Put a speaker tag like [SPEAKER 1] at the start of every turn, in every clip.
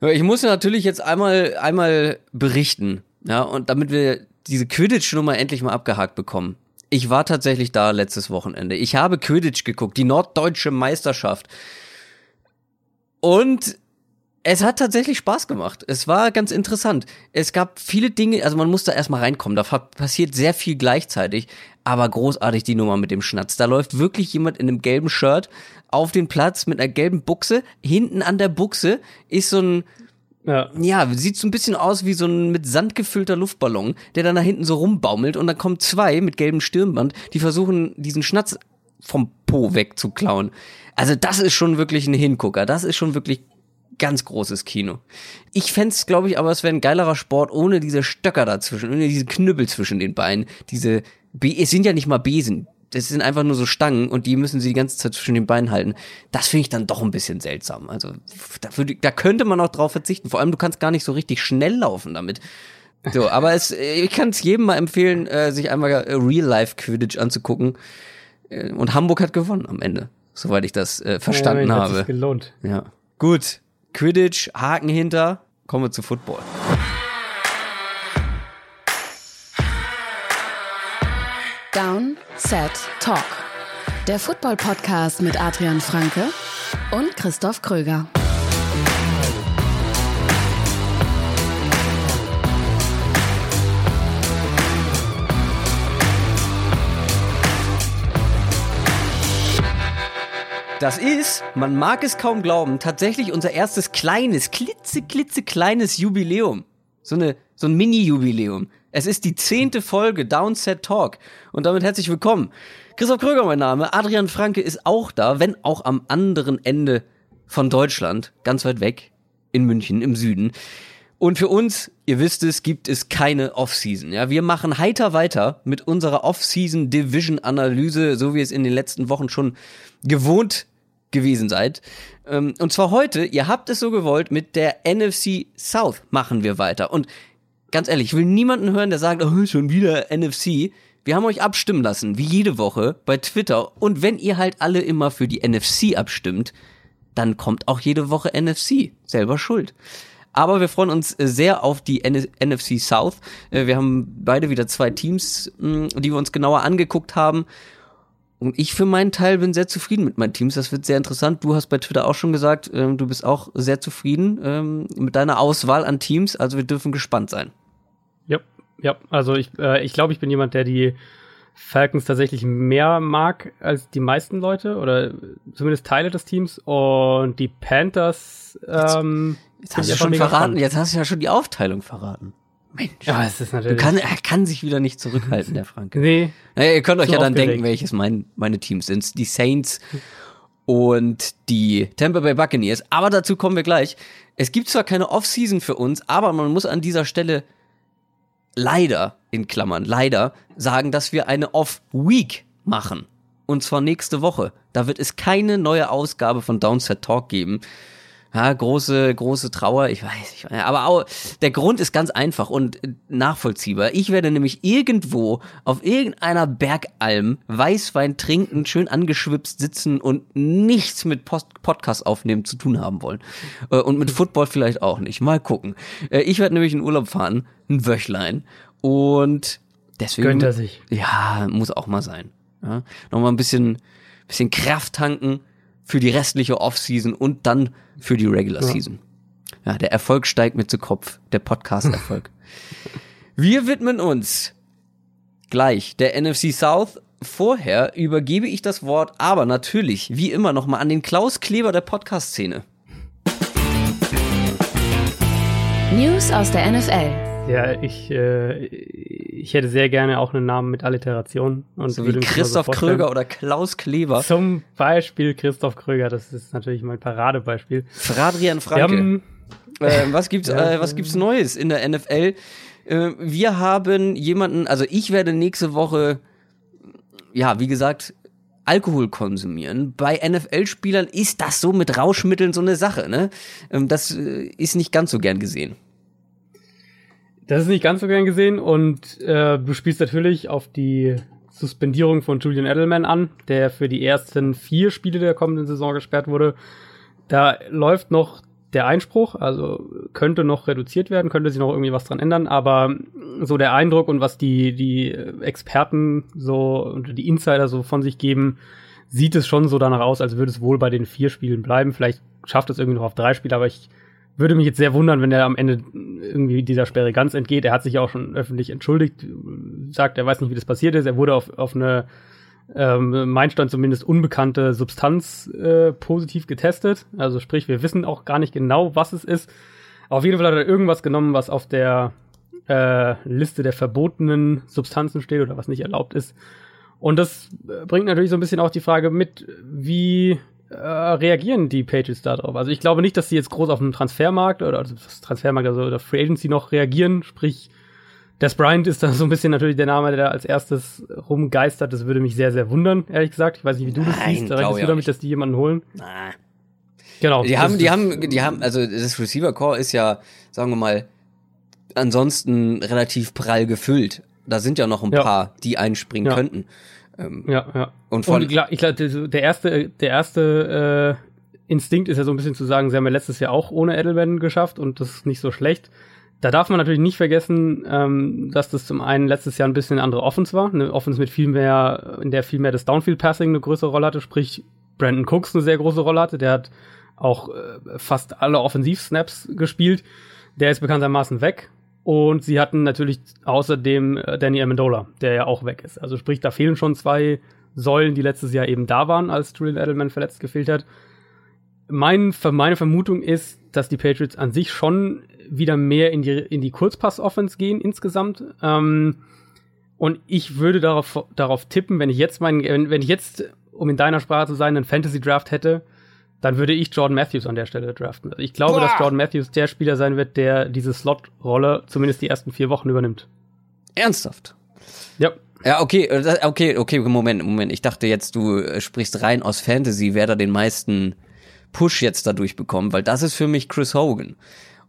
[SPEAKER 1] Ich muss natürlich jetzt einmal, einmal berichten, ja, und damit wir diese Quidditch-Nummer endlich mal abgehakt bekommen. Ich war tatsächlich da letztes Wochenende. Ich habe Quidditch geguckt, die norddeutsche Meisterschaft. Und es hat tatsächlich Spaß gemacht. Es war ganz interessant. Es gab viele Dinge, also man musste erstmal reinkommen. Da passiert sehr viel gleichzeitig, aber großartig die Nummer mit dem Schnatz. Da läuft wirklich jemand in einem gelben Shirt auf den Platz mit einer gelben Buchse. Hinten an der Buchse ist so ein ja. ja, sieht so ein bisschen aus wie so ein mit Sand gefüllter Luftballon, der dann da hinten so rumbaumelt und dann kommen zwei mit gelbem Stirnband, die versuchen, diesen Schnatz vom Po wegzuklauen. Also das ist schon wirklich ein Hingucker. Das ist schon wirklich ganz großes Kino. Ich fände glaube ich, aber es wäre ein geilerer Sport ohne diese Stöcker dazwischen, ohne diese Knüppel zwischen den Beinen. Diese, Be es sind ja nicht mal Besen. Das sind einfach nur so Stangen und die müssen sie die ganze Zeit zwischen den Beinen halten. Das finde ich dann doch ein bisschen seltsam. Also da, würde, da könnte man auch drauf verzichten. Vor allem, du kannst gar nicht so richtig schnell laufen damit. So, aber es, ich kann es jedem mal empfehlen, äh, sich einmal äh, Real-Life Quidditch anzugucken. Äh, und Hamburg hat gewonnen am Ende, soweit ich das äh, verstanden oh, habe. Hat
[SPEAKER 2] gelohnt.
[SPEAKER 1] Ja. Gut, Quidditch, Haken hinter, kommen wir zu Football.
[SPEAKER 3] Down, Set, Talk. Der Football-Podcast mit Adrian Franke und Christoph Kröger.
[SPEAKER 1] Das ist, man mag es kaum glauben, tatsächlich unser erstes kleines, klitze, klitze kleines Jubiläum. So eine, so ein Mini-Jubiläum. Es ist die zehnte Folge Downset Talk. Und damit herzlich willkommen. Christoph Kröger, mein Name. Adrian Franke ist auch da, wenn auch am anderen Ende von Deutschland, ganz weit weg, in München, im Süden. Und für uns, ihr wisst es, gibt es keine Offseason. Ja, wir machen heiter weiter mit unserer Offseason Division Analyse, so wie es in den letzten Wochen schon gewohnt gewesen seid. Ähm, und zwar heute, ihr habt es so gewollt, mit der NFC South machen wir weiter. Und ganz ehrlich, ich will niemanden hören, der sagt, oh, schon wieder NFC. Wir haben euch abstimmen lassen, wie jede Woche bei Twitter. Und wenn ihr halt alle immer für die NFC abstimmt, dann kommt auch jede Woche NFC. Selber schuld. Aber wir freuen uns sehr auf die NFC South. Äh, wir haben beide wieder zwei Teams, mm, die wir uns genauer angeguckt haben. Und ich für meinen Teil bin sehr zufrieden mit meinen Teams. Das wird sehr interessant. Du hast bei Twitter auch schon gesagt, ähm, du bist auch sehr zufrieden ähm, mit deiner Auswahl an Teams. Also wir dürfen gespannt sein.
[SPEAKER 2] Ja, ja. Also ich, äh, ich glaube, ich bin jemand, der die Falcons tatsächlich mehr mag als die meisten Leute oder zumindest Teile des Teams. Und die Panthers. Ähm,
[SPEAKER 1] jetzt, hast du schon verraten. Spannend. Jetzt hast du ja schon die Aufteilung verraten.
[SPEAKER 2] Mensch. Ja, es ist natürlich.
[SPEAKER 1] Kann, er kann sich wieder nicht zurückhalten, der Franke.
[SPEAKER 2] nee.
[SPEAKER 1] Naja, ihr könnt euch ja dann aufgeregt. denken, welches mein, meine Teams sind. Die Saints und die Tampa Bay Buccaneers. Aber dazu kommen wir gleich. Es gibt zwar keine Offseason für uns, aber man muss an dieser Stelle leider, in Klammern, leider sagen, dass wir eine Off-Week machen. Und zwar nächste Woche. Da wird es keine neue Ausgabe von Downset Talk geben. Ja, große, große Trauer, ich weiß, ich weiß. Aber auch, der Grund ist ganz einfach und nachvollziehbar. Ich werde nämlich irgendwo auf irgendeiner Bergalm Weißwein trinken, schön angeschwipst sitzen und nichts mit Post Podcast aufnehmen zu tun haben wollen. Äh, und mit Football vielleicht auch nicht. Mal gucken. Äh, ich werde nämlich in Urlaub fahren, ein Wöchlein. Und deswegen.
[SPEAKER 2] Gönnt er sich.
[SPEAKER 1] Ja, muss auch mal sein. Ja, Nochmal ein bisschen, bisschen Kraft tanken für die restliche Offseason und dann für die Regular ja. Season. Ja, der Erfolg steigt mir zu Kopf, der Podcast-Erfolg. Wir widmen uns gleich der NFC South. Vorher übergebe ich das Wort aber natürlich, wie immer, nochmal an den Klaus Kleber der Podcast-Szene.
[SPEAKER 3] News aus der NFL.
[SPEAKER 2] Ja, ich, äh, ich hätte sehr gerne auch einen Namen mit Alliteration.
[SPEAKER 1] Und so wie Christoph so Kröger oder Klaus Kleber.
[SPEAKER 2] Zum Beispiel Christoph Kröger, das ist natürlich mein Paradebeispiel.
[SPEAKER 1] Fradrian Franke. Haben, äh, was gibt's, ja, äh, was gibt's Neues in der NFL? Äh, wir haben jemanden, also ich werde nächste Woche, ja, wie gesagt, Alkohol konsumieren. Bei NFL-Spielern ist das so mit Rauschmitteln so eine Sache, ne? Ähm, das äh, ist nicht ganz so gern gesehen.
[SPEAKER 2] Das ist nicht ganz so gern gesehen und äh, du spielst natürlich auf die Suspendierung von Julian Edelman an, der für die ersten vier Spiele der kommenden Saison gesperrt wurde. Da läuft noch der Einspruch, also könnte noch reduziert werden, könnte sich noch irgendwie was dran ändern, aber so der Eindruck und was die, die Experten so und die Insider so von sich geben, sieht es schon so danach aus, als würde es wohl bei den vier Spielen bleiben. Vielleicht schafft es irgendwie noch auf drei Spiele, aber ich würde mich jetzt sehr wundern, wenn er am Ende irgendwie dieser Sperre ganz entgeht. Er hat sich ja auch schon öffentlich entschuldigt, sagt, er weiß nicht, wie das passiert ist. Er wurde auf, auf eine ähm, mein Stand zumindest unbekannte Substanz äh, positiv getestet. Also sprich, wir wissen auch gar nicht genau, was es ist. Auf jeden Fall hat er irgendwas genommen, was auf der äh, Liste der verbotenen Substanzen steht oder was nicht erlaubt ist. Und das bringt natürlich so ein bisschen auch die Frage mit, wie äh, reagieren die Patriots darauf? Also ich glaube nicht, dass sie jetzt groß auf dem Transfermarkt oder also das Transfermarkt also oder Free Agency noch reagieren, sprich Des Bryant ist da so ein bisschen natürlich der Name, der da als erstes rumgeistert. Das würde mich sehr, sehr wundern, ehrlich gesagt. Ich weiß nicht, wie du Nein, das siehst. Da rechnest du damit, dass die jemanden holen?
[SPEAKER 1] Na. Genau. Die haben, die haben, die haben, also das Receiver Core ist ja, sagen wir mal, ansonsten relativ prall gefüllt. Da sind ja noch ein ja. paar, die einspringen
[SPEAKER 2] ja.
[SPEAKER 1] könnten.
[SPEAKER 2] Ähm, ja, ja. Und, von, und ich glaube, der erste, der erste äh, Instinkt ist ja so ein bisschen zu sagen, sie haben ja letztes Jahr auch ohne Edelman geschafft und das ist nicht so schlecht. Da darf man natürlich nicht vergessen, ähm, dass das zum einen letztes Jahr ein bisschen eine andere Offense war, eine Offense mit viel mehr, in der viel mehr das Downfield Passing eine größere Rolle hatte, sprich Brandon Cooks eine sehr große Rolle hatte, der hat auch äh, fast alle Offensiv-Snaps gespielt. Der ist bekanntermaßen weg und sie hatten natürlich außerdem äh, Danny Amendola, der ja auch weg ist. Also sprich, da fehlen schon zwei Säulen, die letztes Jahr eben da waren, als Julian Edelman verletzt gefehlt hat. Mein, meine Vermutung ist, dass die Patriots an sich schon wieder mehr in die, in die Kurzpass-Offense gehen insgesamt. Ähm, und ich würde darauf, darauf tippen, wenn ich jetzt meinen, wenn ich jetzt, um in deiner Sprache zu sein, einen Fantasy-Draft hätte, dann würde ich Jordan Matthews an der Stelle draften. Also ich glaube, Boah. dass Jordan Matthews der Spieler sein wird, der diese Slot-Rolle zumindest die ersten vier Wochen übernimmt.
[SPEAKER 1] Ernsthaft?
[SPEAKER 2] Ja.
[SPEAKER 1] Ja, okay, äh, okay, okay, Moment, Moment. Ich dachte jetzt, du äh, sprichst rein aus Fantasy, wer da den meisten Push jetzt dadurch bekommt, weil das ist für mich Chris Hogan.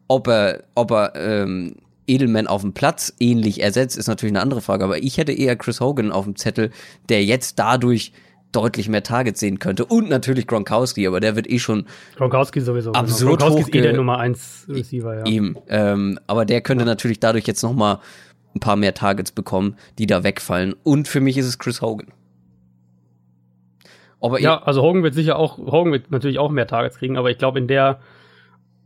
[SPEAKER 1] Ob er, ob er ähm, Edelman auf dem Platz ähnlich ersetzt, ist natürlich eine andere Frage, aber ich hätte eher Chris Hogan auf dem Zettel, der jetzt dadurch deutlich mehr Targets sehen könnte. Und natürlich Gronkowski, aber der wird eh schon
[SPEAKER 2] Gronkowski sowieso.
[SPEAKER 1] Genau. Absurd genau. Gronkowski
[SPEAKER 2] ist eh der Nummer 1 Receiver, ja.
[SPEAKER 1] Eben. Ähm, aber der könnte ja. natürlich dadurch jetzt noch mal ein paar mehr Targets bekommen, die da wegfallen. Und für mich ist es Chris Hogan.
[SPEAKER 2] Aber ja, also Hogan wird sicher auch, Hogan wird natürlich auch mehr Targets kriegen, aber ich glaube in der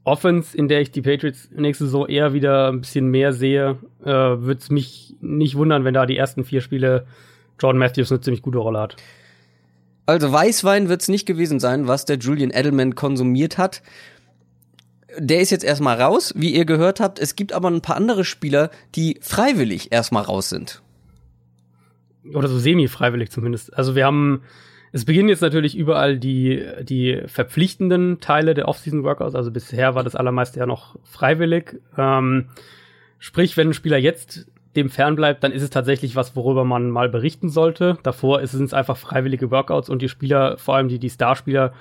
[SPEAKER 2] Offense, in der ich die Patriots nächste Saison eher wieder ein bisschen mehr sehe, äh, würde es mich nicht wundern, wenn da die ersten vier Spiele Jordan Matthews eine ziemlich gute Rolle hat.
[SPEAKER 1] Also Weißwein wird es nicht gewesen sein, was der Julian Edelman konsumiert hat. Der ist jetzt erstmal raus, wie ihr gehört habt. Es gibt aber ein paar andere Spieler, die freiwillig erstmal raus sind.
[SPEAKER 2] Oder so semi-freiwillig zumindest. Also wir haben, es beginnen jetzt natürlich überall die, die verpflichtenden Teile der Off-Season-Workouts. Also bisher war das allermeiste ja noch freiwillig. Ähm, sprich, wenn ein Spieler jetzt dem fernbleibt, dann ist es tatsächlich was, worüber man mal berichten sollte. Davor ist es einfach freiwillige Workouts und die Spieler, vor allem die, die Starspieler,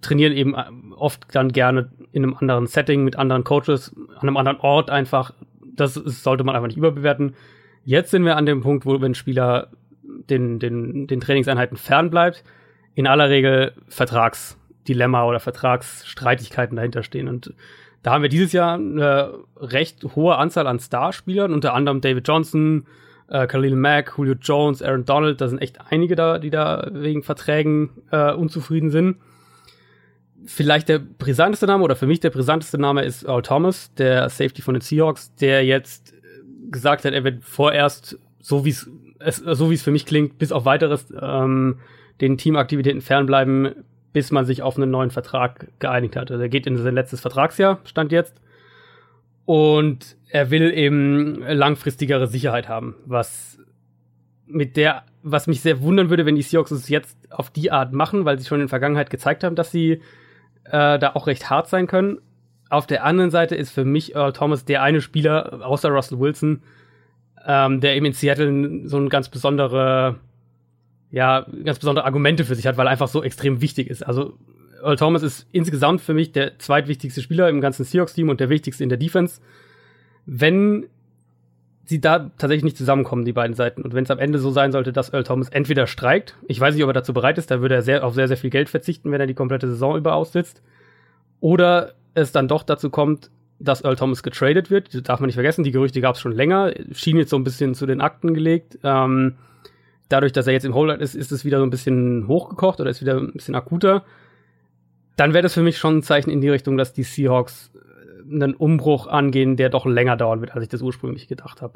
[SPEAKER 2] trainieren eben äh, oft dann gerne in einem anderen Setting mit anderen Coaches, an einem anderen Ort einfach. Das sollte man einfach nicht überbewerten. Jetzt sind wir an dem Punkt, wo wenn ein Spieler den, den, den Trainingseinheiten fernbleibt, in aller Regel Vertragsdilemma oder Vertragsstreitigkeiten dahinter stehen. Und da haben wir dieses Jahr eine recht hohe Anzahl an Starspielern, unter anderem David Johnson, äh, Khalil Mack, Julio Jones, Aaron Donald. Da sind echt einige da, die da wegen Verträgen äh, unzufrieden sind. Vielleicht der brisanteste Name oder für mich der brisanteste Name ist Earl Thomas, der Safety von den Seahawks, der jetzt gesagt hat, er wird vorerst, so wie es so wie es für mich klingt, bis auf weiteres ähm, den Teamaktivitäten fernbleiben, bis man sich auf einen neuen Vertrag geeinigt hat. Also er geht in sein letztes Vertragsjahr, stand jetzt. Und er will eben langfristigere Sicherheit haben, was mit der, was mich sehr wundern würde, wenn die Seahawks es jetzt auf die Art machen, weil sie schon in der Vergangenheit gezeigt haben, dass sie äh, da auch recht hart sein können. Auf der anderen Seite ist für mich Earl Thomas der eine Spieler, außer Russell Wilson, ähm, der eben in Seattle so ein ganz besondere ja, ganz besondere Argumente für sich hat, weil er einfach so extrem wichtig ist. Also Earl Thomas ist insgesamt für mich der zweitwichtigste Spieler im ganzen Seahawks-Team und der wichtigste in der Defense. Wenn sie da tatsächlich nicht zusammenkommen, die beiden Seiten, und wenn es am Ende so sein sollte, dass Earl Thomas entweder streikt, ich weiß nicht, ob er dazu bereit ist, da würde er sehr, auf sehr, sehr viel Geld verzichten, wenn er die komplette Saison über aussitzt, Oder es dann doch dazu kommt, dass Earl Thomas getradet wird. Das darf man nicht vergessen, die Gerüchte gab es schon länger, schien jetzt so ein bisschen zu den Akten gelegt. Ähm, dadurch, dass er jetzt im Holdout ist, ist es wieder so ein bisschen hochgekocht oder ist wieder ein bisschen akuter. Dann wäre das für mich schon ein Zeichen in die Richtung, dass die Seahawks äh, einen Umbruch angehen, der doch länger dauern wird, als ich das ursprünglich gedacht habe.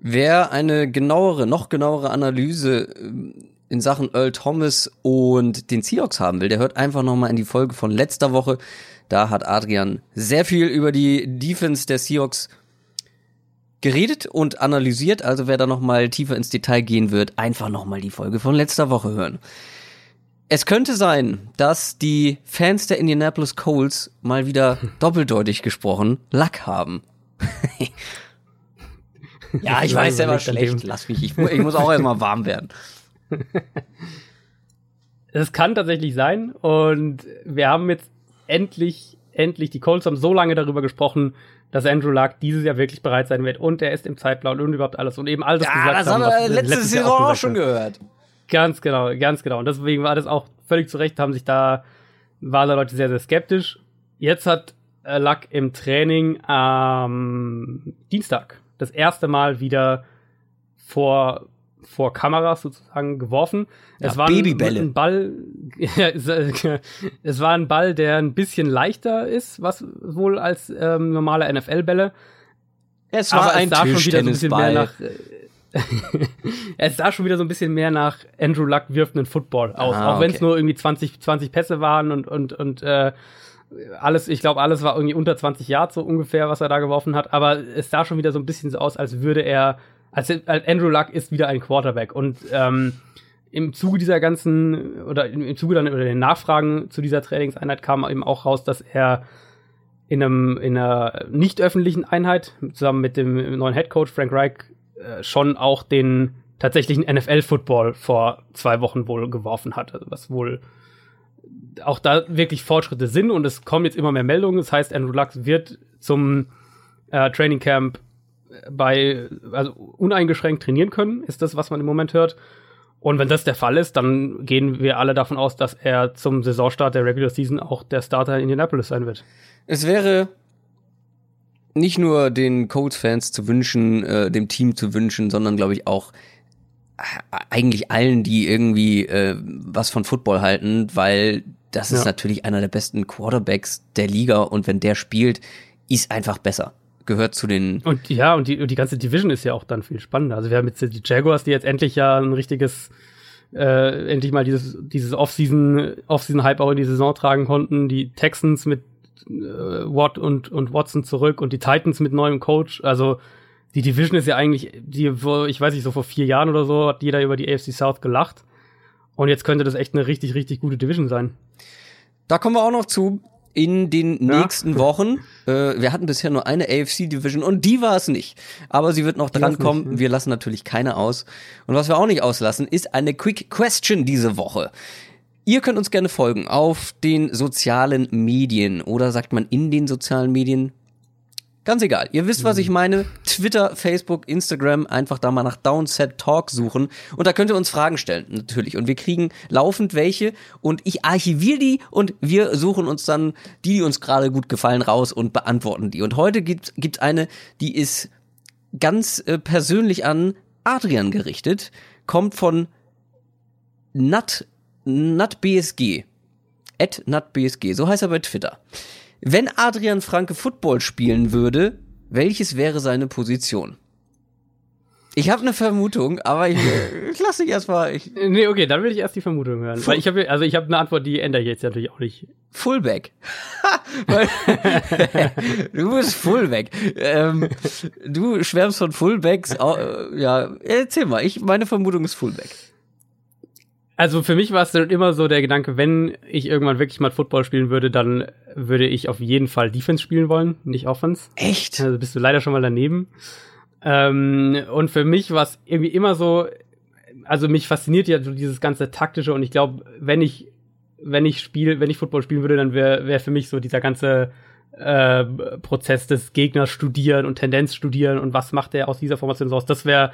[SPEAKER 1] Wer eine genauere, noch genauere Analyse ähm, in Sachen Earl Thomas und den Seahawks haben will, der hört einfach noch mal in die Folge von letzter Woche. Da hat Adrian sehr viel über die Defense der Seahawks geredet und analysiert. Also wer da noch mal tiefer ins Detail gehen wird, einfach noch mal die Folge von letzter Woche hören. Es könnte sein, dass die Fans der Indianapolis Colts mal wieder doppeldeutig gesprochen Lack haben. ja, ich weiß, der war schlecht. Lass mich, ich, ich muss auch erstmal warm werden.
[SPEAKER 2] Es kann tatsächlich sein und wir haben jetzt endlich, endlich, die Colts haben so lange darüber gesprochen, dass Andrew Luck dieses Jahr wirklich bereit sein wird und er ist im Zeitplan und überhaupt alles und eben alles
[SPEAKER 1] ja, gesagt das haben, wir letzte Saison auch schon gehört.
[SPEAKER 2] Ganz genau, ganz genau. Und deswegen war das auch völlig zu Recht, haben sich da, waren da Leute sehr, sehr skeptisch. Jetzt hat äh, Luck im Training am ähm, Dienstag das erste Mal wieder vor vor Kameras sozusagen geworfen.
[SPEAKER 1] Ja, es war Babybälle.
[SPEAKER 2] Ein, Ball, es, äh, es, war ein Ball, der ein bisschen leichter ist, was wohl als ähm, normale NFL-Bälle.
[SPEAKER 1] Es war Aber ein es schon wieder so ein bisschen mehr nach. Äh,
[SPEAKER 2] es sah schon wieder so ein bisschen mehr nach Andrew Luck wirft einen Football aus, ah, auch wenn es nur irgendwie 20, 20 Pässe waren und und und äh, alles, ich glaube, alles war irgendwie unter 20 Yards so ungefähr, was er da geworfen hat. Aber es sah schon wieder so ein bisschen so aus, als würde er also Andrew Luck ist wieder ein Quarterback und ähm, im Zuge dieser ganzen oder im Zuge dann oder den Nachfragen zu dieser Trainingseinheit kam eben auch raus, dass er in einem in einer nicht öffentlichen Einheit zusammen mit dem neuen Head Coach Frank Reich äh, schon auch den tatsächlichen NFL Football vor zwei Wochen wohl geworfen hat, also was wohl auch da wirklich Fortschritte sind und es kommen jetzt immer mehr Meldungen. Das heißt, Andrew Luck wird zum äh, Training Camp bei, also uneingeschränkt trainieren können, ist das, was man im Moment hört. Und wenn das der Fall ist, dann gehen wir alle davon aus, dass er zum Saisonstart der Regular Season auch der Starter in Indianapolis sein wird.
[SPEAKER 1] Es wäre nicht nur den Colts-Fans zu wünschen, äh, dem Team zu wünschen, sondern glaube ich auch äh, eigentlich allen, die irgendwie äh, was von Football halten, weil das ja. ist natürlich einer der besten Quarterbacks der Liga und wenn der spielt, ist einfach besser gehört zu den.
[SPEAKER 2] Und ja, und die, und die ganze Division ist ja auch dann viel spannender. Also wir haben jetzt die Jaguars, die jetzt endlich ja ein richtiges, äh, endlich mal dieses, dieses Off-Season, Off-Season-Hype auch in die Saison tragen konnten. Die Texans mit äh, Watt und, und Watson zurück und die Titans mit neuem Coach. Also die Division ist ja eigentlich, die, ich weiß nicht, so vor vier Jahren oder so hat jeder über die AFC South gelacht. Und jetzt könnte das echt eine richtig, richtig gute Division sein.
[SPEAKER 1] Da kommen wir auch noch zu in den ja. nächsten Wochen. Äh, wir hatten bisher nur eine AFC Division und die war es nicht. Aber sie wird noch drankommen. Nicht, ne? Wir lassen natürlich keine aus. Und was wir auch nicht auslassen, ist eine Quick Question diese Woche. Ihr könnt uns gerne folgen auf den sozialen Medien oder sagt man in den sozialen Medien? Ganz egal. Ihr wisst, was ich meine. Twitter, Facebook, Instagram, einfach da mal nach Downset Talk suchen. Und da könnt ihr uns Fragen stellen, natürlich. Und wir kriegen laufend welche. Und ich archiviere die und wir suchen uns dann die, die uns gerade gut gefallen, raus und beantworten die. Und heute gibt es eine, die ist ganz äh, persönlich an Adrian gerichtet. Kommt von Nat, NatBSG. At NatBSG. So heißt er bei Twitter. Wenn Adrian Franke Football spielen würde, welches wäre seine Position? Ich habe eine Vermutung, aber ich, ich lasse dich erstmal. Ich
[SPEAKER 2] nee, okay, dann will ich erst die Vermutung hören. Full Weil ich habe also ich habe eine Antwort, die ändere ich jetzt natürlich auch nicht.
[SPEAKER 1] Fullback. du bist Fullback. Ähm, du schwärmst von Fullbacks. ja, erzähl mal. Ich meine Vermutung ist Fullback.
[SPEAKER 2] Also für mich war es dann immer so der Gedanke, wenn ich irgendwann wirklich mal Football spielen würde, dann würde ich auf jeden Fall Defense spielen wollen, nicht Offense.
[SPEAKER 1] Echt?
[SPEAKER 2] Also bist du leider schon mal daneben. Ähm, und für mich war es irgendwie immer so, also mich fasziniert ja so dieses ganze taktische und ich glaube, wenn ich wenn ich spiel, wenn ich Football spielen würde, dann wäre wär für mich so dieser ganze äh, Prozess des Gegners studieren und Tendenz studieren und was macht er aus dieser Formation so aus. Das wäre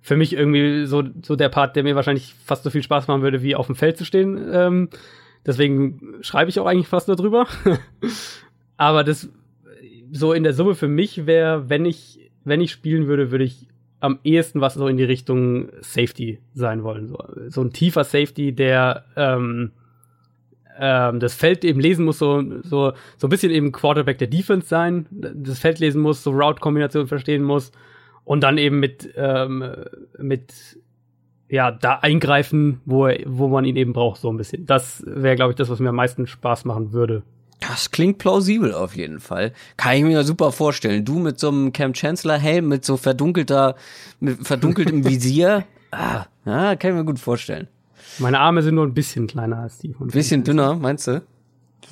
[SPEAKER 2] für mich irgendwie so, so der Part, der mir wahrscheinlich fast so viel Spaß machen würde, wie auf dem Feld zu stehen. Ähm, Deswegen schreibe ich auch eigentlich fast nur drüber. Aber das so in der Summe für mich wäre, wenn ich, wenn ich spielen würde, würde ich am ehesten was so in die Richtung Safety sein wollen. So, so ein tiefer Safety, der ähm, ähm, das Feld eben lesen muss, so, so, so ein bisschen eben Quarterback der Defense sein, das Feld lesen muss, so Route-Kombination verstehen muss und dann eben mit, ähm, mit ja, da eingreifen, wo, wo man ihn eben braucht, so ein bisschen. Das wäre, glaube ich, das, was mir am meisten Spaß machen würde.
[SPEAKER 1] Das klingt plausibel auf jeden Fall. Kann ich mir super vorstellen. Du mit so einem Camp Chancellor Helm mit so verdunkelter, mit verdunkeltem Visier. Ah, ja, kann ich mir gut vorstellen.
[SPEAKER 2] Meine Arme sind nur ein bisschen kleiner als die
[SPEAKER 1] von. Ein bisschen dünner, meinst du?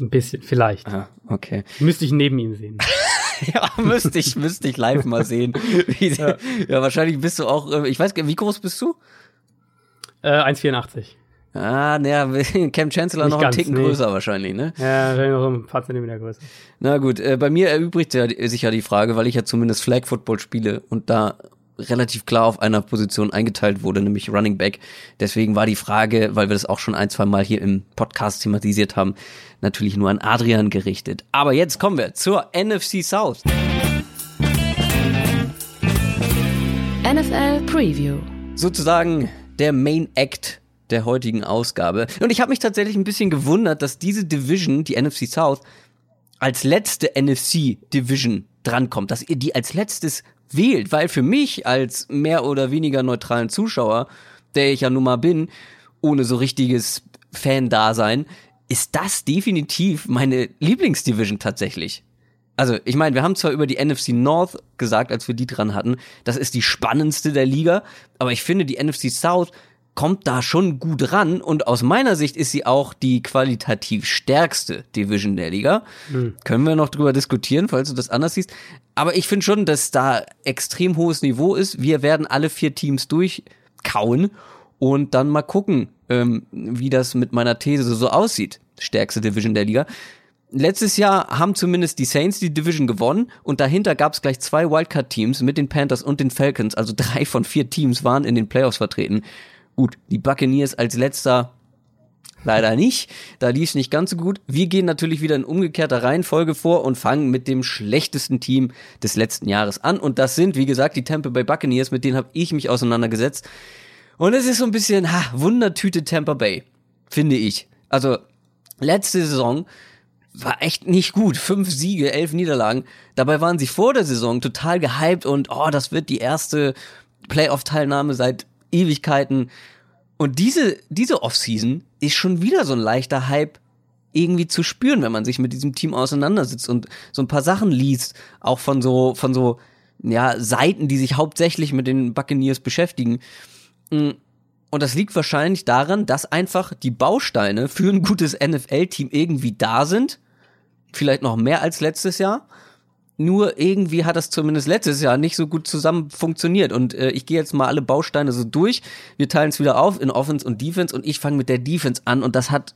[SPEAKER 2] Ein bisschen, vielleicht.
[SPEAKER 1] Ah, okay.
[SPEAKER 2] Müsste ich neben ihm sehen.
[SPEAKER 1] ja, müsste ich, müsste ich live mal sehen. ja. ja. wahrscheinlich bist du auch, äh, ich weiß wie groß bist du?
[SPEAKER 2] Äh, 1,84.
[SPEAKER 1] Ah, naja, Cam Chancellor Nicht noch ganz, einen Ticken nee. größer wahrscheinlich, ne?
[SPEAKER 2] Ja, wahrscheinlich noch ein paar Zentimeter größer.
[SPEAKER 1] Na gut, äh, bei mir erübrigt sich ja die Frage, weil ich ja zumindest Flag Football spiele und da relativ klar auf einer Position eingeteilt wurde, nämlich Running Back. Deswegen war die Frage, weil wir das auch schon ein, zwei Mal hier im Podcast thematisiert haben, natürlich nur an Adrian gerichtet. Aber jetzt kommen wir zur NFC South.
[SPEAKER 3] NFL Preview.
[SPEAKER 1] Sozusagen der Main Act der heutigen Ausgabe. Und ich habe mich tatsächlich ein bisschen gewundert, dass diese Division, die NFC South, als letzte NFC Division drankommt, dass ihr die als letztes wählt, weil für mich als mehr oder weniger neutralen Zuschauer, der ich ja nun mal bin, ohne so richtiges Fan-Dasein, ist das definitiv meine Lieblingsdivision tatsächlich. Also, ich meine, wir haben zwar über die NFC North gesagt, als wir die dran hatten, das ist die spannendste der Liga, aber ich finde, die NFC South kommt da schon gut ran und aus meiner Sicht ist sie auch die qualitativ stärkste Division der Liga. Mhm. Können wir noch drüber diskutieren, falls du das anders siehst. Aber ich finde schon, dass da extrem hohes Niveau ist. Wir werden alle vier Teams durchkauen und dann mal gucken, ähm, wie das mit meiner These so aussieht. Stärkste Division der Liga. Letztes Jahr haben zumindest die Saints die Division gewonnen und dahinter gab es gleich zwei Wildcard-Teams mit den Panthers und den Falcons. Also drei von vier Teams waren in den Playoffs vertreten. Gut, die Buccaneers als letzter leider nicht. Da lief es nicht ganz so gut. Wir gehen natürlich wieder in umgekehrter Reihenfolge vor und fangen mit dem schlechtesten Team des letzten Jahres an. Und das sind, wie gesagt, die Tampa Bay Buccaneers, mit denen habe ich mich auseinandergesetzt. Und es ist so ein bisschen, ha, Wundertüte Tampa Bay, finde ich. Also, letzte Saison war echt nicht gut. Fünf Siege, elf Niederlagen. Dabei waren sie vor der Saison total gehypt und, oh, das wird die erste Playoff-Teilnahme seit Ewigkeiten. Und diese, diese Offseason ist schon wieder so ein leichter Hype irgendwie zu spüren, wenn man sich mit diesem Team auseinandersetzt und so ein paar Sachen liest, auch von so, von so, ja, Seiten, die sich hauptsächlich mit den Buccaneers beschäftigen. Mm, und das liegt wahrscheinlich daran, dass einfach die Bausteine für ein gutes NFL-Team irgendwie da sind. Vielleicht noch mehr als letztes Jahr. Nur irgendwie hat das zumindest letztes Jahr nicht so gut zusammen funktioniert. Und äh, ich gehe jetzt mal alle Bausteine so durch. Wir teilen es wieder auf in Offense und Defense und ich fange mit der Defense an. Und das hat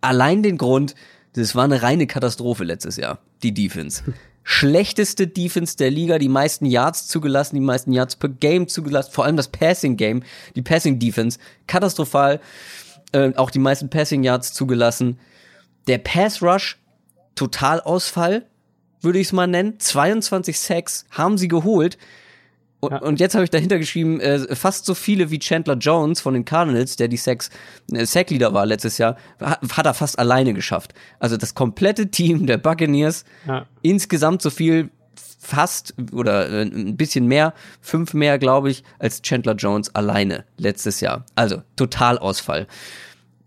[SPEAKER 1] allein den Grund, das war eine reine Katastrophe letztes Jahr, die Defense. Schlechteste Defense der Liga, die meisten Yards zugelassen, die meisten Yards per Game zugelassen, vor allem das Passing Game, die Passing Defense, katastrophal, äh, auch die meisten Passing Yards zugelassen. Der Pass Rush, Totalausfall, würde ich es mal nennen. 22 Sacks haben sie geholt. Und, ja. und jetzt habe ich dahinter geschrieben, äh, fast so viele wie Chandler Jones von den Cardinals, der die Sacks, äh, Sackleader war letztes Jahr, hat, hat, er fast alleine geschafft. Also das komplette Team der Buccaneers, ja. insgesamt so viel, fast oder äh, ein bisschen mehr, fünf mehr, glaube ich, als Chandler Jones alleine letztes Jahr. Also Totalausfall.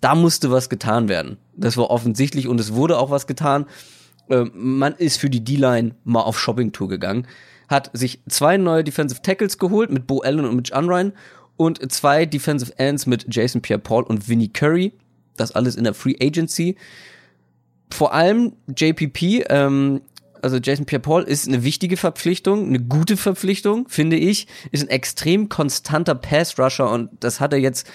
[SPEAKER 1] Da musste was getan werden. Das war offensichtlich und es wurde auch was getan. Äh, man ist für die D-Line mal auf Shopping-Tour gegangen, hat sich zwei neue Defensive Tackles geholt mit Bo Allen und Mitch Unrein und zwei Defensive Ends mit Jason Pierre-Paul und Vinnie Curry. Das alles in der Free Agency. Vor allem JPP, ähm, also Jason Pierre-Paul ist eine wichtige Verpflichtung, eine gute Verpflichtung, finde ich, ist ein extrem konstanter Pass-Rusher und das hat er jetzt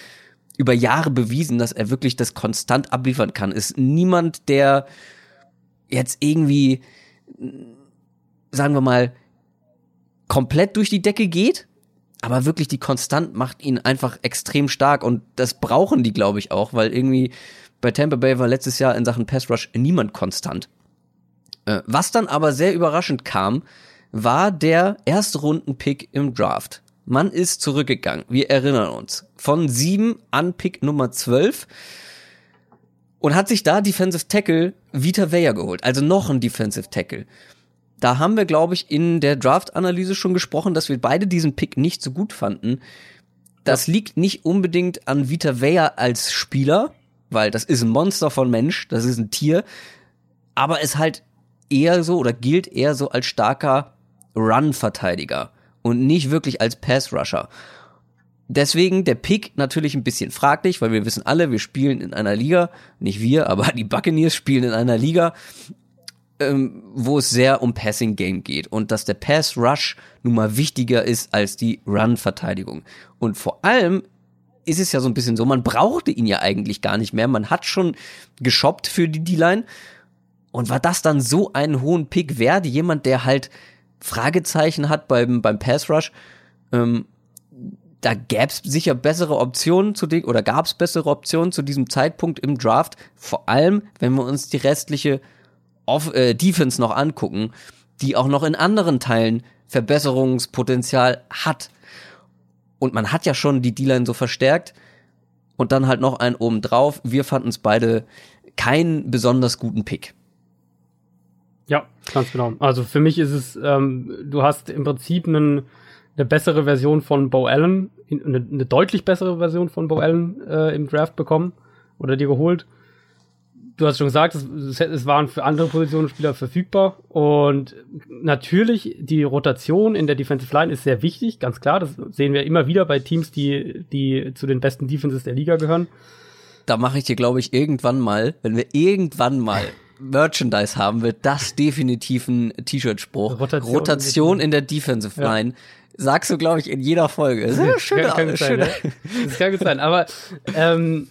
[SPEAKER 1] über Jahre bewiesen, dass er wirklich das konstant abliefern kann. Ist niemand, der jetzt irgendwie, sagen wir mal, komplett durch die Decke geht, aber wirklich die Konstant macht ihn einfach extrem stark und das brauchen die, glaube ich, auch, weil irgendwie Bei Tampa Bay war letztes Jahr in Sachen Pass Rush niemand konstant. Äh, was dann aber sehr überraschend kam, war der erste Runden-Pick im Draft. Man ist zurückgegangen, wir erinnern uns, von sieben an Pick Nummer 12 und hat sich da Defensive Tackle Vita Vea geholt, also noch ein Defensive Tackle. Da haben wir, glaube ich, in der Draft-Analyse schon gesprochen, dass wir beide diesen Pick nicht so gut fanden. Das ja. liegt nicht unbedingt an Vita Vea als Spieler, weil das ist ein Monster von Mensch, das ist ein Tier, aber es halt eher so oder gilt eher so als starker Run-Verteidiger und nicht wirklich als Pass-Rusher. Deswegen der Pick natürlich ein bisschen fraglich, weil wir wissen alle, wir spielen in einer Liga, nicht wir, aber die Buccaneers spielen in einer Liga, ähm, wo es sehr um Passing Game geht und dass der Pass Rush nun mal wichtiger ist als die Run Verteidigung. Und vor allem ist es ja so ein bisschen so, man brauchte ihn ja eigentlich gar nicht mehr. Man hat schon geshoppt für die D-Line. Und war das dann so einen hohen Pick wert? Jemand, der halt Fragezeichen hat beim, beim Pass Rush. Ähm, da gäbe es sicher bessere Optionen zu dem, oder gab es bessere Optionen zu diesem Zeitpunkt im Draft. Vor allem, wenn wir uns die restliche Off äh, Defense noch angucken, die auch noch in anderen Teilen Verbesserungspotenzial hat. Und man hat ja schon die D-Line so verstärkt und dann halt noch einen oben drauf. Wir fanden es beide keinen besonders guten Pick.
[SPEAKER 2] Ja, ganz genau. Also für mich ist es, ähm, du hast im Prinzip einen, eine bessere Version von Bo Allen, eine, eine deutlich bessere Version von Bo Allen äh, im Draft bekommen oder dir geholt. Du hast schon gesagt, es, es waren für andere Positionen Spieler verfügbar und natürlich die Rotation in der Defensive Line ist sehr wichtig, ganz klar. Das sehen wir immer wieder bei Teams, die, die zu den besten Defenses der Liga gehören.
[SPEAKER 1] Da mache ich dir, glaube ich, irgendwann mal, wenn wir irgendwann mal Merchandise haben, wird das definitiv ein T-Shirt-Spruch. Rotation, Rotation, in der Defensive Line. Ja. Sagst du, glaube ich, in jeder Folge. Sehr schön. Kann, kann schön. Sein,
[SPEAKER 2] ja. Das kann gut sein. Aber ähm,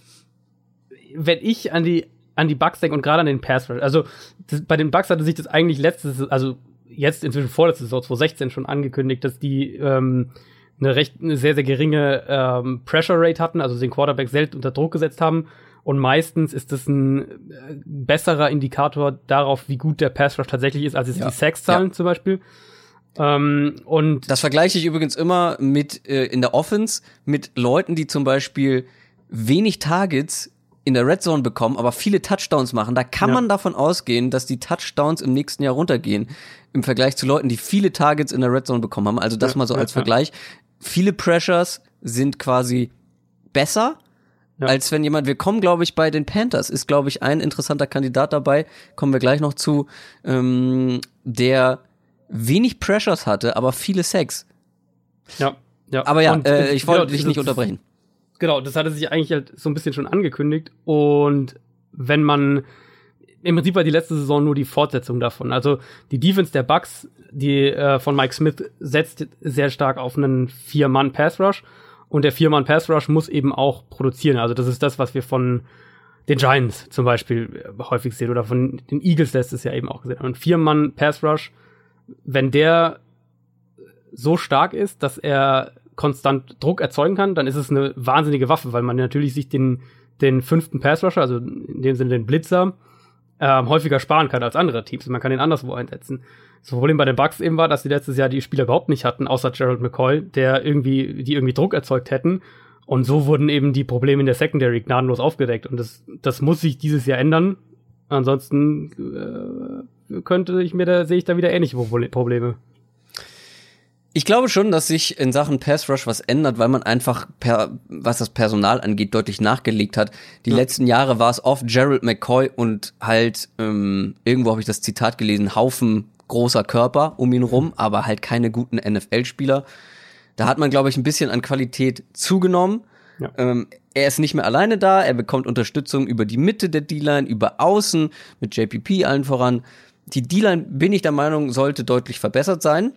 [SPEAKER 2] wenn ich an die an die Bugs denke und gerade an den Pass Rush, also das, bei den Bugs hatte sich das eigentlich letztes, also jetzt inzwischen vorletzte Saison 2016 schon angekündigt, dass die ähm, eine recht eine sehr sehr geringe ähm, Pressure Rate hatten, also den Quarterback selbst unter Druck gesetzt haben und meistens ist das ein äh, besserer Indikator darauf, wie gut der Pass Rush tatsächlich ist, als es ja. die Sex-Zahlen ja. zum Beispiel. Ähm, und
[SPEAKER 1] das vergleiche ich übrigens immer mit äh, in der Offense mit Leuten, die zum Beispiel wenig Targets in der Red Zone bekommen, aber viele Touchdowns machen. Da kann ja. man davon ausgehen, dass die Touchdowns im nächsten Jahr runtergehen im Vergleich zu Leuten, die viele Targets in der Red Zone bekommen haben. Also das mal so als Vergleich. Viele Pressures sind quasi besser ja. Als wenn jemand, wir kommen, glaube ich, bei den Panthers, ist, glaube ich, ein interessanter Kandidat dabei, kommen wir gleich noch zu, ähm, der wenig Pressures hatte, aber viele Sex.
[SPEAKER 2] Ja, ja.
[SPEAKER 1] Aber ja, und, äh, ich wollte genau, dich nicht unterbrechen.
[SPEAKER 2] Genau, das hatte sich eigentlich halt so ein bisschen schon angekündigt. Und wenn man im Prinzip war die letzte Saison nur die Fortsetzung davon. Also die Defense der Bucks, die äh, von Mike Smith setzt sehr stark auf einen Vier-Mann-Pass-Rush. Und der Viermann Pass Rush muss eben auch produzieren. Also das ist das, was wir von den Giants zum Beispiel häufig sehen oder von den Eagles letztes Jahr eben auch gesehen haben. Und Viermann Pass Rush, wenn der so stark ist, dass er konstant Druck erzeugen kann, dann ist es eine wahnsinnige Waffe, weil man natürlich sich den, den fünften Pass Rusher, also in dem Sinne den Blitzer, ähm, häufiger sparen kann als andere Teams. Man kann ihn anderswo einsetzen. Das Problem bei den Bucks eben war, dass sie letztes Jahr die Spieler überhaupt nicht hatten, außer Gerald McCoy, der irgendwie, die irgendwie Druck erzeugt hätten. Und so wurden eben die Probleme in der Secondary gnadenlos aufgedeckt. Und das, das muss sich dieses Jahr ändern. Ansonsten äh, könnte ich mir da, sehe ich da wieder ähnliche Probleme.
[SPEAKER 1] Ich glaube schon, dass sich in Sachen Pass Rush was ändert, weil man einfach, per, was das Personal angeht, deutlich nachgelegt hat. Die ja. letzten Jahre war es oft Gerald McCoy und halt, ähm, irgendwo habe ich das Zitat gelesen, Haufen großer Körper um ihn rum, aber halt keine guten NFL-Spieler. Da hat man, glaube ich, ein bisschen an Qualität zugenommen. Ja. Ähm, er ist nicht mehr alleine da, er bekommt Unterstützung über die Mitte der D-Line, über Außen, mit JPP allen voran. Die D-Line, bin ich der Meinung, sollte deutlich verbessert sein.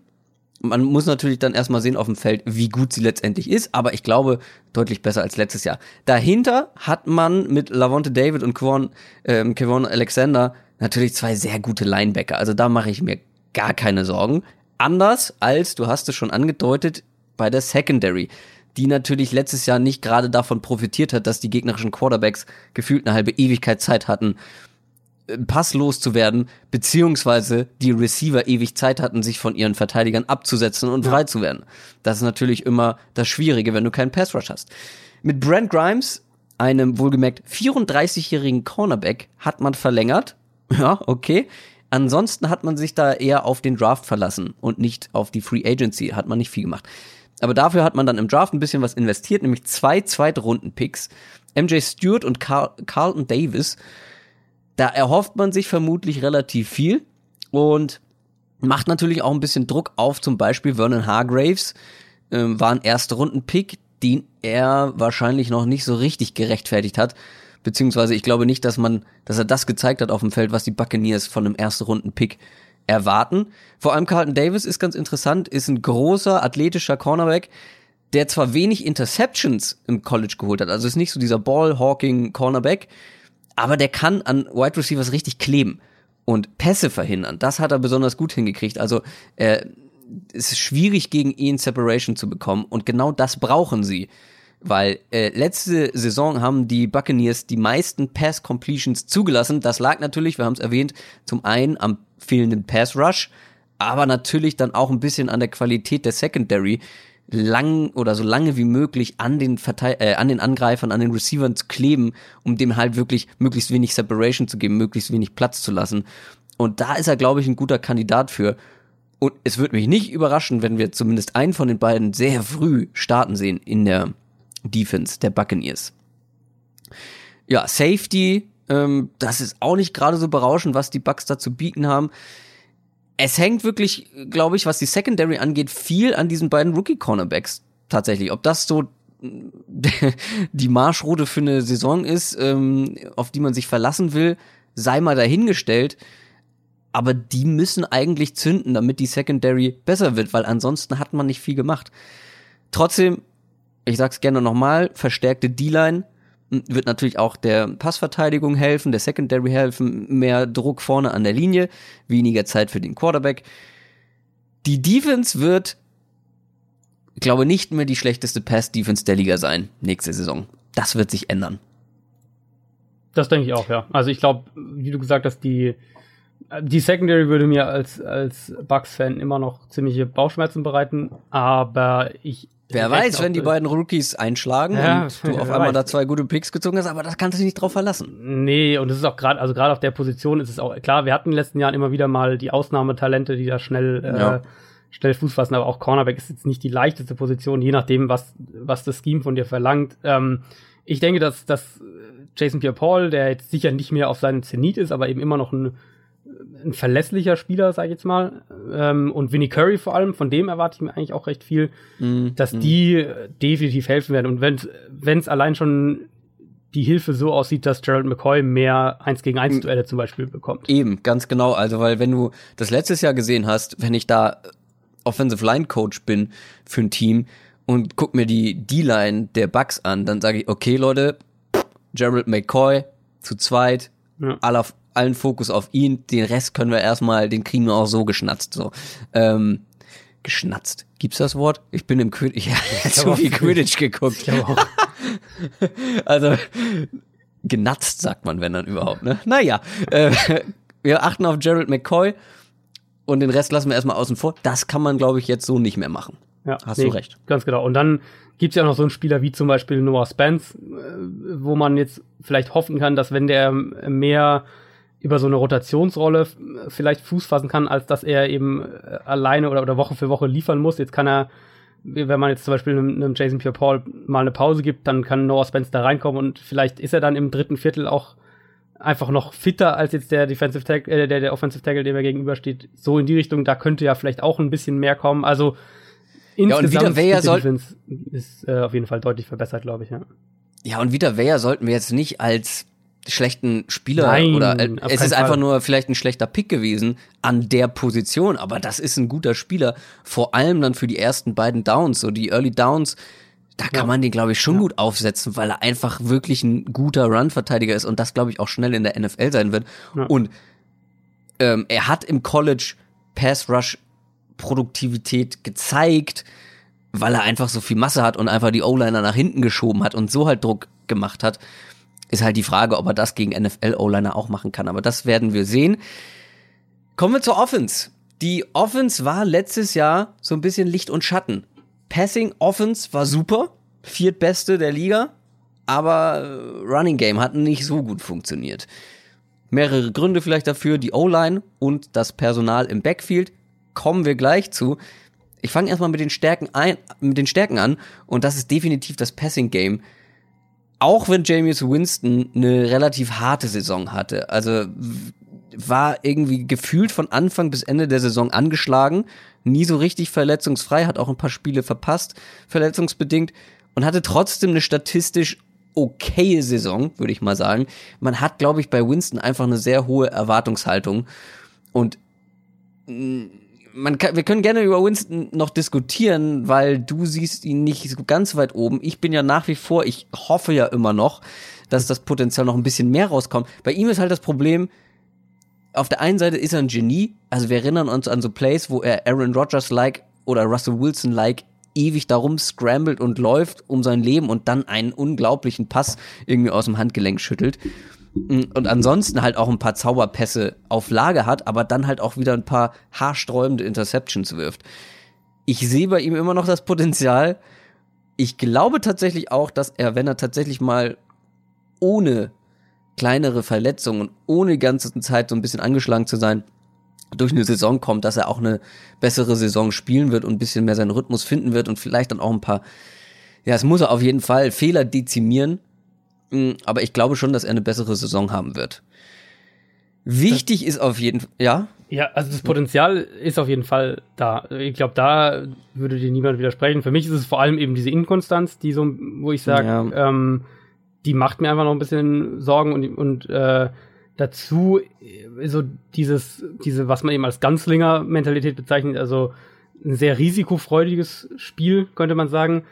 [SPEAKER 1] Man muss natürlich dann erstmal sehen auf dem Feld, wie gut sie letztendlich ist, aber ich glaube, deutlich besser als letztes Jahr. Dahinter hat man mit Lavonte David und Kevon, ähm, Kevon Alexander natürlich zwei sehr gute Linebacker. Also da mache ich mir gar keine Sorgen. Anders als, du hast es schon angedeutet, bei der Secondary. die natürlich letztes Jahr nicht gerade davon profitiert hat, dass die gegnerischen Quarterbacks gefühlt eine halbe Ewigkeit Zeit hatten, äh, passlos zu werden, beziehungsweise die Receiver ewig Zeit hatten, sich von ihren Verteidigern abzusetzen und frei zu werden. Das ist natürlich immer das Schwierige, wenn du keinen Pass Rush hast. Mit Brent Grimes, einem wohlgemerkt 34-jährigen Cornerback, hat man verlängert. Ja, okay. Ansonsten hat man sich da eher auf den Draft verlassen und nicht auf die Free Agency. Hat man nicht viel gemacht. Aber dafür hat man dann im Draft ein bisschen was investiert, nämlich zwei Zweitrunden-Picks. MJ Stewart und Carl Carlton Davis. Da erhofft man sich vermutlich relativ viel und macht natürlich auch ein bisschen Druck auf zum Beispiel Vernon Hargraves. Ähm, war ein erster Runden-Pick, den er wahrscheinlich noch nicht so richtig gerechtfertigt hat. Beziehungsweise ich glaube nicht, dass man, dass er das gezeigt hat auf dem Feld, was die Buccaneers von einem ersten Runden-Pick erwarten. Vor allem Carlton Davis ist ganz interessant, ist ein großer, athletischer Cornerback, der zwar wenig Interceptions im College geholt hat, also ist nicht so dieser Ball-Hawking Cornerback, aber der kann an Wide Receivers richtig kleben und Pässe verhindern. Das hat er besonders gut hingekriegt. Also äh, es ist schwierig gegen ihn Separation zu bekommen und genau das brauchen sie. Weil äh, letzte Saison haben die Buccaneers die meisten Pass-Completions zugelassen. Das lag natürlich, wir haben es erwähnt, zum einen am fehlenden Pass-Rush, aber natürlich dann auch ein bisschen an der Qualität der Secondary lang oder so lange wie möglich an den Verteil äh, an den Angreifern, an den Receivern zu kleben, um dem halt wirklich möglichst wenig Separation zu geben, möglichst wenig Platz zu lassen. Und da ist er, glaube ich, ein guter Kandidat für. Und es würde mich nicht überraschen, wenn wir zumindest einen von den beiden sehr früh starten sehen in der Defense der Buccaneers. Ja, Safety, ähm, das ist auch nicht gerade so berauschend, was die Bucks da zu bieten haben. Es hängt wirklich, glaube ich, was die Secondary angeht, viel an diesen beiden Rookie-Cornerbacks tatsächlich. Ob das so die Marschroute für eine Saison ist, ähm, auf die man sich verlassen will, sei mal dahingestellt. Aber die müssen eigentlich zünden, damit die Secondary besser wird, weil ansonsten hat man nicht viel gemacht. Trotzdem ich sag's gerne nochmal, verstärkte D-Line wird natürlich auch der Passverteidigung helfen, der Secondary helfen, mehr Druck vorne an der Linie, weniger Zeit für den Quarterback. Die Defense wird, ich glaube, nicht mehr die schlechteste Pass-Defense der Liga sein nächste Saison. Das wird sich ändern.
[SPEAKER 2] Das denke ich auch, ja. Also ich glaube, wie du gesagt hast, die, die Secondary würde mir als, als Bucks-Fan immer noch ziemliche Bauchschmerzen bereiten, aber ich
[SPEAKER 1] Wer weiß, wenn die beiden Rookies einschlagen ja, und du auf einmal weiß. da zwei gute Picks gezogen hast, aber das kannst du dich nicht drauf verlassen.
[SPEAKER 2] Nee, und es ist auch gerade, also gerade auf der Position ist es auch klar, wir hatten in den letzten Jahren immer wieder mal die Ausnahmetalente, die da schnell, äh, ja. äh, schnell Fuß fassen, aber auch Cornerback ist jetzt nicht die leichteste Position, je nachdem, was, was das Scheme von dir verlangt. Ähm, ich denke, dass, dass Jason Pierre-Paul, der jetzt sicher nicht mehr auf seinem Zenit ist, aber eben immer noch ein ein verlässlicher Spieler, sag ich jetzt mal. Ähm, und Vinnie Curry vor allem, von dem erwarte ich mir eigentlich auch recht viel, mm, dass mm. die definitiv helfen werden. Und wenn es allein schon die Hilfe so aussieht, dass Gerald McCoy mehr 1 gegen 1 Duelle zum Beispiel bekommt.
[SPEAKER 1] Eben, ganz genau. Also, weil wenn du das letztes Jahr gesehen hast, wenn ich da Offensive Line Coach bin für ein Team und guck mir die D-Line der Bucks an, dann sage ich, okay, Leute, Gerald McCoy zu zweit, ja. aller allen Fokus auf ihn, den Rest können wir erstmal, den kriegen wir auch so geschnatzt. So. Ähm, geschnatzt. Gibt's das Wort? Ich bin im Quidditch, ich habe zu viel Quidditch geguckt. also genatzt sagt man, wenn dann überhaupt. Ne? Naja, äh, wir achten auf Gerald McCoy und den Rest lassen wir erstmal außen vor. Das kann man, glaube ich, jetzt so nicht mehr machen.
[SPEAKER 2] Ja, hast nee, du recht. Ganz genau. Und dann gibt's ja noch so einen Spieler wie zum Beispiel Noah Spence, äh, wo man jetzt vielleicht hoffen kann, dass wenn der mehr über so eine Rotationsrolle vielleicht Fuß fassen kann, als dass er eben äh, alleine oder, oder Woche für Woche liefern muss. Jetzt kann er, wenn man jetzt zum Beispiel einem, einem Jason Pierre-Paul mal eine Pause gibt, dann kann Noah Spence da reinkommen und vielleicht ist er dann im dritten Viertel auch einfach noch fitter als jetzt der Defensive Tackle, äh, der, der Offensive Tackle, dem er gegenübersteht. So in die Richtung, da könnte ja vielleicht auch ein bisschen mehr kommen. Also insgesamt ja, und wieder Weyer soll ist äh, auf jeden Fall deutlich verbessert, glaube ich, ja.
[SPEAKER 1] Ja, und wieder Weyer sollten wir jetzt nicht als schlechten Spieler Nein, oder äh, es ist einfach nur vielleicht ein schlechter Pick gewesen an der Position, aber das ist ein guter Spieler, vor allem dann für die ersten beiden Downs, so die Early Downs, da kann ja. man den glaube ich schon ja. gut aufsetzen, weil er einfach wirklich ein guter Run-Verteidiger ist und das glaube ich auch schnell in der NFL sein wird. Ja. Und ähm, er hat im College Pass Rush Produktivität gezeigt weil er einfach so viel Masse hat und einfach die O-Liner nach hinten geschoben hat und so halt Druck gemacht hat, ist halt die Frage, ob er das gegen NFL-O-Liner auch machen kann. Aber das werden wir sehen. Kommen wir zur Offense. Die Offense war letztes Jahr so ein bisschen Licht und Schatten. Passing Offense war super, viertbeste der Liga, aber äh, Running Game hat nicht so gut funktioniert. Mehrere Gründe vielleicht dafür, die O-Line und das Personal im Backfield, kommen wir gleich zu. Ich fange erstmal mit den Stärken ein, mit den Stärken an und das ist definitiv das Passing Game. Auch wenn Jameis Winston eine relativ harte Saison hatte, also war irgendwie gefühlt von Anfang bis Ende der Saison angeschlagen, nie so richtig verletzungsfrei, hat auch ein paar Spiele verpasst, verletzungsbedingt und hatte trotzdem eine statistisch okaye Saison, würde ich mal sagen. Man hat, glaube ich, bei Winston einfach eine sehr hohe Erwartungshaltung und mm, man kann, wir können gerne über Winston noch diskutieren, weil du siehst ihn nicht so ganz weit oben. Ich bin ja nach wie vor, ich hoffe ja immer noch, dass das Potenzial noch ein bisschen mehr rauskommt. Bei ihm ist halt das Problem, auf der einen Seite ist er ein Genie, also wir erinnern uns an so Plays, wo er Aaron Rodgers-like oder Russell Wilson-like ewig darum scrambled und läuft um sein Leben und dann einen unglaublichen Pass irgendwie aus dem Handgelenk schüttelt. Und ansonsten halt auch ein paar Zauberpässe auf Lage hat, aber dann halt auch wieder ein paar haarsträubende Interceptions wirft. Ich sehe bei ihm immer noch das Potenzial. Ich glaube tatsächlich auch, dass er, wenn er tatsächlich mal ohne kleinere Verletzungen und ohne die ganze Zeit so ein bisschen angeschlagen zu sein, durch eine Saison kommt, dass er auch eine bessere Saison spielen wird und ein bisschen mehr seinen Rhythmus finden wird und vielleicht dann auch ein paar, ja, es muss er auf jeden Fall Fehler dezimieren, mm, aber ich glaube schon, dass er eine bessere Saison haben wird. Wichtig das, ist auf jeden Fall, ja?
[SPEAKER 2] Ja, also das Potenzial ist auf jeden Fall da. Ich glaube, da würde dir niemand widersprechen. Für mich ist es vor allem eben diese Inkonstanz, die so, wo ich sage, ja. ähm, die macht mir einfach noch ein bisschen Sorgen und, und äh, dazu äh, so dieses, diese, was man eben als Ganzlinger-Mentalität bezeichnet, also ein sehr risikofreudiges Spiel, könnte man sagen.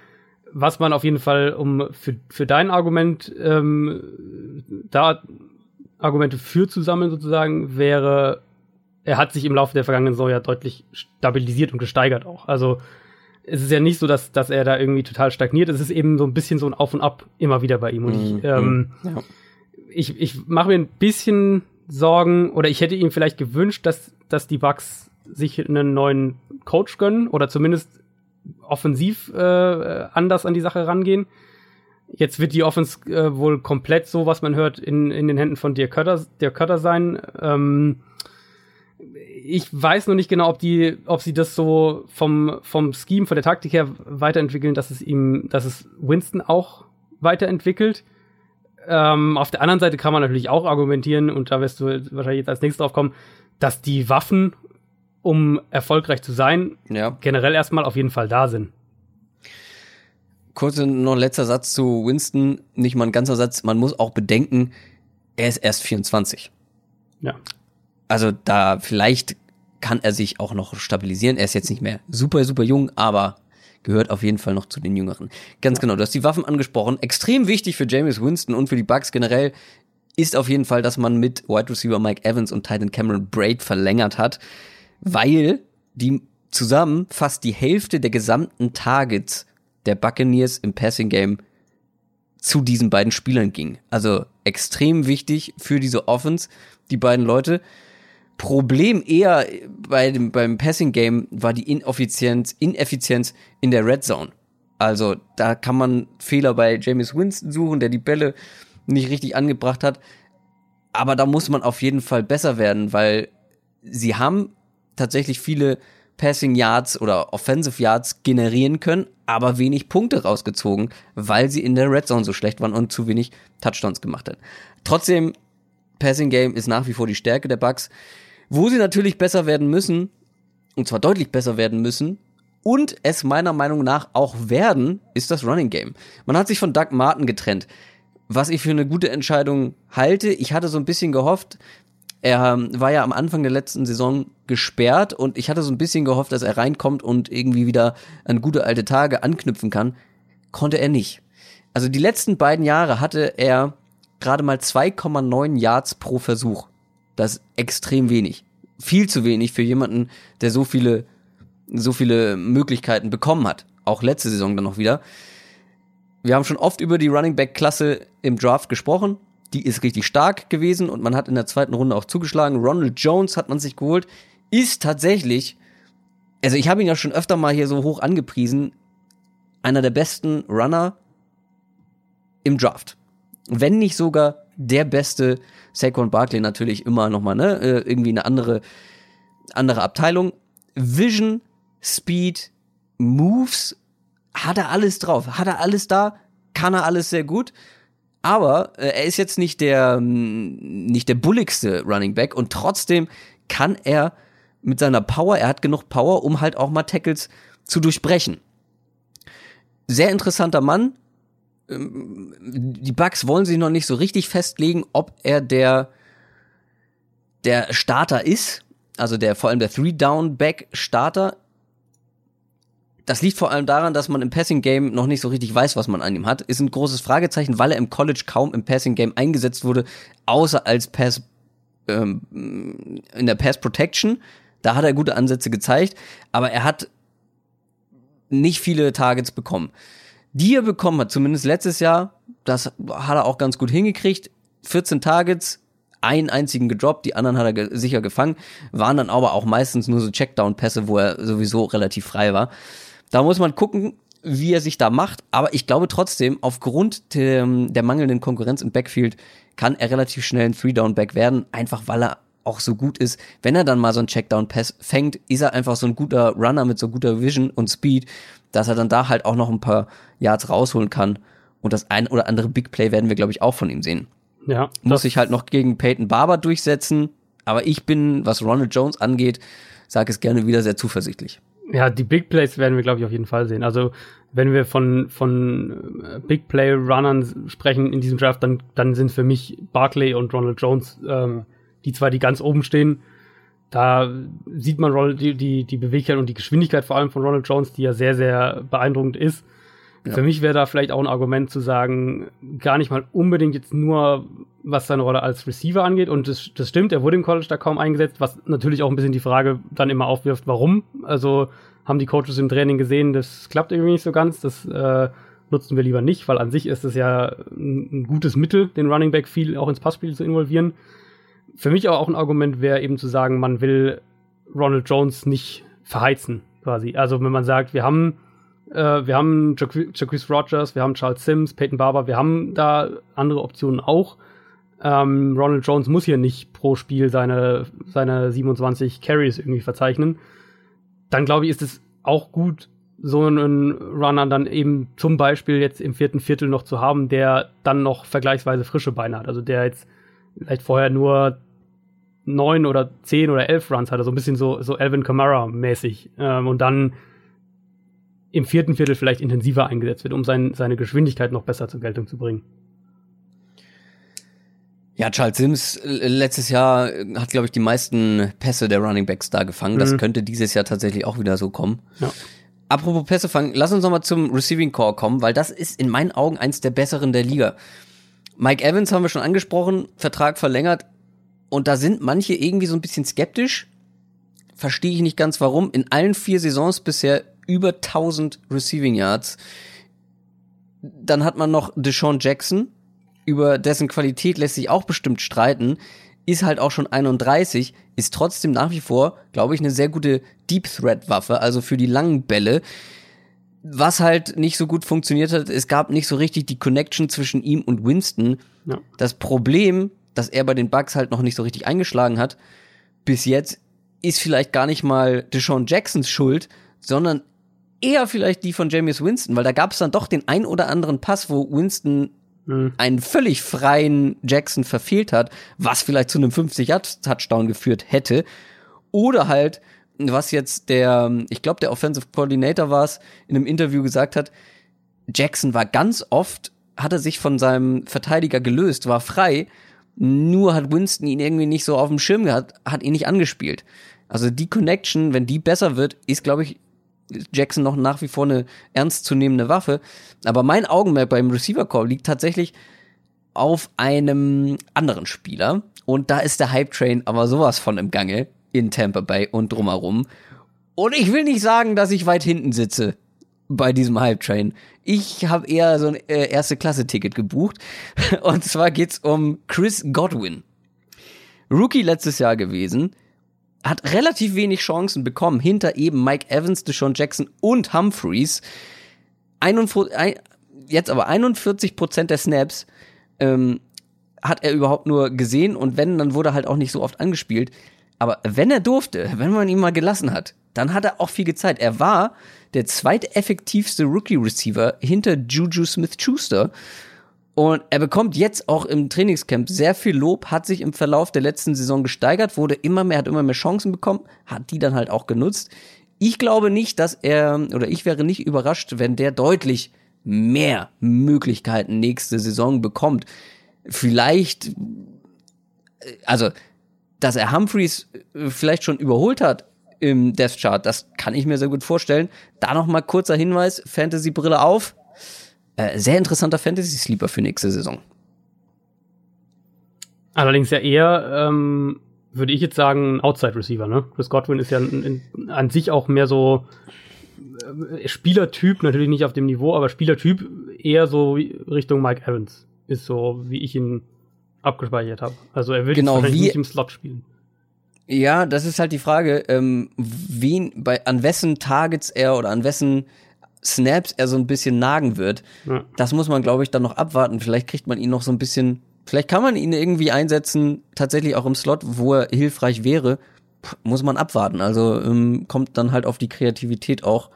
[SPEAKER 2] Was man auf jeden Fall, um für, für dein Argument ähm, da Argumente für zu sammeln, sozusagen, wäre, er hat sich im Laufe der vergangenen Saison ja deutlich stabilisiert und gesteigert auch. Also es ist ja nicht so, dass, dass er da irgendwie total stagniert. Es ist eben so ein bisschen so ein Auf und Ab immer wieder bei ihm. Und ich, mhm. ähm, ja. ich, ich mache mir ein bisschen Sorgen oder ich hätte ihm vielleicht gewünscht, dass, dass die Bucks sich einen neuen Coach gönnen oder zumindest offensiv äh, anders an die Sache rangehen. Jetzt wird die Offense äh, wohl komplett so, was man hört, in, in den Händen von Dirk Cutter, Dirk Cutter sein. Ähm, ich weiß noch nicht genau, ob die, ob sie das so vom, vom Scheme, von der Taktik her weiterentwickeln, dass es ihm, dass es Winston auch weiterentwickelt. Ähm, auf der anderen Seite kann man natürlich auch argumentieren, und da wirst du wahrscheinlich jetzt als nächstes drauf kommen, dass die Waffen, um erfolgreich zu sein, ja. generell erstmal auf jeden Fall da sind.
[SPEAKER 1] Kurz noch letzter Satz zu Winston, nicht mal ein ganzer Satz. Man muss auch bedenken, er ist erst 24. Ja. Also da vielleicht kann er sich auch noch stabilisieren. Er ist jetzt nicht mehr super, super jung, aber gehört auf jeden Fall noch zu den Jüngeren. Ganz ja. genau, du hast die Waffen angesprochen. Extrem wichtig für James Winston und für die Bucks generell ist auf jeden Fall, dass man mit Wide Receiver Mike Evans und Titan Cameron Braid verlängert hat, weil die zusammen fast die Hälfte der gesamten Targets der Buccaneers im Passing Game zu diesen beiden Spielern ging. Also extrem wichtig für diese Offense, die beiden Leute. Problem eher bei dem, beim Passing Game war die Ineffizienz, Ineffizienz in der Red Zone. Also da kann man Fehler bei James Winston suchen, der die Bälle nicht richtig angebracht hat. Aber da muss man auf jeden Fall besser werden, weil sie haben tatsächlich viele Passing Yards oder Offensive Yards generieren können, aber wenig Punkte rausgezogen, weil sie in der Red Zone so schlecht waren und zu wenig Touchdowns gemacht haben. Trotzdem, Passing Game ist nach wie vor die Stärke der Bucks. Wo sie natürlich besser werden müssen, und zwar deutlich besser werden müssen, und es meiner Meinung nach auch werden, ist das Running Game. Man hat sich von Doug Martin getrennt, was ich für eine gute Entscheidung halte. Ich hatte so ein bisschen gehofft, er ähm, war ja am Anfang der letzten Saison gesperrt und ich hatte so ein bisschen gehofft, dass er reinkommt und irgendwie wieder an gute alte Tage anknüpfen kann. Konnte er nicht. Also die letzten beiden Jahre hatte er gerade mal 2,9 Yards pro Versuch. Das ist extrem wenig. Viel zu wenig für jemanden, der so viele, so viele Möglichkeiten bekommen hat. auch letzte Saison dann noch wieder. Wir haben schon oft über die Running Back Klasse im Draft gesprochen. Die ist richtig stark gewesen und man hat in der zweiten Runde auch zugeschlagen. Ronald Jones hat man sich geholt. Ist tatsächlich, also ich habe ihn ja schon öfter mal hier so hoch angepriesen, einer der besten Runner im Draft. Wenn nicht sogar der beste Saquon Barkley natürlich immer nochmal, ne, äh, irgendwie eine andere, andere Abteilung. Vision, Speed, Moves, hat er alles drauf, hat er alles da, kann er alles sehr gut. Aber äh, er ist jetzt nicht der, nicht der bulligste Running Back und trotzdem kann er mit seiner Power, er hat genug Power, um halt auch mal Tackles zu durchbrechen. Sehr interessanter Mann, ähm, die Bugs wollen sich noch nicht so richtig festlegen, ob er der der Starter ist, also der vor allem der Three Down Back Starter. Das liegt vor allem daran, dass man im Passing Game noch nicht so richtig weiß, was man an ihm hat. Ist ein großes Fragezeichen, weil er im College kaum im Passing Game eingesetzt wurde, außer als Pass ähm, in der Pass Protection. Da hat er gute Ansätze gezeigt, aber er hat nicht viele Targets bekommen die er bekommen hat, zumindest letztes Jahr, das hat er auch ganz gut hingekriegt. 14 Targets, einen einzigen gedroppt, die anderen hat er ge sicher gefangen, waren dann aber auch meistens nur so Checkdown-Pässe, wo er sowieso relativ frei war. Da muss man gucken, wie er sich da macht, aber ich glaube trotzdem, aufgrund der, der mangelnden Konkurrenz im Backfield kann er relativ schnell ein Three-Down-Back werden, einfach weil er auch so gut ist. Wenn er dann mal so einen Checkdown-Pass fängt, ist er einfach so ein guter Runner mit so guter Vision und Speed, dass er dann da halt auch noch ein paar Yards rausholen kann. Und das ein oder andere Big Play werden wir, glaube ich, auch von ihm sehen.
[SPEAKER 2] Ja.
[SPEAKER 1] Muss sich halt noch gegen Peyton Barber durchsetzen. Aber ich bin, was Ronald Jones angeht, sage es gerne wieder sehr zuversichtlich.
[SPEAKER 2] Ja, die Big Plays werden wir, glaube ich, auf jeden Fall sehen. Also, wenn wir von, von äh, Big Play Runnern sprechen in diesem Draft, dann, dann sind für mich Barkley und Ronald Jones ähm, die zwei, die ganz oben stehen. Da sieht man Ronald, die, die, die Beweglichkeit und die Geschwindigkeit vor allem von Ronald Jones, die ja sehr, sehr beeindruckend ist. Ja. Für mich wäre da vielleicht auch ein Argument zu sagen, gar nicht mal unbedingt jetzt nur, was seine Rolle als Receiver angeht. Und das, das stimmt, er wurde im College da kaum eingesetzt, was natürlich auch ein bisschen die Frage dann immer aufwirft, warum. Also haben die Coaches im Training gesehen, das klappt irgendwie nicht so ganz, das äh, nutzen wir lieber nicht, weil an sich ist es ja ein, ein gutes Mittel, den Running Back viel auch ins Passspiel zu involvieren für mich auch ein Argument wäre eben zu sagen, man will Ronald Jones nicht verheizen, quasi. Also wenn man sagt, wir haben äh, wir haben Jacquees Rogers, wir haben Charles Sims, Peyton Barber, wir haben da andere Optionen auch. Ähm, Ronald Jones muss hier nicht pro Spiel seine, seine 27 Carries irgendwie verzeichnen. Dann glaube ich, ist es auch gut, so einen Runner dann eben zum Beispiel jetzt im vierten Viertel noch zu haben, der dann noch vergleichsweise frische Beine hat. Also der jetzt vielleicht vorher nur neun oder zehn oder elf Runs hatte, so ein bisschen so, so Alvin Kamara-mäßig. Ähm, und dann im vierten Viertel vielleicht intensiver eingesetzt wird, um sein, seine Geschwindigkeit noch besser zur Geltung zu bringen.
[SPEAKER 1] Ja, Charles Sims äh, letztes Jahr hat, glaube ich, die meisten Pässe der Running Backs da gefangen. Mhm. Das könnte dieses Jahr tatsächlich auch wieder so kommen. Ja. Apropos Pässe fangen, lass uns nochmal zum Receiving Core kommen, weil das ist in meinen Augen eins der besseren der Liga. Mike Evans haben wir schon angesprochen, Vertrag verlängert. Und da sind manche irgendwie so ein bisschen skeptisch. Verstehe ich nicht ganz warum. In allen vier Saisons bisher über 1000 Receiving Yards. Dann hat man noch Deshaun Jackson. Über dessen Qualität lässt sich auch bestimmt streiten. Ist halt auch schon 31. Ist trotzdem nach wie vor, glaube ich, eine sehr gute Deep Threat Waffe. Also für die langen Bälle was halt nicht so gut funktioniert hat, es gab nicht so richtig die Connection zwischen ihm und Winston. Ja. Das Problem, dass er bei den Bugs halt noch nicht so richtig eingeschlagen hat, bis jetzt, ist vielleicht gar nicht mal Deshaun Jacksons Schuld, sondern eher vielleicht die von Jameis Winston, weil da gab es dann doch den ein oder anderen Pass, wo Winston mhm. einen völlig freien Jackson verfehlt hat, was vielleicht zu einem 50-Yard-Touchdown geführt hätte. Oder halt was jetzt der, ich glaube, der Offensive Coordinator war es, in einem Interview gesagt hat, Jackson war ganz oft, hat er sich von seinem Verteidiger gelöst, war frei, nur hat Winston ihn irgendwie nicht so auf dem Schirm gehabt, hat ihn nicht angespielt. Also die Connection, wenn die besser wird, ist, glaube ich, Jackson noch nach wie vor eine ernstzunehmende Waffe. Aber mein Augenmerk beim Receiver Call liegt tatsächlich auf einem anderen Spieler. Und da ist der Hype Train aber sowas von im Gange in Tampa Bay und drumherum. Und ich will nicht sagen, dass ich weit hinten sitze bei diesem Hype-Train. Ich habe eher so ein äh, Erste-Klasse-Ticket gebucht. Und zwar geht's um Chris Godwin. Rookie letztes Jahr gewesen, hat relativ wenig Chancen bekommen, hinter eben Mike Evans, Deshaun Jackson und Humphreys. 41, jetzt aber 41 Prozent der Snaps ähm, hat er überhaupt nur gesehen und wenn, dann wurde er halt auch nicht so oft angespielt. Aber wenn er durfte, wenn man ihn mal gelassen hat, dann hat er auch viel gezeigt. Er war der zweiteffektivste Rookie-Receiver hinter Juju Smith-Schuster. Und er bekommt jetzt auch im Trainingscamp sehr viel Lob, hat sich im Verlauf der letzten Saison gesteigert, wurde immer mehr, hat immer mehr Chancen bekommen, hat die dann halt auch genutzt. Ich glaube nicht, dass er, oder ich wäre nicht überrascht, wenn der deutlich mehr Möglichkeiten nächste Saison bekommt. Vielleicht, also, dass er Humphreys äh, vielleicht schon überholt hat im Death Chart, das kann ich mir sehr gut vorstellen. Da noch mal kurzer Hinweis, Fantasy-Brille auf. Äh, sehr interessanter Fantasy-Sleeper für nächste Saison.
[SPEAKER 2] Allerdings ja eher, ähm, würde ich jetzt sagen, Outside-Receiver, ne? Chris Godwin ist ja in, in, an sich auch mehr so äh, Spielertyp, natürlich nicht auf dem Niveau, aber Spielertyp eher so Richtung Mike Evans. Ist so, wie ich ihn abgespeichert habe. Also er will
[SPEAKER 1] genau,
[SPEAKER 2] nicht im Slot spielen.
[SPEAKER 1] Ja, das ist halt die Frage, ähm, wen, bei, an wessen Targets er oder an wessen Snaps er so ein bisschen nagen wird. Ja. Das muss man, glaube ich, dann noch abwarten. Vielleicht kriegt man ihn noch so ein bisschen, vielleicht kann man ihn irgendwie einsetzen, tatsächlich auch im Slot, wo er hilfreich wäre. Puh, muss man abwarten. Also ähm, kommt dann halt auf die Kreativität auch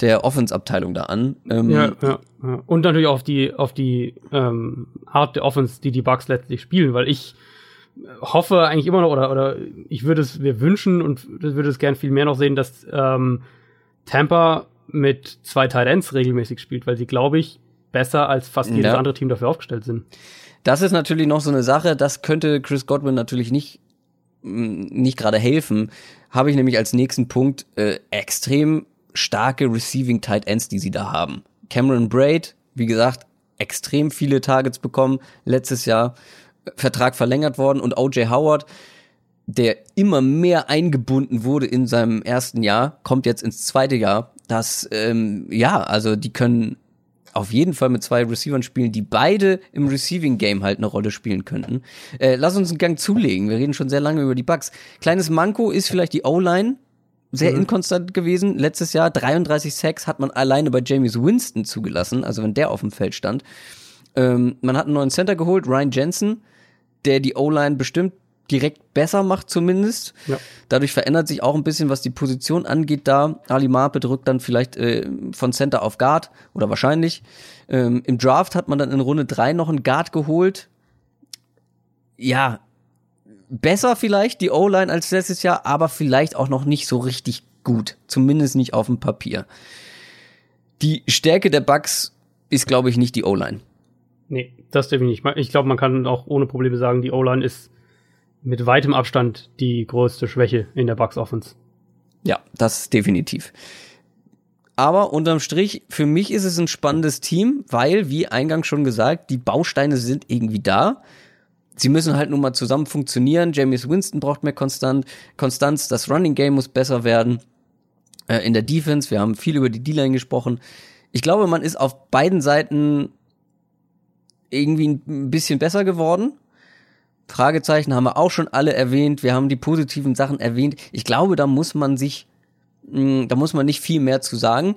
[SPEAKER 1] der Offense-Abteilung da an.
[SPEAKER 2] Ähm, ja, ja, ja, Und natürlich auch auf die, auf die ähm, Art der Offense, die die Bugs letztlich spielen, weil ich hoffe eigentlich immer noch, oder, oder ich würde es mir wünschen und würde es gern viel mehr noch sehen, dass ähm, Tampa mit zwei Tight Ends regelmäßig spielt, weil sie, glaube ich, besser als fast jedes ja. andere Team dafür aufgestellt sind.
[SPEAKER 1] Das ist natürlich noch so eine Sache, das könnte Chris Godwin natürlich nicht, mm, nicht gerade helfen. Habe ich nämlich als nächsten Punkt äh, extrem starke Receiving Tight Ends, die sie da haben. Cameron Braid, wie gesagt, extrem viele Targets bekommen letztes Jahr. Vertrag verlängert worden und OJ Howard, der immer mehr eingebunden wurde in seinem ersten Jahr, kommt jetzt ins zweite Jahr. Das, ähm, ja, also die können auf jeden Fall mit zwei Receivern spielen, die beide im Receiving Game halt eine Rolle spielen könnten. Äh, lass uns einen Gang zulegen. Wir reden schon sehr lange über die Bugs. Kleines Manko ist vielleicht die O-Line. Sehr mhm. inkonstant gewesen. Letztes Jahr 33 Sacks hat man alleine bei James Winston zugelassen, also wenn der auf dem Feld stand. Ähm, man hat einen neuen Center geholt, Ryan Jensen der die O-Line bestimmt direkt besser macht zumindest. Ja. Dadurch verändert sich auch ein bisschen, was die Position angeht da. Ali Marpe drückt dann vielleicht äh, von Center auf Guard oder wahrscheinlich. Ähm, Im Draft hat man dann in Runde drei noch einen Guard geholt. Ja, besser vielleicht die O-Line als letztes Jahr, aber vielleicht auch noch nicht so richtig gut. Zumindest nicht auf dem Papier. Die Stärke der Bucks ist, glaube ich, nicht die O-Line.
[SPEAKER 2] Nee, das definitiv nicht. Ich glaube, man kann auch ohne Probleme sagen, die O-Line ist mit weitem Abstand die größte Schwäche in der Bucks Offense.
[SPEAKER 1] Ja, das definitiv. Aber unterm Strich, für mich ist es ein spannendes Team, weil, wie eingangs schon gesagt, die Bausteine sind irgendwie da. Sie müssen halt nun mal zusammen funktionieren. James Winston braucht mehr Konstant, Konstanz. Das Running Game muss besser werden. Äh, in der Defense, wir haben viel über die D-Line gesprochen. Ich glaube, man ist auf beiden Seiten irgendwie ein bisschen besser geworden. Fragezeichen haben wir auch schon alle erwähnt. Wir haben die positiven Sachen erwähnt. Ich glaube, da muss man sich, hm, da muss man nicht viel mehr zu sagen.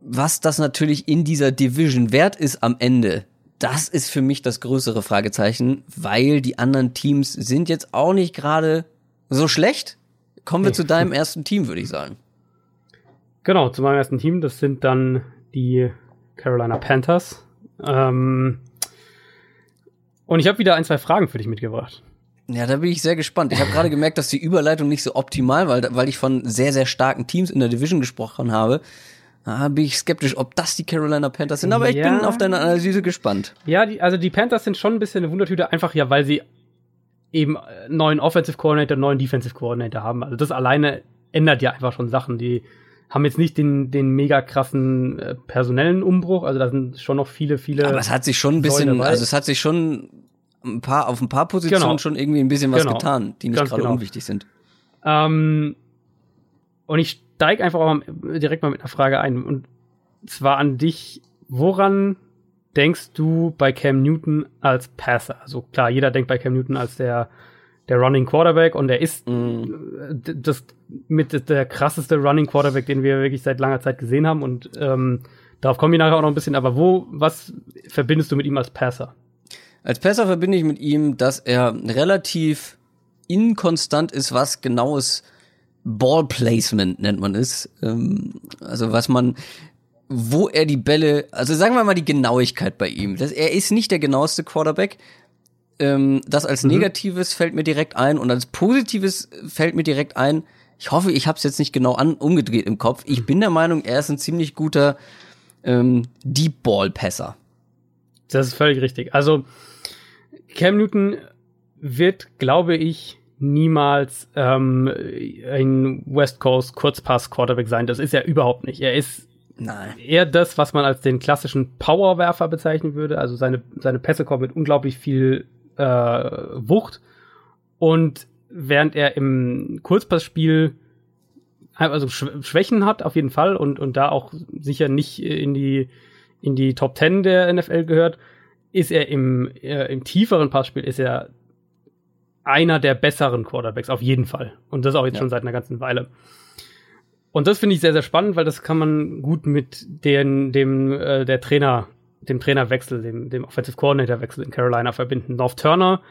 [SPEAKER 1] Was das natürlich in dieser Division wert ist am Ende, das ist für mich das größere Fragezeichen, weil die anderen Teams sind jetzt auch nicht gerade so schlecht. Kommen wir nee. zu deinem ersten Team, würde ich sagen.
[SPEAKER 2] Genau, zu meinem ersten Team. Das sind dann die Carolina Panthers. Ähm, und ich habe wieder ein, zwei Fragen für dich mitgebracht.
[SPEAKER 1] Ja, da bin ich sehr gespannt. Ich habe gerade gemerkt, dass die Überleitung nicht so optimal war, weil ich von sehr, sehr starken Teams in der Division gesprochen habe. Da bin ich skeptisch, ob das die Carolina Panthers sind, aber ich ja. bin auf deine Analyse gespannt.
[SPEAKER 2] Ja, die, also die Panthers sind schon ein bisschen eine Wundertüte, einfach ja, weil sie eben neuen Offensive Coordinator, neuen Defensive Coordinator haben. Also das alleine ändert ja einfach schon Sachen. Die haben jetzt nicht den, den mega krassen äh, personellen Umbruch, also da sind schon noch viele, viele.
[SPEAKER 1] Aber es hat sich schon ein bisschen, also es hat sich schon ein paar, auf ein paar Positionen genau. schon irgendwie ein bisschen was genau. getan, die nicht gerade genau. unwichtig sind.
[SPEAKER 2] Ähm, Und ich steige einfach auch direkt mal mit einer Frage ein. Und zwar an dich. Woran denkst du bei Cam Newton als Passer? Also klar, jeder denkt bei Cam Newton als der, der Running Quarterback und er ist mm. das mit der krasseste Running Quarterback, den wir wirklich seit langer Zeit gesehen haben. Und ähm, darauf kommen wir nachher auch noch ein bisschen. Aber wo, was verbindest du mit ihm als Passer?
[SPEAKER 1] Als Passer verbinde ich mit ihm, dass er relativ inkonstant ist, was genaues Ball Placement nennt man es. Ähm, also was man, wo er die Bälle, also sagen wir mal die Genauigkeit bei ihm. Das, er ist nicht der genaueste Quarterback. Ähm, das als mhm. Negatives fällt mir direkt ein und als Positives fällt mir direkt ein. Ich hoffe, ich habe es jetzt nicht genau an, umgedreht im Kopf. Ich bin der Meinung, er ist ein ziemlich guter ähm, Deep Ball Passer.
[SPEAKER 2] Das ist völlig richtig. Also Cam Newton wird, glaube ich, niemals ähm, ein West Coast Kurzpass Quarterback sein. Das ist er überhaupt nicht. Er ist Nein. eher das, was man als den klassischen Powerwerfer bezeichnen würde. Also seine, seine Pässe kommen mit unglaublich viel äh, Wucht. Und während er im Kurzpassspiel also Schwächen hat, auf jeden Fall, und, und da auch sicher nicht in die, in die Top Ten der NFL gehört, ist er im, äh, im tieferen Passspiel ist er einer der besseren Quarterbacks, auf jeden Fall. Und das auch jetzt ja. schon seit einer ganzen Weile. Und das finde ich sehr, sehr spannend, weil das kann man gut mit den, dem, äh, der Trainer, dem Trainerwechsel, dem, dem Offensive Coordinator Wechsel in Carolina verbinden. North Turner,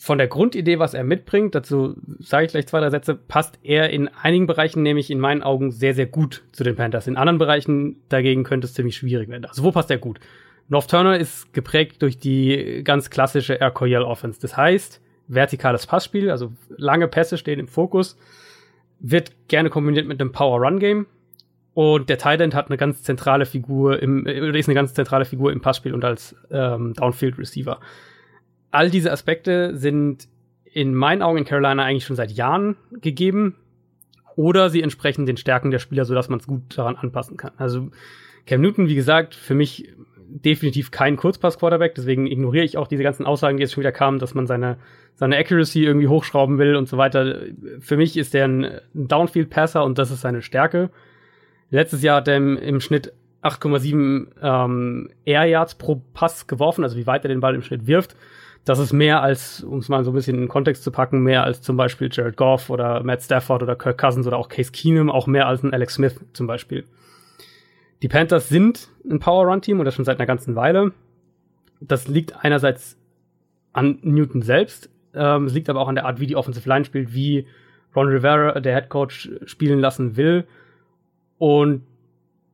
[SPEAKER 2] von der Grundidee, was er mitbringt, dazu sage ich gleich zwei, drei Sätze, passt er in einigen Bereichen nämlich in meinen Augen sehr, sehr gut zu den Panthers. In anderen Bereichen dagegen könnte es ziemlich schwierig werden. Also wo passt er gut? North Turner ist geprägt durch die ganz klassische Air Coryell Offense. Das heißt, vertikales Passspiel, also lange Pässe stehen im Fokus, wird gerne kombiniert mit einem Power Run Game. Und der Tight hat eine ganz zentrale Figur im, oder ist eine ganz zentrale Figur im Passspiel und als ähm, Downfield Receiver. All diese Aspekte sind in meinen Augen in Carolina eigentlich schon seit Jahren gegeben. Oder sie entsprechen den Stärken der Spieler, sodass man es gut daran anpassen kann. Also Cam Newton, wie gesagt, für mich definitiv kein Kurzpass-Quarterback, deswegen ignoriere ich auch diese ganzen Aussagen, die jetzt schon wieder kamen, dass man seine, seine Accuracy irgendwie hochschrauben will und so weiter. Für mich ist der ein, Downfield-Passer und das ist seine Stärke. Letztes Jahr hat er im, Schnitt 8,7 ähm, Air Yards pro Pass geworfen, also wie weit er den Ball im Schnitt wirft. Das ist mehr als, um es mal so ein bisschen in den Kontext zu packen, mehr als zum Beispiel Jared Goff oder Matt Stafford oder Kirk Cousins oder auch Case Keenum, auch mehr als ein Alex Smith zum Beispiel. Die Panthers sind ein Power-Run-Team und das schon seit einer ganzen Weile. Das liegt einerseits an Newton selbst, ähm, es liegt aber auch an der Art, wie die Offensive Line spielt, wie Ron Rivera, der Head Coach, spielen lassen will. Und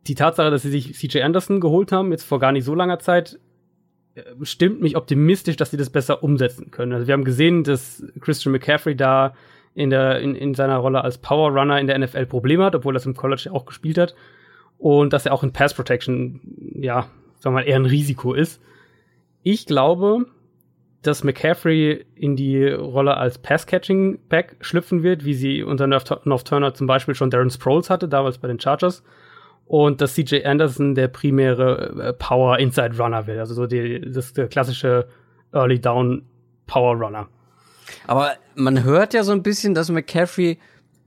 [SPEAKER 2] die Tatsache, dass sie sich CJ Anderson geholt haben, jetzt vor gar nicht so langer Zeit, äh, stimmt mich optimistisch, dass sie das besser umsetzen können. Also wir haben gesehen, dass Christian McCaffrey da in, der, in, in seiner Rolle als Power Runner in der NFL Probleme hat, obwohl er es im College auch gespielt hat und dass er auch in Pass Protection, ja, sagen wir mal, eher ein Risiko ist. Ich glaube, dass McCaffrey in die Rolle als Pass-Catching-Back schlüpfen wird, wie sie unter North Turner zum Beispiel schon Darren Sproles hatte, damals bei den Chargers. Und dass CJ Anderson der primäre äh, Power-Inside-Runner wird, also so die, das der klassische Early Down Power Runner.
[SPEAKER 1] Aber man hört ja so ein bisschen, dass McCaffrey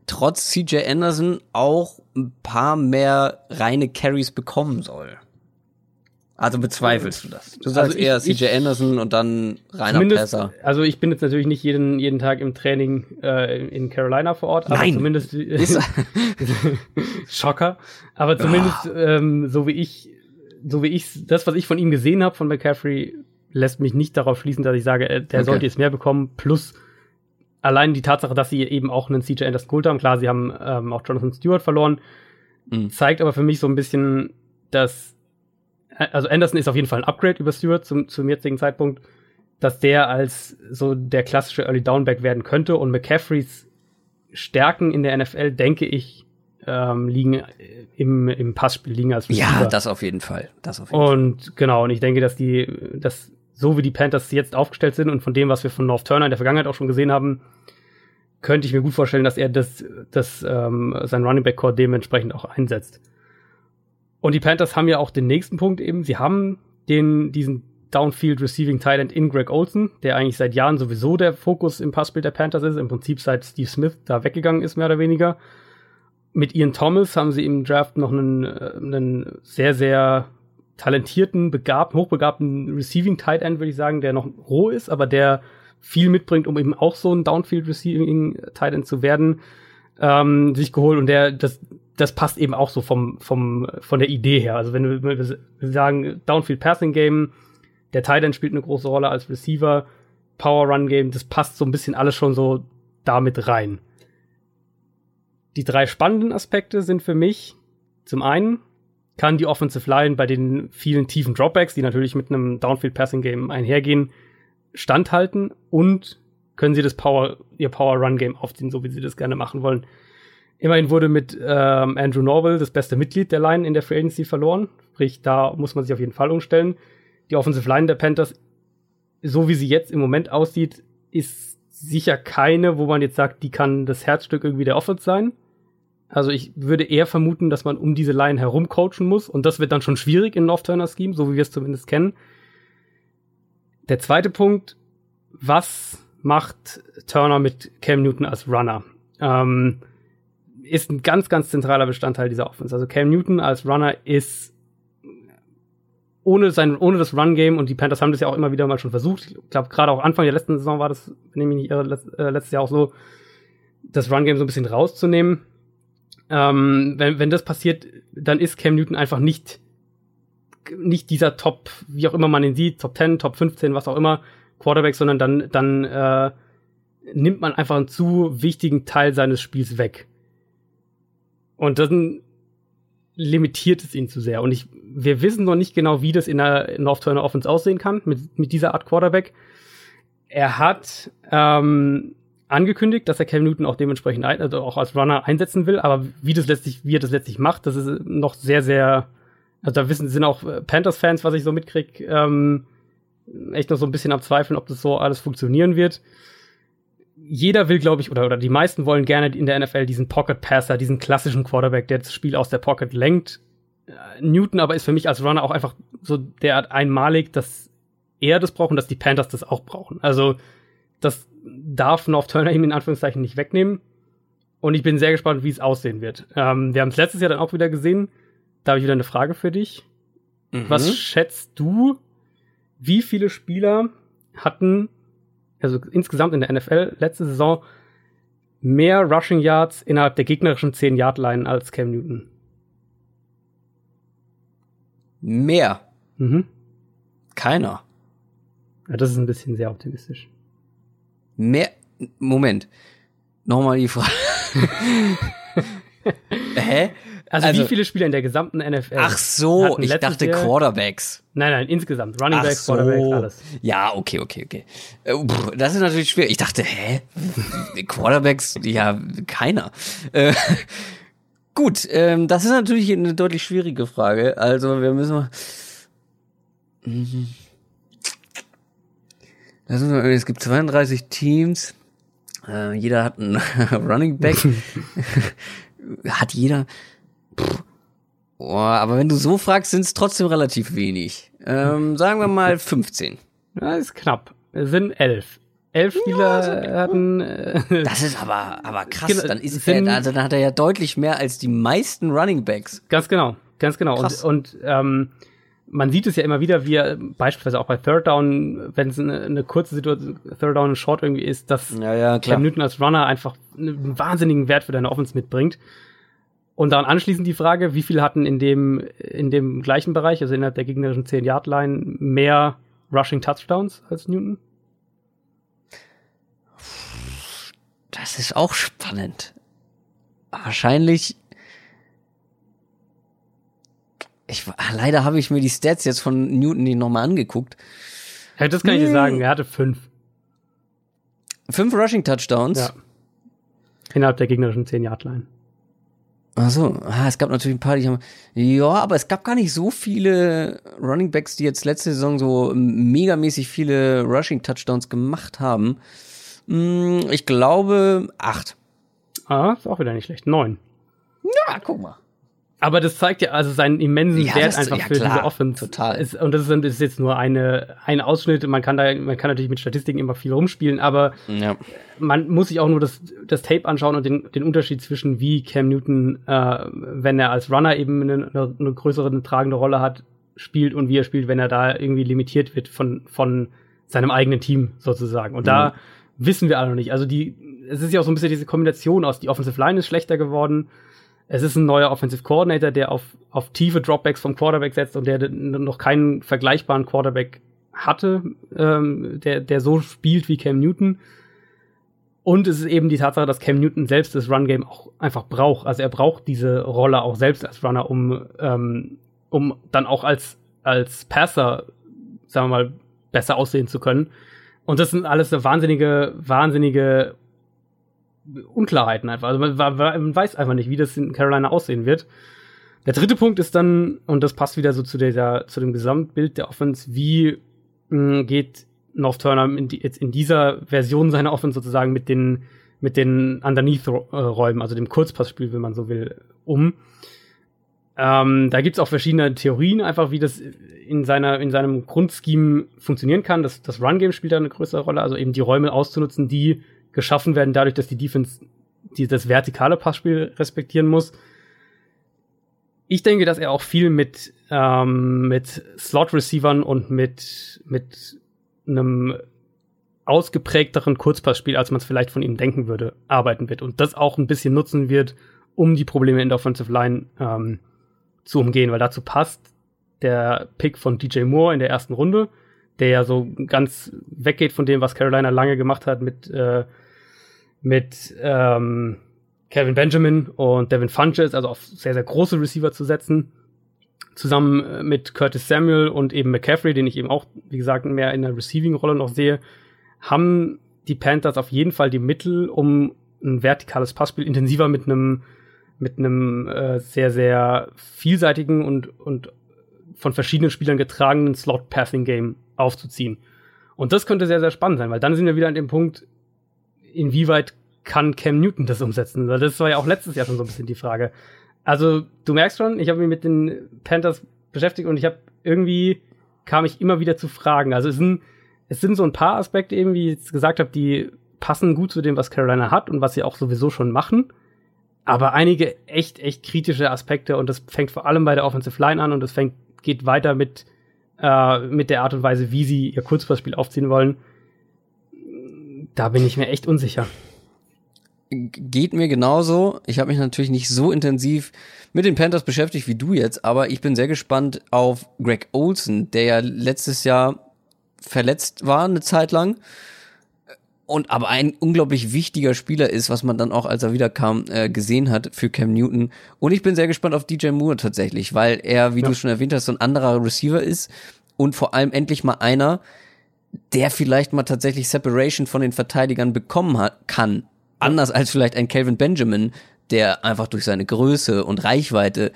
[SPEAKER 1] trotz CJ Anderson auch ein paar mehr reine Carries bekommen soll. Also bezweifelst du das? Du sagst also ich, eher CJ ich, Anderson und dann reiner Passer.
[SPEAKER 2] Also ich bin jetzt natürlich nicht jeden, jeden Tag im Training äh, in Carolina vor Ort, aber
[SPEAKER 1] Nein.
[SPEAKER 2] zumindest Schocker. Aber zumindest oh. ähm, so wie ich, so wie ich das, was ich von ihm gesehen habe von McCaffrey, lässt mich nicht darauf schließen, dass ich sage, äh, der okay. sollte jetzt mehr bekommen. Plus allein die Tatsache, dass sie eben auch einen CJ Anderson geholt haben, klar, sie haben ähm, auch Jonathan Stewart verloren, mhm. zeigt aber für mich so ein bisschen, dass also Anderson ist auf jeden Fall ein Upgrade über Stewart zum, zum jetzigen Zeitpunkt, dass der als so der klassische Early Downback werden könnte und McCaffreys Stärken in der NFL, denke ich, ähm, liegen im, im Passspiel liegen als
[SPEAKER 1] Receiver. Ja, das auf jeden Fall. Das auf
[SPEAKER 2] jeden und Fall. genau, und ich denke, dass die, dass so wie die Panthers jetzt aufgestellt sind und von dem, was wir von North Turner in der Vergangenheit auch schon gesehen haben, könnte ich mir gut vorstellen, dass er das, das ähm, sein Running Back Core dementsprechend auch einsetzt. Und die Panthers haben ja auch den nächsten Punkt eben. Sie haben den, diesen Downfield Receiving Talent in Greg Olson, der eigentlich seit Jahren sowieso der Fokus im Passbild der Panthers ist, im Prinzip seit Steve Smith da weggegangen ist, mehr oder weniger. mit Ian Thomas haben sie im Draft noch einen, äh, einen sehr, sehr talentierten, begabten, hochbegabten Receiving Tight End, würde ich sagen, der noch roh ist, aber der viel mitbringt, um eben auch so ein Downfield Receiving Tight End zu werden, ähm, sich geholt und der, das, das passt eben auch so vom, vom, von der Idee her. Also wenn wir, wir sagen, Downfield Passing Game, der Tight End spielt eine große Rolle als Receiver, Power Run Game, das passt so ein bisschen alles schon so damit rein. Die drei spannenden Aspekte sind für mich zum einen, kann die Offensive Line bei den vielen tiefen Dropbacks, die natürlich mit einem Downfield Passing Game einhergehen, standhalten und können sie das Power, ihr Power Run Game aufziehen, so wie sie das gerne machen wollen. Immerhin wurde mit ähm, Andrew Norwell das beste Mitglied der Line in der Free Agency verloren. Sprich, da muss man sich auf jeden Fall umstellen. Die Offensive Line der Panthers, so wie sie jetzt im Moment aussieht, ist sicher keine, wo man jetzt sagt, die kann das Herzstück irgendwie der Offense sein. Also ich würde eher vermuten, dass man um diese Line herum coachen muss und das wird dann schon schwierig in Off-Turner-Scheme, so wie wir es zumindest kennen. Der zweite Punkt, was macht Turner mit Cam Newton als Runner? Ähm, ist ein ganz, ganz zentraler Bestandteil dieser Offense. Also Cam Newton als Runner ist ohne sein, ohne das Run-Game und die Panthers haben das ja auch immer wieder mal schon versucht. Ich glaube, gerade auch Anfang der letzten Saison war das, wenn ich nicht irre, äh, letztes Jahr auch so, das Run-Game so ein bisschen rauszunehmen ähm, wenn, wenn das passiert, dann ist Cam Newton einfach nicht, nicht dieser Top, wie auch immer man ihn sieht, Top 10, Top 15, was auch immer, Quarterback, sondern dann, dann äh, nimmt man einfach einen zu wichtigen Teil seines Spiels weg. Und dann limitiert es ihn zu sehr. Und ich, wir wissen noch nicht genau, wie das in der North Turner Offense aussehen kann, mit, mit dieser Art Quarterback. Er hat ähm, angekündigt, dass er Cam Newton auch dementsprechend ein, also auch als Runner einsetzen will, aber wie das letztlich, wie er das letztlich macht, das ist noch sehr, sehr, also da wissen, sind auch Panthers-Fans, was ich so mitkrieg, ähm, echt noch so ein bisschen am Zweifeln, ob das so alles funktionieren wird. Jeder will, glaube ich, oder, oder die meisten wollen gerne in der NFL diesen Pocket Passer, diesen klassischen Quarterback, der das Spiel aus der Pocket lenkt. Äh, Newton aber ist für mich als Runner auch einfach so derart einmalig, dass er das braucht und dass die Panthers das auch brauchen. Also, das darf North Turner ihm in Anführungszeichen nicht wegnehmen. Und ich bin sehr gespannt, wie es aussehen wird. Ähm, wir haben es letztes Jahr dann auch wieder gesehen. Da habe ich wieder eine Frage für dich. Mhm. Was schätzt du, wie viele Spieler hatten, also insgesamt in der NFL letzte Saison, mehr Rushing Yards innerhalb der gegnerischen 10-Yard-Line als Cam Newton?
[SPEAKER 1] Mehr? Mhm. Keiner.
[SPEAKER 2] Ja, das ist ein bisschen sehr optimistisch.
[SPEAKER 1] Mehr. Moment. Nochmal die Frage.
[SPEAKER 2] Hä? Also, also, wie viele Spieler in der gesamten NFL?
[SPEAKER 1] Ach so, ich dachte Jahr, Quarterbacks.
[SPEAKER 2] Nein, nein, insgesamt. Running Backs, so. Quarterbacks, alles.
[SPEAKER 1] Ja, okay, okay, okay. Äh, das ist natürlich schwer. Ich dachte, hä? Quarterbacks? Ja, keiner. Äh, gut, ähm, das ist natürlich eine deutlich schwierige Frage. Also, wir müssen mal. Mhm. Es gibt 32 Teams. Äh, jeder hat einen Running Back. hat jeder. Pff. Oh, aber wenn du so fragst, sind es trotzdem relativ wenig. Ähm, sagen wir mal 15.
[SPEAKER 2] Ja, ist knapp. Es sind elf. Elf Spieler ja, also, hatten.
[SPEAKER 1] Äh, das ist aber, aber krass. Genau, dann, ist er, also dann hat er ja deutlich mehr als die meisten Running Backs.
[SPEAKER 2] Ganz genau, ganz genau. Krass. Und, und ähm, man sieht es ja immer wieder, wie er beispielsweise auch bei Third Down, wenn es eine, eine, kurze Situation, Third Down Short irgendwie ist, dass
[SPEAKER 1] ja, ja,
[SPEAKER 2] Cam Newton als Runner einfach einen wahnsinnigen Wert für deine Offense mitbringt. Und dann anschließend die Frage, wie viele hatten in dem, in dem gleichen Bereich, also innerhalb der gegnerischen 10-Yard-Line, mehr Rushing Touchdowns als Newton?
[SPEAKER 1] Das ist auch spannend. Wahrscheinlich ich, leider habe ich mir die Stats jetzt von Newton nicht nochmal angeguckt.
[SPEAKER 2] Ja, das kann hm. ich dir sagen. Er hatte fünf.
[SPEAKER 1] Fünf Rushing Touchdowns?
[SPEAKER 2] Ja. Innerhalb der gegnerischen 10-Yard-Line.
[SPEAKER 1] Ach so, ah, es gab natürlich ein paar, die haben, ja, aber es gab gar nicht so viele Running Backs, die jetzt letzte Saison so megamäßig viele Rushing Touchdowns gemacht haben. Hm, ich glaube acht.
[SPEAKER 2] Ah, ist auch wieder nicht schlecht. Neun.
[SPEAKER 1] Ja, guck mal.
[SPEAKER 2] Aber das zeigt ja also seinen immensen
[SPEAKER 1] Ja,
[SPEAKER 2] Wert einfach
[SPEAKER 1] ja,
[SPEAKER 2] für
[SPEAKER 1] klar,
[SPEAKER 2] diese Offense.
[SPEAKER 1] total.
[SPEAKER 2] Ist, und das ist, ist jetzt nur eine, ein Ausschnitt. Man kann da, man kann natürlich mit Statistiken immer viel rumspielen, aber
[SPEAKER 1] Ja.
[SPEAKER 2] man muss sich auch nur das, das Tape anschauen und den, den Unterschied zwischen wie Cam Newton, äh, wenn er als Runner eben eine, eine, größere, eine tragende Rolle hat, spielt und wie er spielt, wenn er da irgendwie limitiert wird von, von seinem eigenen Team sozusagen. Und da wissen wir alle noch nicht. Also die, es ist ja auch so ein bisschen diese Kombination aus, die Offensive Line ist schlechter geworden. Es ist ein neuer Offensive Coordinator, der auf, auf tiefe Dropbacks vom Quarterback setzt und der noch keinen vergleichbaren Quarterback hatte, ähm, der, der so spielt wie Cam Newton. Und es ist eben die Tatsache, dass Cam Newton selbst das Run-Game auch einfach braucht. Also er braucht diese Rolle auch selbst als Runner, um, ähm, um dann auch als, als Passer, sagen wir mal, besser aussehen zu können. Und das sind alles so wahnsinnige, wahnsinnige Unklarheiten einfach. Also man, man weiß einfach nicht, wie das in Carolina aussehen wird. Der dritte Punkt ist dann, und das passt wieder so zu, der, zu dem Gesamtbild der Offense, wie mh, geht North Turner in die, jetzt in dieser Version seiner Offense sozusagen mit den, mit den Underneath-Räumen, also dem Kurzpassspiel, wenn man so will, um. Ähm, da gibt's auch verschiedene Theorien, einfach wie das in seiner in seinem Grundscheme funktionieren kann. Das, das Run-Game spielt da eine größere Rolle, also eben die Räume auszunutzen, die geschaffen werden, dadurch, dass die Defense die, das vertikale Passspiel respektieren muss. Ich denke, dass er auch viel mit, ähm, mit Slot-Receivern und mit, mit einem ausgeprägteren Kurzpassspiel, als man es vielleicht von ihm denken würde, arbeiten wird. Und das auch ein bisschen nutzen wird, um die Probleme in der Offensive Line ähm, zu umgehen, weil dazu passt der Pick von DJ Moore in der ersten Runde, der ja so ganz weggeht von dem, was Carolina lange gemacht hat mit, äh, mit ähm, Kevin Benjamin und Devin Funches, also auf sehr, sehr große Receiver zu setzen. Zusammen äh, mit Curtis Samuel und eben McCaffrey, den ich eben auch, wie gesagt, mehr in der Receiving-Rolle noch sehe, haben die Panthers auf jeden Fall die Mittel, um ein vertikales Passspiel intensiver mit einem mit einem äh, sehr, sehr vielseitigen und, und von verschiedenen Spielern getragenen Slot-Passing-Game aufzuziehen. Und das könnte sehr, sehr spannend sein, weil dann sind wir wieder an dem Punkt, inwieweit kann Cam Newton das umsetzen? Weil Das war ja auch letztes Jahr schon so ein bisschen die Frage. Also, du merkst schon, ich habe mich mit den Panthers beschäftigt und ich habe irgendwie kam ich immer wieder zu Fragen. Also es sind, es sind so ein paar Aspekte eben, wie ich jetzt gesagt habe, die passen gut zu dem, was Carolina hat und was sie auch sowieso schon machen. Aber einige echt, echt kritische Aspekte und das fängt vor allem bei der Offensive Line an und das fängt, geht weiter mit, äh, mit der Art und Weise, wie sie ihr Kurzpassspiel aufziehen wollen. Da bin ich mir echt unsicher.
[SPEAKER 1] Geht mir genauso. Ich habe mich natürlich nicht so intensiv mit den Panthers beschäftigt wie du jetzt, aber ich bin sehr gespannt auf Greg Olson, der ja letztes Jahr verletzt war eine Zeit lang und aber ein unglaublich wichtiger Spieler ist, was man dann auch, als er wiederkam, äh, gesehen hat für Cam Newton. Und ich bin sehr gespannt auf DJ Moore tatsächlich, weil er, wie
[SPEAKER 2] Ja.
[SPEAKER 1] du schon erwähnt hast, so ein anderer Receiver ist und vor allem endlich mal einer, der vielleicht mal tatsächlich Separation von den Verteidigern bekommen hat, kann. Anders als vielleicht ein Calvin Benjamin, der einfach durch seine Größe und Reichweite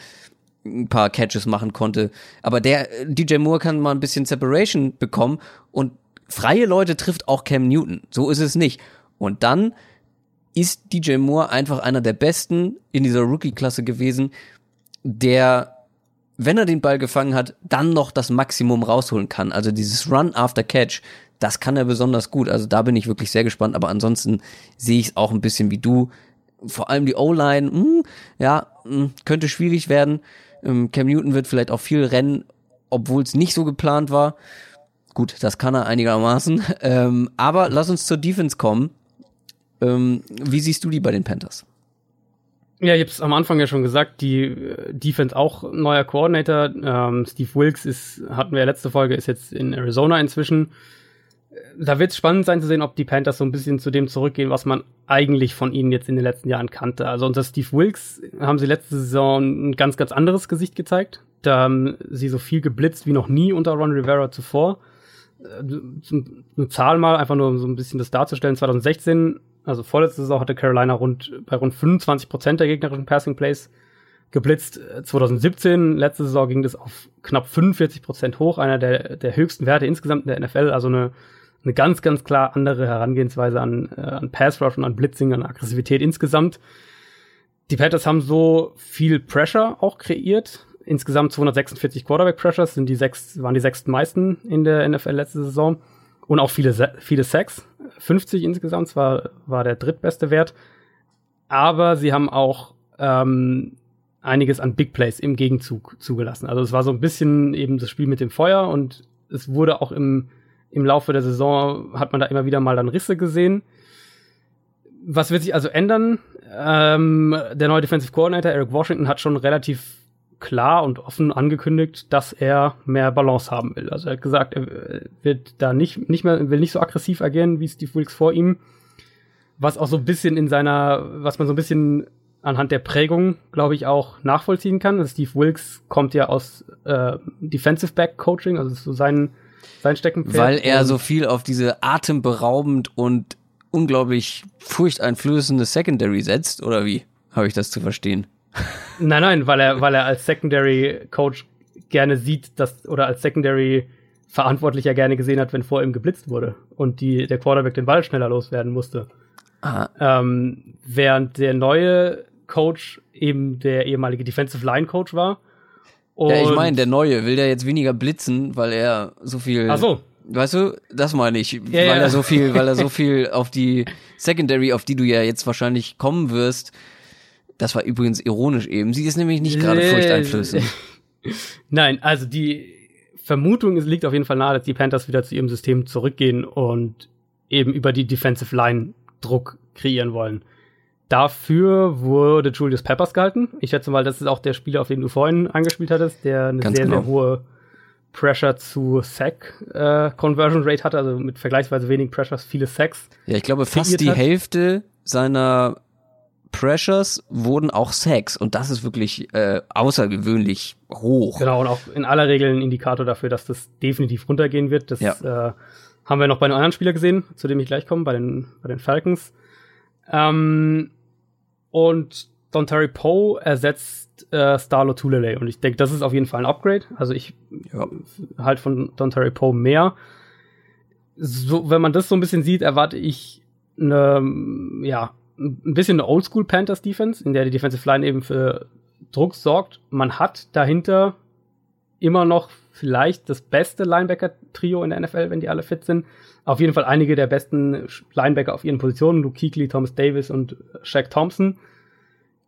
[SPEAKER 1] ein paar Catches machen konnte. Aber der äh, DJ Moore kann mal ein bisschen Separation bekommen und freie Leute trifft auch Cam Newton. So ist es nicht. Und dann ist DJ Moore einfach einer der besten in dieser Rookie-Klasse gewesen, der, wenn er den Ball gefangen hat, dann noch das Maximum rausholen kann. Also dieses Run after Catch, das kann er besonders gut. Also da bin ich wirklich sehr gespannt. Aber ansonsten sehe ich es auch ein bisschen wie du. Vor allem die O-Line, hm, ja, hm, könnte schwierig werden. Ähm, Cam Newton wird vielleicht auch viel rennen, obwohl es nicht so geplant war. Gut, das kann er einigermaßen. Ähm, aber lass uns zur Defense kommen. Ähm, wie siehst du die bei den Panthers?
[SPEAKER 2] Ja, ich habe es am Anfang ja schon gesagt, die äh, Defense auch neuer Coordinator. Ähm, Steve Wilkes ist, hatten wir ja letzte Folge, ist jetzt in Arizona inzwischen. Äh, Da wird es spannend sein zu sehen, ob die Panthers so ein bisschen zu dem zurückgehen, was man eigentlich von ihnen jetzt in den letzten Jahren kannte. Also unter Steve Wilkes haben sie letzte Saison ein ganz, ganz anderes Gesicht gezeigt. Da haben sie so viel geblitzt wie noch nie unter Ron Rivera zuvor. Äh, Eine Zahl mal, einfach nur um so ein bisschen das darzustellen. 2016 also vorletzte Saison hatte Carolina rund bei rund 25 Prozent der gegnerischen Passing Plays geblitzt. 2017, letzte Saison ging das auf knapp 45 Prozent hoch, einer der, der höchsten Werte insgesamt in der NFL. Also eine, eine ganz, ganz klar andere Herangehensweise an, äh, an Pass Rush und an Blitzing, an Aggressivität insgesamt. die Panthers haben so viel Pressure auch kreiert. Insgesamt 246 Quarterback Pressures sind die sechs, waren die sechsten meisten in der NFL letzte Saison. Und auch viele, viele Sacks. 50 insgesamt, zwar war der drittbeste Wert. Aber sie haben auch ähm, einiges an Big Plays im Gegenzug zugelassen. Also es war so ein bisschen eben das Spiel mit dem Feuer und es wurde auch im, im Laufe der Saison, hat man da immer wieder mal dann Risse gesehen. Was wird sich also ändern? Ähm, der neue Defensive Coordinator Eric Washington hat schon relativ klar und offen angekündigt, dass er mehr Balance haben will. Also er hat gesagt, er wird da nicht, nicht mehr, will nicht so aggressiv agieren wie Steve Wilkes vor ihm. Was auch so ein bisschen in seiner, was man so ein bisschen anhand der Prägung, glaube ich, auch nachvollziehen kann. Also Steve Wilkes kommt ja aus äh, Defensive Back Coaching, also so sein, sein Steckenpferd.
[SPEAKER 1] Weil er so viel auf diese atemberaubend und unglaublich furchteinflößende Secondary setzt, oder wie? Habe ich das zu verstehen?
[SPEAKER 2] Nein, nein, weil er, weil er als Secondary Coach gerne sieht, dass, oder als Secondary Verantwortlicher gerne gesehen hat, wenn vor ihm geblitzt wurde und die, der Quarterback den Ball schneller loswerden musste. Ah. Ähm, während der neue Coach eben der ehemalige Defensive Line Coach war.
[SPEAKER 1] Und ja, ich meine, der neue will der jetzt weniger blitzen, weil er so viel.
[SPEAKER 2] Ach so.
[SPEAKER 1] Weißt du, das meine ich, ja, weil ja. er so viel, weil er so viel auf die Secondary, auf die du ja jetzt wahrscheinlich kommen wirst. Das war übrigens ironisch eben. Sie ist nämlich nicht gerade furchteinflößend.
[SPEAKER 2] Nein, also die Vermutung es liegt auf jeden Fall nahe, dass die Panthers wieder zu ihrem System zurückgehen und eben über die Defensive Line Druck kreieren wollen. Dafür wurde Julius Peppers gehalten. Ich schätze mal, das ist auch der Spieler, auf den du vorhin angespielt hattest, der eine Ganz sehr, genau. sehr hohe Pressure zu Sack äh, Conversion Rate hatte, also mit vergleichsweise wenig Pressures viele Sacks.
[SPEAKER 1] Ja, ich glaube, fast die hat. Hälfte seiner Pressures wurden auch Sacks und das ist wirklich äh, außergewöhnlich hoch.
[SPEAKER 2] Genau, und auch in aller Regel ein Indikator dafür, dass das definitiv runtergehen wird. Das ja. äh, haben wir noch bei einem anderen Spieler gesehen, zu dem ich gleich komme, bei den, bei den Falcons. Ähm, und Don Terry Poe ersetzt äh, Starlo Tulele. Und ich denke, das ist auf jeden Fall ein Upgrade. Also ich ja. halt von Don Terry Poe mehr. So, wenn man das so ein bisschen sieht, erwarte ich eine, ja, ein bisschen eine Oldschool Panthers Defense, in der die Defensive Line eben für Druck sorgt. Man hat dahinter immer noch vielleicht das beste Linebacker-Trio in der NFL, wenn die alle fit sind. Auf jeden Fall einige der besten Linebacker auf ihren Positionen, Luke Kuechly, Thomas Davis und Shaq Thompson.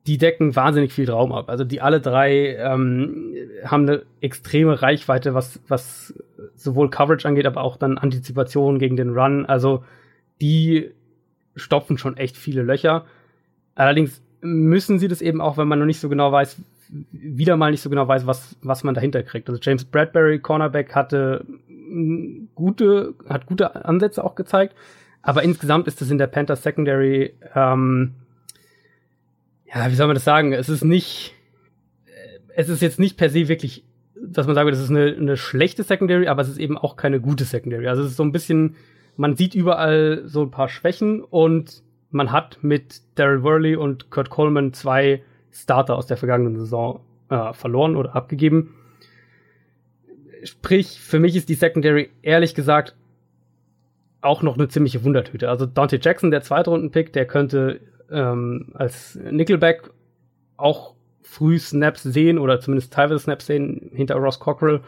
[SPEAKER 2] Die decken wahnsinnig viel Raum ab. Also die alle drei ähm, haben eine extreme Reichweite, was, was sowohl Coverage angeht, aber auch dann Antizipation gegen den Run. Also die stopfen schon echt viele Löcher. Allerdings müssen sie das eben auch, wenn man noch nicht so genau weiß, wieder mal nicht so genau weiß, was, was man dahinter kriegt. Also James Bradbury, Cornerback, hatte gute, hat gute Ansätze auch gezeigt, aber insgesamt ist es in der Panthers Secondary, ähm, ja, wie soll man das sagen? Es ist nicht, es ist jetzt nicht per se wirklich, dass man sagt, das ist eine, eine schlechte Secondary, aber es ist eben auch keine gute Secondary. Also es ist so ein bisschen, man sieht überall so ein paar Schwächen und man hat mit Daryl Worley und Kurt Coleman zwei Starter aus der vergangenen Saison äh, verloren oder abgegeben. Sprich, für mich ist die Secondary ehrlich gesagt auch noch eine ziemliche Wundertüte. Also Dante Jackson, der Zweitrunden-Pick, der könnte ähm, als Nickelback auch früh Snaps sehen oder zumindest teilweise Snaps sehen hinter Ross Cockrell.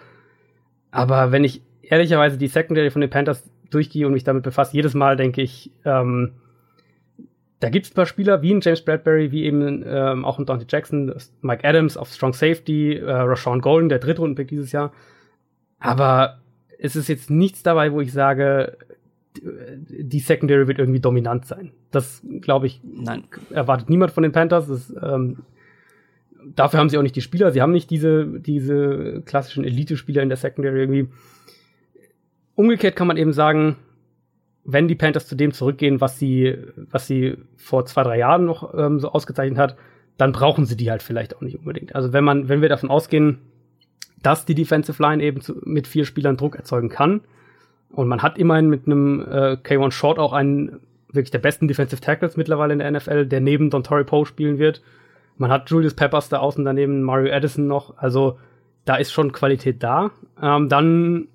[SPEAKER 2] Aber wenn ich ehrlicherweise die Secondary von den Panthers durchgehe und mich damit befasse, jedes Mal denke ich, ähm, da gibt es ein paar Spieler wie ein James Bradbury, wie eben ähm, auch ein Dante Jackson, Mike Adams auf Strong Safety, äh, Rashawn Golden, der Drittrundenpick dieses Jahr. Aber es ist jetzt nichts dabei, wo ich sage, die Secondary wird irgendwie dominant sein. Das glaube ich, nein, erwartet niemand von den Panthers. Das, ähm, dafür haben sie auch nicht die Spieler. Sie haben nicht diese, diese klassischen Elite-Spieler in der Secondary irgendwie. Umgekehrt kann man eben sagen, wenn die Panthers zu dem zurückgehen, was sie, was sie vor zwei, drei Jahren noch ähm, so ausgezeichnet hat, dann brauchen sie die halt vielleicht auch nicht unbedingt. Also wenn man, wenn wir davon ausgehen, dass die Defensive Line eben zu, mit vier Spielern Druck erzeugen kann, und man hat immerhin mit einem äh, K1 Short auch einen wirklich der besten Defensive Tackles mittlerweile in der NFL, der neben Don Torrey Poe spielen wird. Man hat Julius Peppers da außen daneben, Mario Addison noch, also da ist schon Qualität da. Ähm, dann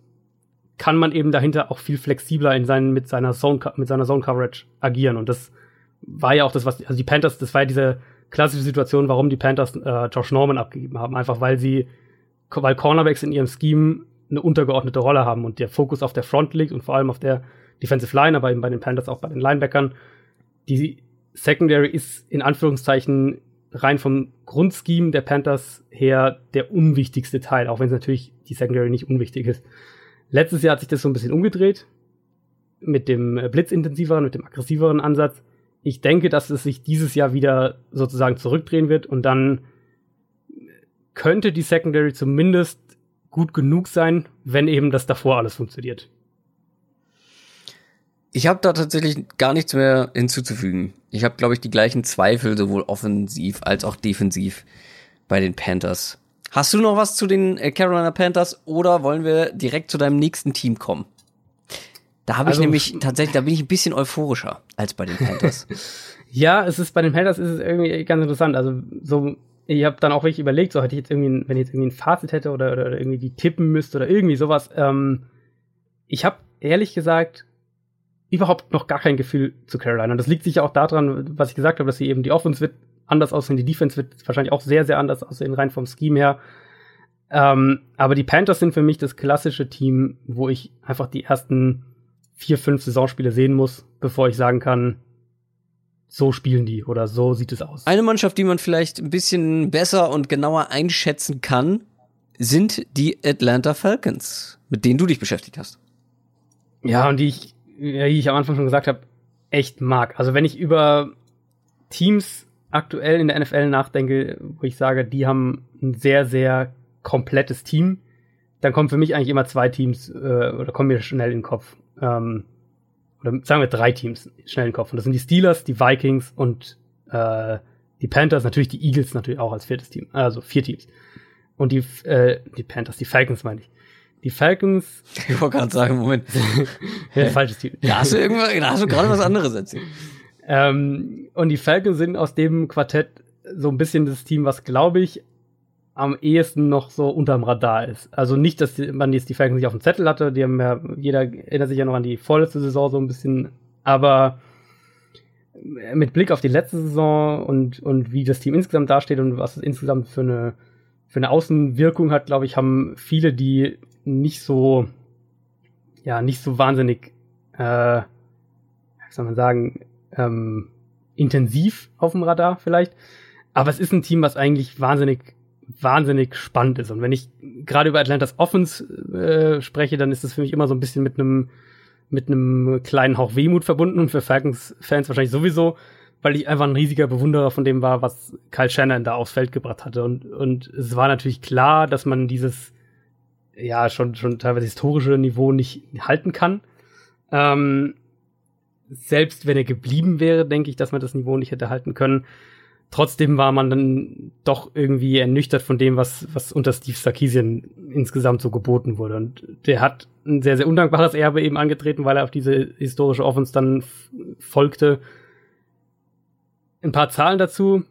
[SPEAKER 2] kann man eben dahinter auch viel flexibler in seinen, mit seiner Zone, mit seiner Zone Coverage agieren. Und das war ja auch das, was, also die Panthers, das war ja diese, klassische Situation, warum die Panthers äh, Josh Norman abgegeben haben. Einfach weil sie, weil Cornerbacks in ihrem Scheme eine untergeordnete Rolle haben und der Fokus auf der Front liegt und vor allem auf der Defensive Line, aber eben bei den Panthers auch bei den Linebackern. Die Secondary ist in Anführungszeichen rein vom Grundscheme der Panthers her der unwichtigste Teil, auch wenn es natürlich die Secondary nicht unwichtig ist. Letztes Jahr hat sich das so ein bisschen umgedreht mit dem blitzintensiveren, mit dem aggressiveren Ansatz. Ich denke, dass es sich dieses Jahr wieder sozusagen zurückdrehen wird und dann könnte die Secondary zumindest gut genug sein, wenn eben das davor alles funktioniert.
[SPEAKER 1] Ich habe da tatsächlich gar nichts mehr hinzuzufügen. Ich habe, glaube ich, die gleichen Zweifel, sowohl offensiv als auch defensiv bei den Panthers. Hast du noch was zu den äh, Carolina Panthers oder wollen wir direkt zu deinem nächsten Team kommen? Da habe ich also, nämlich tatsächlich, da bin ich ein bisschen euphorischer als bei den Panthers.
[SPEAKER 2] ja, es ist bei den Panthers ist es irgendwie ganz interessant. Also so, ich habe dann auch wirklich überlegt, so hätte ich jetzt irgendwie, wenn ich jetzt irgendwie ein Fazit hätte oder, oder irgendwie die tippen müsste oder irgendwie sowas. Ähm, ich habe ehrlich gesagt überhaupt noch gar kein Gefühl zu Carolina. Und das liegt sicher auch daran, was ich gesagt habe, dass sie eben die Offense wird anders aussehen, die Defense wird wahrscheinlich auch sehr, sehr anders aussehen, rein vom Scheme her. Ähm, aber die Panthers sind für mich das klassische Team, wo ich einfach die ersten vier, fünf Saisonspiele sehen muss, bevor ich sagen kann, so spielen die oder so sieht es aus.
[SPEAKER 1] Eine Mannschaft, die man vielleicht ein bisschen besser und genauer einschätzen kann, sind die Atlanta Falcons, mit denen du dich beschäftigt hast.
[SPEAKER 2] Ja, und die ich wie ich am Anfang schon gesagt habe, echt mag. Also wenn ich über Teams aktuell in der NFL nachdenke, wo ich sage, die haben ein sehr, sehr komplettes Team, dann kommen für mich eigentlich immer zwei Teams äh, oder kommen mir schnell in den Kopf. Ähm, oder sagen wir drei Teams schnell in den Kopf. Und das sind die Steelers, die Vikings und äh, die Panthers, natürlich die Eagles natürlich auch als viertes Team. Also vier Teams. Und die, äh, die Panthers, die Falcons meine ich. Die Falcons.
[SPEAKER 1] Ich wollte gerade sagen, Moment.
[SPEAKER 2] ja, falsches Team.
[SPEAKER 1] Da hast du irgendwas, da hast du gerade was anderes erzählt.
[SPEAKER 2] Ähm, und die Falcons sind aus dem Quartett so ein bisschen das Team, was glaube ich am ehesten noch so unterm Radar ist. Also nicht, dass man jetzt die Falcons nicht auf dem Zettel hatte, die haben ja, jeder erinnert sich ja noch an die vorletzte Saison so ein bisschen, aber mit Blick auf die letzte Saison und, und wie das Team insgesamt dasteht und was es insgesamt für eine, für eine Außenwirkung hat, glaube ich, haben viele, die nicht so, ja, nicht so wahnsinnig, äh, wie soll man sagen, ähm, intensiv auf dem Radar vielleicht. Aber es ist ein Team, was eigentlich wahnsinnig, wahnsinnig spannend ist. Und wenn ich gerade über Atlantas Offense äh, spreche, dann ist es für mich immer so ein bisschen mit einem mit einem kleinen Hauch Wehmut verbunden und für Falcons-Fans wahrscheinlich sowieso, weil ich einfach ein riesiger Bewunderer von dem war, was Kyle Shannon da aufs Feld gebracht hatte. Und, und es war natürlich klar, dass man dieses ja schon, schon teilweise historische Niveau nicht halten kann. Ähm, selbst wenn er geblieben wäre, denke ich, dass man das Niveau nicht hätte halten können. Trotzdem war man dann doch irgendwie ernüchtert von dem, was, was unter Steve Sarkisian insgesamt so geboten wurde. Und der hat ein sehr, sehr undankbares Erbe eben angetreten, weil er auf diese historische Offense dann folgte. Ein paar Zahlen dazu.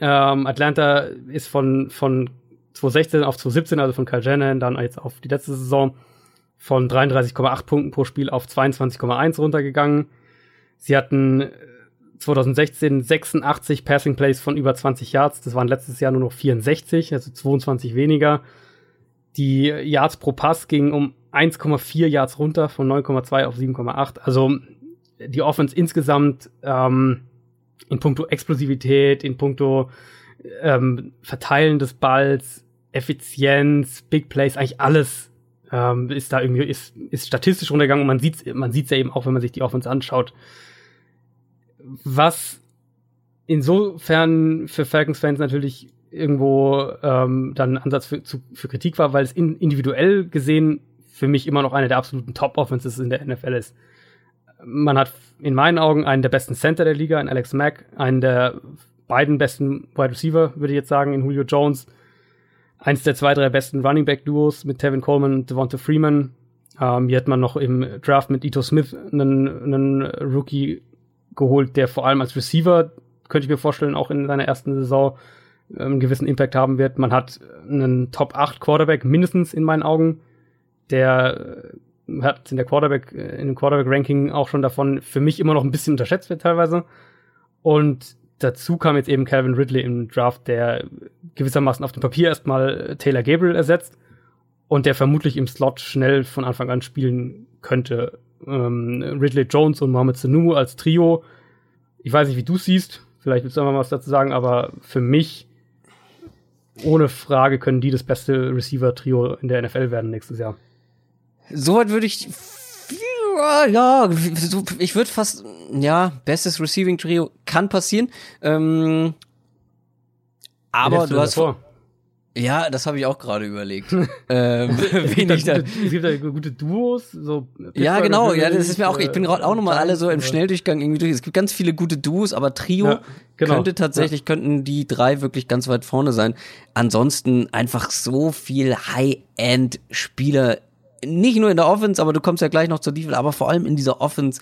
[SPEAKER 2] Ähm, Atlanta ist von, von 2016 auf 2017, also von Kyle Shanahan, dann jetzt auf die letzte Saison von 33,8 Punkten pro Spiel auf 22,1 runtergegangen. Sie hatten 2016 äh, 86 Passing Plays von über 20 Yards. Das waren letztes Jahr nur noch 64, also 22 weniger. Die Yards pro Pass gingen um 1,4 Yards runter von 9,2 auf 7,8. Also die Offense insgesamt ähm, in puncto Explosivität, in puncto ähm, Verteilen des Balls, Effizienz, Big Plays, eigentlich alles ähm, ist da irgendwie, ist, ist statistisch runtergegangen und man sieht man sieht's ja eben auch, wenn man sich die Offense anschaut. Was insofern für Falcons-Fans natürlich irgendwo ähm, dann Ansatz für, zu, für Kritik war, weil es in, individuell gesehen für mich immer noch eine der absoluten Top-Offenses in der NFL ist. Man hat in meinen Augen einen der besten Center der Liga, in Alex Mack, einen der beiden besten Wide Receiver, würde ich jetzt sagen, in Julio Jones. Eins der zwei, drei besten Running Back Duos mit Tevin Coleman und Devonta Freeman. Ähm, hier hat man noch im Draft mit Ito Smith einen, einen Rookie geholt, der vor allem als Receiver, könnte ich mir vorstellen, auch in seiner ersten Saison ähm, einen gewissen Impact haben wird. Man hat einen Top 8 Quarterback, mindestens in meinen Augen. Der äh, hat in der Quarterback, äh, in dem Quarterback-Ranking auch schon davon für mich immer noch ein bisschen unterschätzt wird teilweise. Und dazu kam jetzt eben Calvin Ridley im Draft, der gewissermaßen auf dem Papier erstmal Taylor Gabriel ersetzt und der vermutlich im Slot schnell von Anfang an spielen könnte. Ähm, Ridley Jones und Mohamed Sanu als Trio. Ich weiß nicht, wie du siehst. Vielleicht willst du mal was dazu sagen, aber für mich ohne Frage können die das beste Receiver-Trio in der NFL werden nächstes Jahr.
[SPEAKER 1] Soweit würde ich ja, ich würde fast, ja, bestes Receiving Trio kann passieren. Ähm, aber du, du hast. Davor? Ja, das habe ich auch gerade überlegt. ähm,
[SPEAKER 2] wen ich da, es gibt da gute Duos, so.
[SPEAKER 1] ja, genau. Ja, das ist mir auch. Ich bin gerade auch nochmal alle so im Schnelldurchgang irgendwie durch. Es gibt ganz viele gute Duos, aber Trio ja, genau. könnte tatsächlich ja. könnten die drei wirklich ganz weit vorne sein. Ansonsten einfach so viel High-End-Spieler nicht nur in der Offense, aber du kommst ja gleich noch zur Defense, aber vor allem in dieser Offense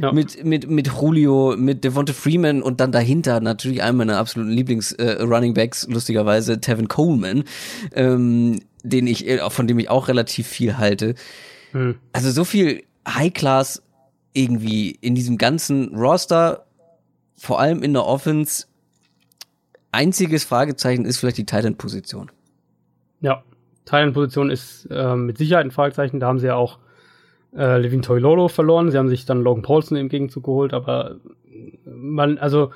[SPEAKER 1] ja. mit, mit, mit Julio, mit Devonta Freeman und dann dahinter natürlich einer meiner absoluten Lieblings-Running äh, Backs, lustigerweise Tevin Coleman, ähm, den ich, äh, von dem ich auch relativ viel halte. Hm. Also so viel High-Class irgendwie in diesem ganzen Roster, vor allem in der Offense. Einziges Fragezeichen ist vielleicht die Titan-Position.
[SPEAKER 2] Ja, Thailand-Position ist äh, mit Sicherheit ein Fragezeichen. Da haben sie ja auch äh, Levin Toilolo verloren. Sie haben sich dann Logan Paulson im Gegenzug geholt, aber man, also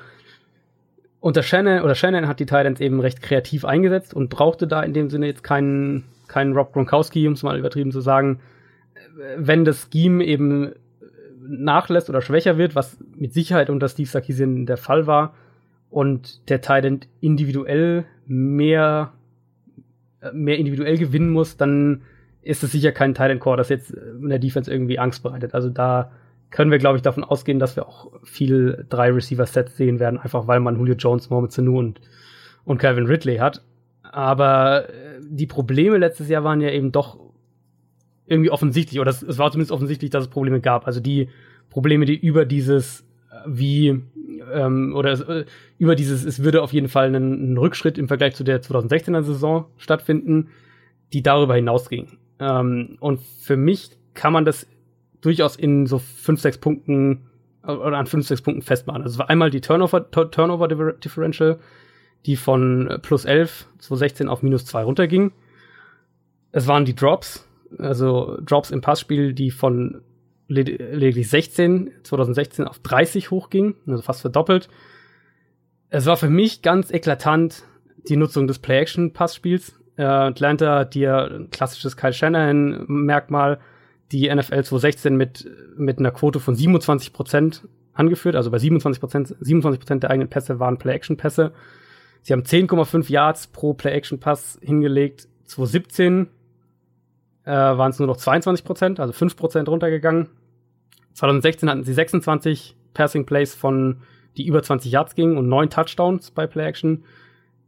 [SPEAKER 2] unter Shannon oder Shannon hat die Titans eben recht kreativ eingesetzt und brauchte da in dem Sinne jetzt keinen, keinen Rob Gronkowski, um es mal übertrieben zu sagen. Wenn das Scheme eben nachlässt oder schwächer wird, was mit Sicherheit unter Steve Sarkisian der Fall war, und der Titan individuell mehr mehr individuell gewinnen muss, dann ist es sicher kein Tight Core, das jetzt in der Defense irgendwie Angst bereitet. Also da können wir, glaube ich, davon ausgehen, dass wir auch viel drei Receiver-Sets sehen werden, einfach weil man Julio Jones, Mohamed Sanu und, und Calvin Ridley hat. Aber äh, die Probleme letztes Jahr waren ja eben doch irgendwie offensichtlich, oder es, es war zumindest offensichtlich, dass es Probleme gab. Also die Probleme, die über dieses, äh, wie ähm, oder äh, über dieses, es würde auf jeden Fall einen, einen Rückschritt im Vergleich zu der 2016er Saison stattfinden, die darüber hinausging. Ähm, und für mich kann man das durchaus in so fünf, sechs Punkten oder an fünf, sechs Punkten festmachen. Also einmal die Turnover, Turnover Differential, die von plus 11, 2016 auf minus 2 runterging. Es waren die Drops, also Drops im Passspiel, die von lediglich 16, 2016 auf 30 hochging, also fast verdoppelt. Es war für mich ganz eklatant die Nutzung des Play-Action-Passspiels. Äh, Atlanta hat ja ein klassisches Kyle Shanahan-Merkmal, die NFL 2016 mit, mit einer Quote von 27 Prozent angeführt, also bei 27 Prozent, 27 Prozent der eigenen Pässe waren Play-Action-Pässe. Sie haben 10,5 Yards pro Play-Action-Pass hingelegt. 2017 äh, waren es nur noch 22 Prozent, also 5 Prozent runtergegangen. 2016 hatten sie 26 Passing Plays von die über 20 Yards gingen und 9 Touchdowns bei Play Action.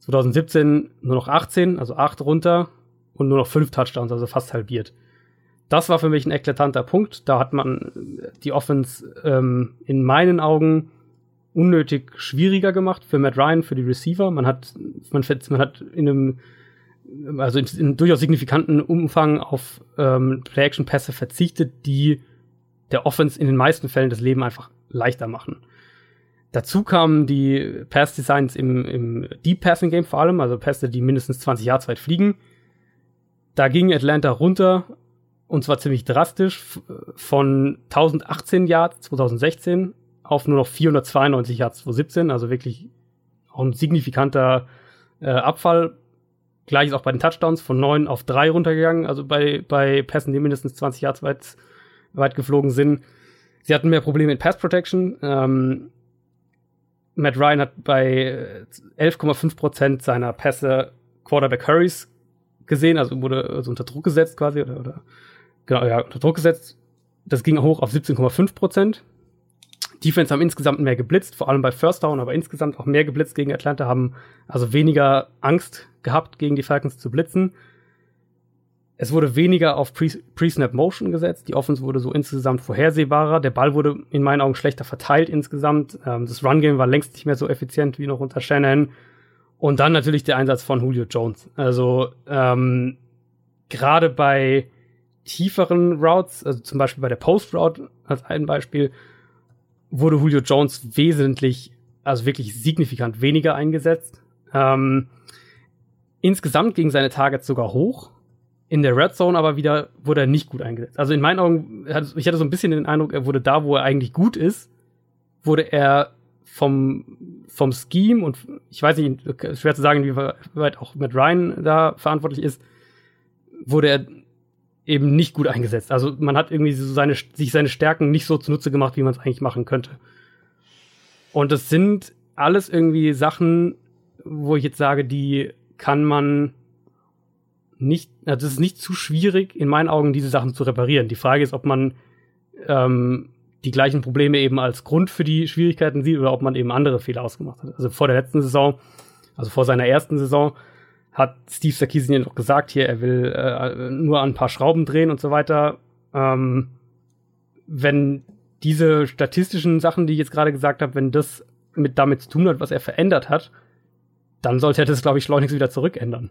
[SPEAKER 2] 2017 nur noch 18, also 8 runter und nur noch 5 Touchdowns, also fast halbiert. Das war für mich ein eklatanter Punkt. Da hat man die Offense ähm, in meinen Augen unnötig schwieriger gemacht für Matt Ryan, für die Receiver. Man hat, man, man hat in einem also in, in durchaus signifikanten Umfang auf ähm, Play-Action-Pässe verzichtet, die der Offense in den meisten Fällen das Leben einfach leichter machen. Dazu kamen die Pass-Designs im, im Deep-Passing-Game vor allem, also Pässe, die mindestens 20 Yards weit fliegen. Da ging Atlanta runter, und zwar ziemlich drastisch, von 1018 Yards 2016 auf nur noch 492 Yards 2017, also wirklich auch ein signifikanter äh, Abfall Gleiches auch bei den Touchdowns von 9 auf 3 runtergegangen, also bei, bei Pässen, die mindestens 20 Yards weit, weit geflogen sind. Sie hatten mehr Probleme mit Pass Protection. Ähm, Matt Ryan hat bei 11,5% seiner Pässe Quarterback Hurries gesehen, also wurde also unter Druck gesetzt quasi, oder, oder genau, ja, unter Druck gesetzt. Das ging hoch auf 17,5%. Defense haben insgesamt mehr geblitzt, vor allem bei First Down, aber insgesamt auch mehr geblitzt gegen Atlanta, haben also weniger Angst gehabt, gegen die Falcons zu blitzen. Es wurde weniger auf Pre-Snap Motion gesetzt. Die Offense wurde so insgesamt vorhersehbarer. Der Ball wurde in meinen Augen schlechter verteilt insgesamt. Ähm, das Run-Game war längst nicht mehr so effizient wie noch unter Shannon. Und dann natürlich der Einsatz von Julio Jones. Also ähm, gerade bei tieferen Routes, also zum Beispiel bei der Post-Route als ein Beispiel, wurde Julio Jones wesentlich also wirklich signifikant weniger eingesetzt. Ähm, insgesamt gingen seine Targets sogar hoch. In der Red Zone aber wieder wurde er nicht gut eingesetzt. Also in meinen Augen, ich hatte so ein bisschen den Eindruck, er wurde da, wo er eigentlich gut ist, wurde er vom, vom Scheme und ich weiß nicht, schwer zu sagen, wie weit auch mit Ryan da verantwortlich ist, wurde er eben nicht gut eingesetzt. Also man hat irgendwie so seine, sich seine Stärken nicht so zunutze gemacht, wie man es eigentlich machen könnte. Und das sind alles irgendwie Sachen, wo ich jetzt sage, die kann man nicht, also es ist nicht zu schwierig, in meinen Augen diese Sachen zu reparieren. Die Frage ist, ob man ähm, die gleichen Probleme eben als Grund für die Schwierigkeiten sieht oder ob man eben andere Fehler ausgemacht hat. Also vor der letzten Saison, also vor seiner ersten Saison, hat Steve Sarkisian noch gesagt, hier, er will äh, nur an ein paar Schrauben drehen und so weiter. Ähm, wenn diese statistischen Sachen, die ich jetzt gerade gesagt habe, wenn das mit damit zu tun hat, was er verändert hat, dann sollte er das, glaube ich, schleunigst wieder zurückändern.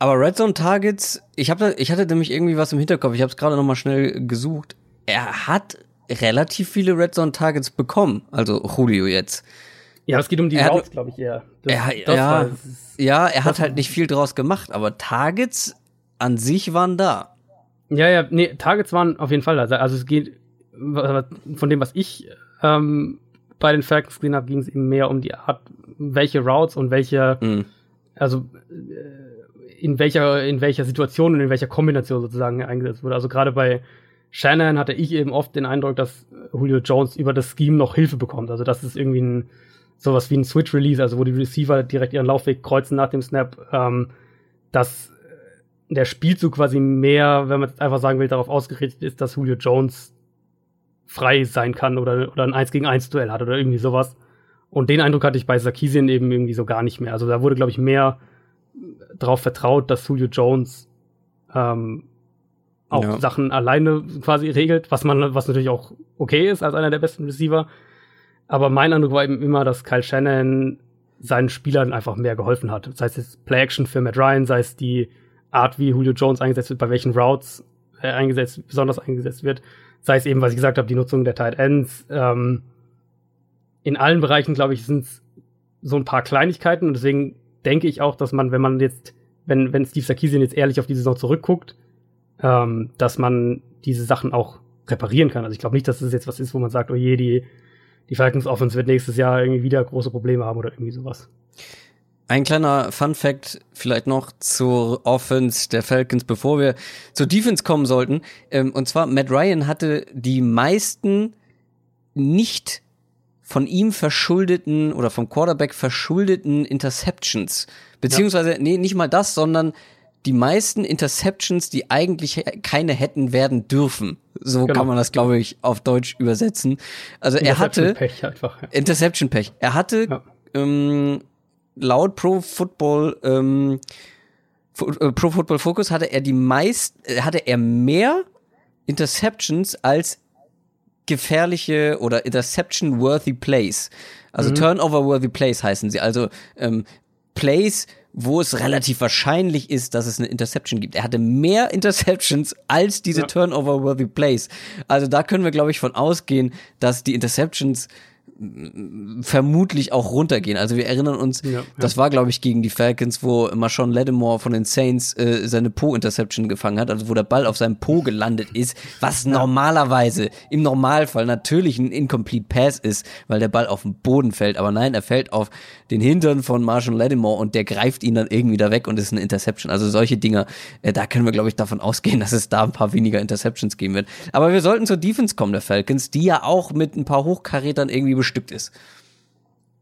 [SPEAKER 1] Aber Red Zone Targets, ich habe ich hatte nämlich irgendwie was im Hinterkopf. Ich habe es gerade noch mal schnell gesucht. Er hat relativ viele Red Zone Targets bekommen, also Julio jetzt.
[SPEAKER 2] Ja, es geht um die Routes, glaube ich eher.
[SPEAKER 1] Das, er, das ja, war, ja, er hat halt nicht viel draus gemacht, aber Targets an sich waren da.
[SPEAKER 2] Ja, ja, nee, Targets waren auf jeden Fall da. Also es geht von dem, was ich ähm, bei den Falcons gesehen habe, ging es eben mehr um die Art, welche Routes und welche, mhm. also äh, in welcher, in welcher Situation und in welcher Kombination sozusagen eingesetzt wurde. Also gerade bei Shannon hatte ich eben oft den Eindruck, dass Julio Jones über das Scheme noch Hilfe bekommt. Also das ist irgendwie ein sowas wie ein Switch Release, also wo die Receiver direkt ihren Laufweg kreuzen nach dem Snap, ähm, dass der Spielzug quasi mehr, wenn man einfach sagen will, darauf ausgerichtet ist, dass Julio Jones frei sein kann oder, oder ein 1 gegen 1 Duell hat oder irgendwie sowas. Und den Eindruck hatte ich bei Sarkisian eben irgendwie so gar nicht mehr. Also da wurde, glaube ich, mehr darauf vertraut, dass Julio Jones ähm, auch ja. Sachen alleine quasi regelt, was man, was natürlich auch okay ist als einer der besten Receiver. Aber mein Eindruck war eben immer, dass Kyle Shannon seinen Spielern einfach mehr geholfen hat. Sei es Play-Action für Matt Ryan, sei es die Art, wie Julio Jones eingesetzt wird, bei welchen Routes er eingesetzt, besonders eingesetzt wird sei es eben, was ich gesagt habe, die Nutzung der Tight Ends. Ähm, in allen Bereichen, glaube ich, sind es so ein paar Kleinigkeiten und deswegen denke ich auch, dass man, wenn man jetzt, wenn, wenn Steve Sarkisian jetzt ehrlich auf die Saison zurückguckt, ähm, dass man diese Sachen auch reparieren kann. Also ich glaube nicht, dass es das jetzt was ist, wo man sagt, oh je, die, die Falcons Offense wird nächstes Jahr irgendwie wieder große Probleme haben oder irgendwie sowas.
[SPEAKER 1] Ein kleiner Fun Fact vielleicht noch zur Offense der Falcons, bevor wir zur Defense kommen sollten. Ähm, und zwar, Matt Ryan hatte die meisten nicht von ihm verschuldeten oder vom Quarterback verschuldeten Interceptions. Beziehungsweise, ja. nee, nicht mal das, sondern die meisten Interceptions, die eigentlich keine hätten werden dürfen. So genau. kann man das, glaube ich, auf Deutsch übersetzen. Also er hatte Pech einfach. Ja. Interception Pech. Er hatte ja. ähm, laut Pro Football ähm, äh, Pro Football Focus hatte er die meist äh, hatte er mehr Interceptions als gefährliche oder Interception worthy Plays. Also mhm. Turnover worthy Plays heißen sie. Also ähm, Plays, wo es relativ wahrscheinlich ist, dass es eine Interception gibt. Er hatte mehr Interceptions als diese ja. Turnover worthy Plays. Also da können wir glaube ich von ausgehen, dass die Interceptions vermutlich auch runtergehen. Also wir erinnern uns, ja, ja. das war glaube ich gegen die Falcons, wo Marshawn Lattimore von den Saints äh, seine Po-Interception gefangen hat, also wo der Ball auf seinem Po gelandet ist, was ja. normalerweise im Normalfall natürlich ein Incomplete Pass ist, weil der Ball auf den Boden fällt. Aber nein, er fällt auf den Hintern von Marshawn Lattimore und der greift ihn dann irgendwie da weg und ist eine Interception. Also solche Dinger, äh, da können wir glaube ich davon ausgehen, dass es da ein paar weniger Interceptions geben wird. Aber wir sollten zur Defense kommen der Falcons, die ja auch mit ein paar Hochkarätern irgendwie bestückt ist.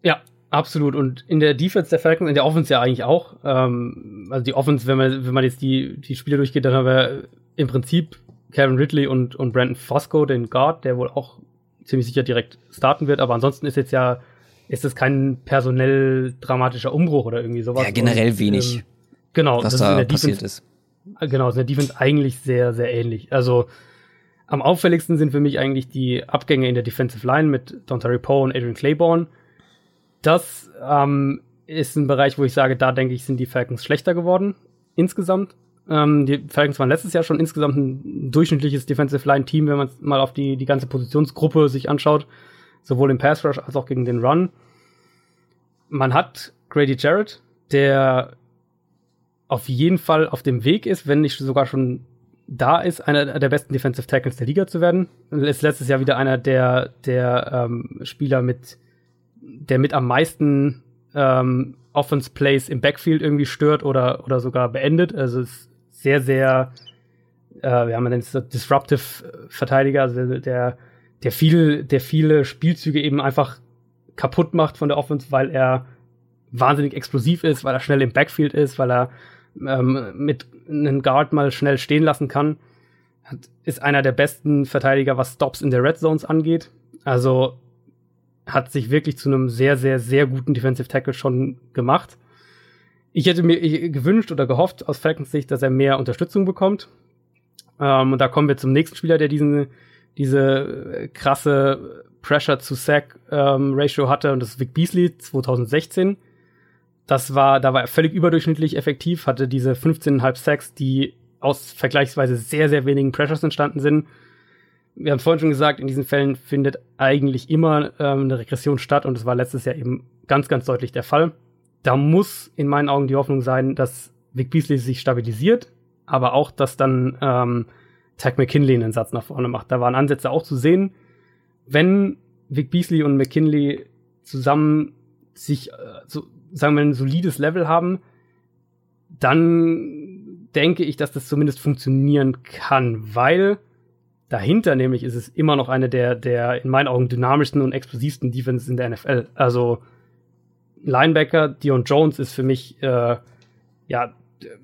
[SPEAKER 2] Ja, absolut. Und in der Defense der Falcons, in der Offense ja eigentlich auch. Ähm, also die Offense, wenn man, wenn man jetzt die, die Spiele durchgeht, dann haben wir im Prinzip Kevin Ridley und, und Brandon Fosco, den Guard, der wohl auch ziemlich sicher direkt starten wird. Aber ansonsten ist jetzt ja, ist es kein personell dramatischer Umbruch oder irgendwie sowas.
[SPEAKER 1] Ja, generell und, wenig.
[SPEAKER 2] Ähm, genau,
[SPEAKER 1] was da passiert Defense,
[SPEAKER 2] ist. Genau, ist in der Defense eigentlich sehr, sehr ähnlich. Also am auffälligsten sind für mich eigentlich die Abgänge in der Defensive Line mit Dontari Poe und Adrian Claiborne. Das ähm, ist ein Bereich, wo ich sage, da denke ich, sind die Falcons schlechter geworden insgesamt. Ähm, die Falcons waren letztes Jahr schon insgesamt ein durchschnittliches Defensive Line Team, wenn man mal auf die, die ganze Positionsgruppe sich anschaut. sowohl im Pass Rush als auch gegen den Run. Man hat Grady Jarrett, der auf jeden Fall auf dem Weg ist, wenn nicht sogar schon da ist, einer der besten Defensive Tackles der Liga zu werden. Ist letztes Jahr wieder einer der, der ähm, Spieler mit, der mit am meisten ähm, Offense Plays im Backfield irgendwie stört oder, oder sogar beendet. Also ist sehr, sehr, äh, wir haben einen Disruptive Verteidiger, also der, der viel, der viele Spielzüge eben einfach kaputt macht von der Offense, weil er wahnsinnig explosiv ist, weil er schnell im Backfield ist, weil er ähm, mit einem Guard mal schnell stehen lassen kann. Hat, ist einer der besten Verteidiger, was Stops in der Red Zones angeht. Also hat sich wirklich zu einem sehr, sehr, sehr guten Defensive Tackle schon gemacht. Ich hätte mir gewünscht oder gehofft aus Falcons Sicht, dass er mehr Unterstützung bekommt. Ähm, und da kommen wir zum nächsten Spieler, der diesen, diese krasse Pressure to Sack ähm, Ratio hatte, und das ist Vic Beasley 2016. Das war, da war er völlig überdurchschnittlich effektiv, hatte diese 15,5 Sacks, die aus vergleichsweise sehr, sehr wenigen Pressures entstanden sind. Wir haben vorhin schon gesagt, in diesen Fällen findet eigentlich immer ähm, eine Regression statt und das war letztes Jahr eben ganz, ganz deutlich der Fall. Da muss in meinen Augen die Hoffnung sein, dass Vic Beasley sich stabilisiert, aber auch, dass dann ähm, Tag McKinley einen Satz nach vorne macht. Da waren Ansätze auch zu sehen. Wenn Vic Beasley und McKinley zusammen sich äh, so sagen wir, ein solides Level haben, dann denke ich, dass das zumindest funktionieren kann, weil dahinter nämlich ist es immer noch eine der, der in meinen Augen dynamischsten und explosivsten Defenses in der NFL. Also Linebacker, Dion Jones ist für mich äh, ja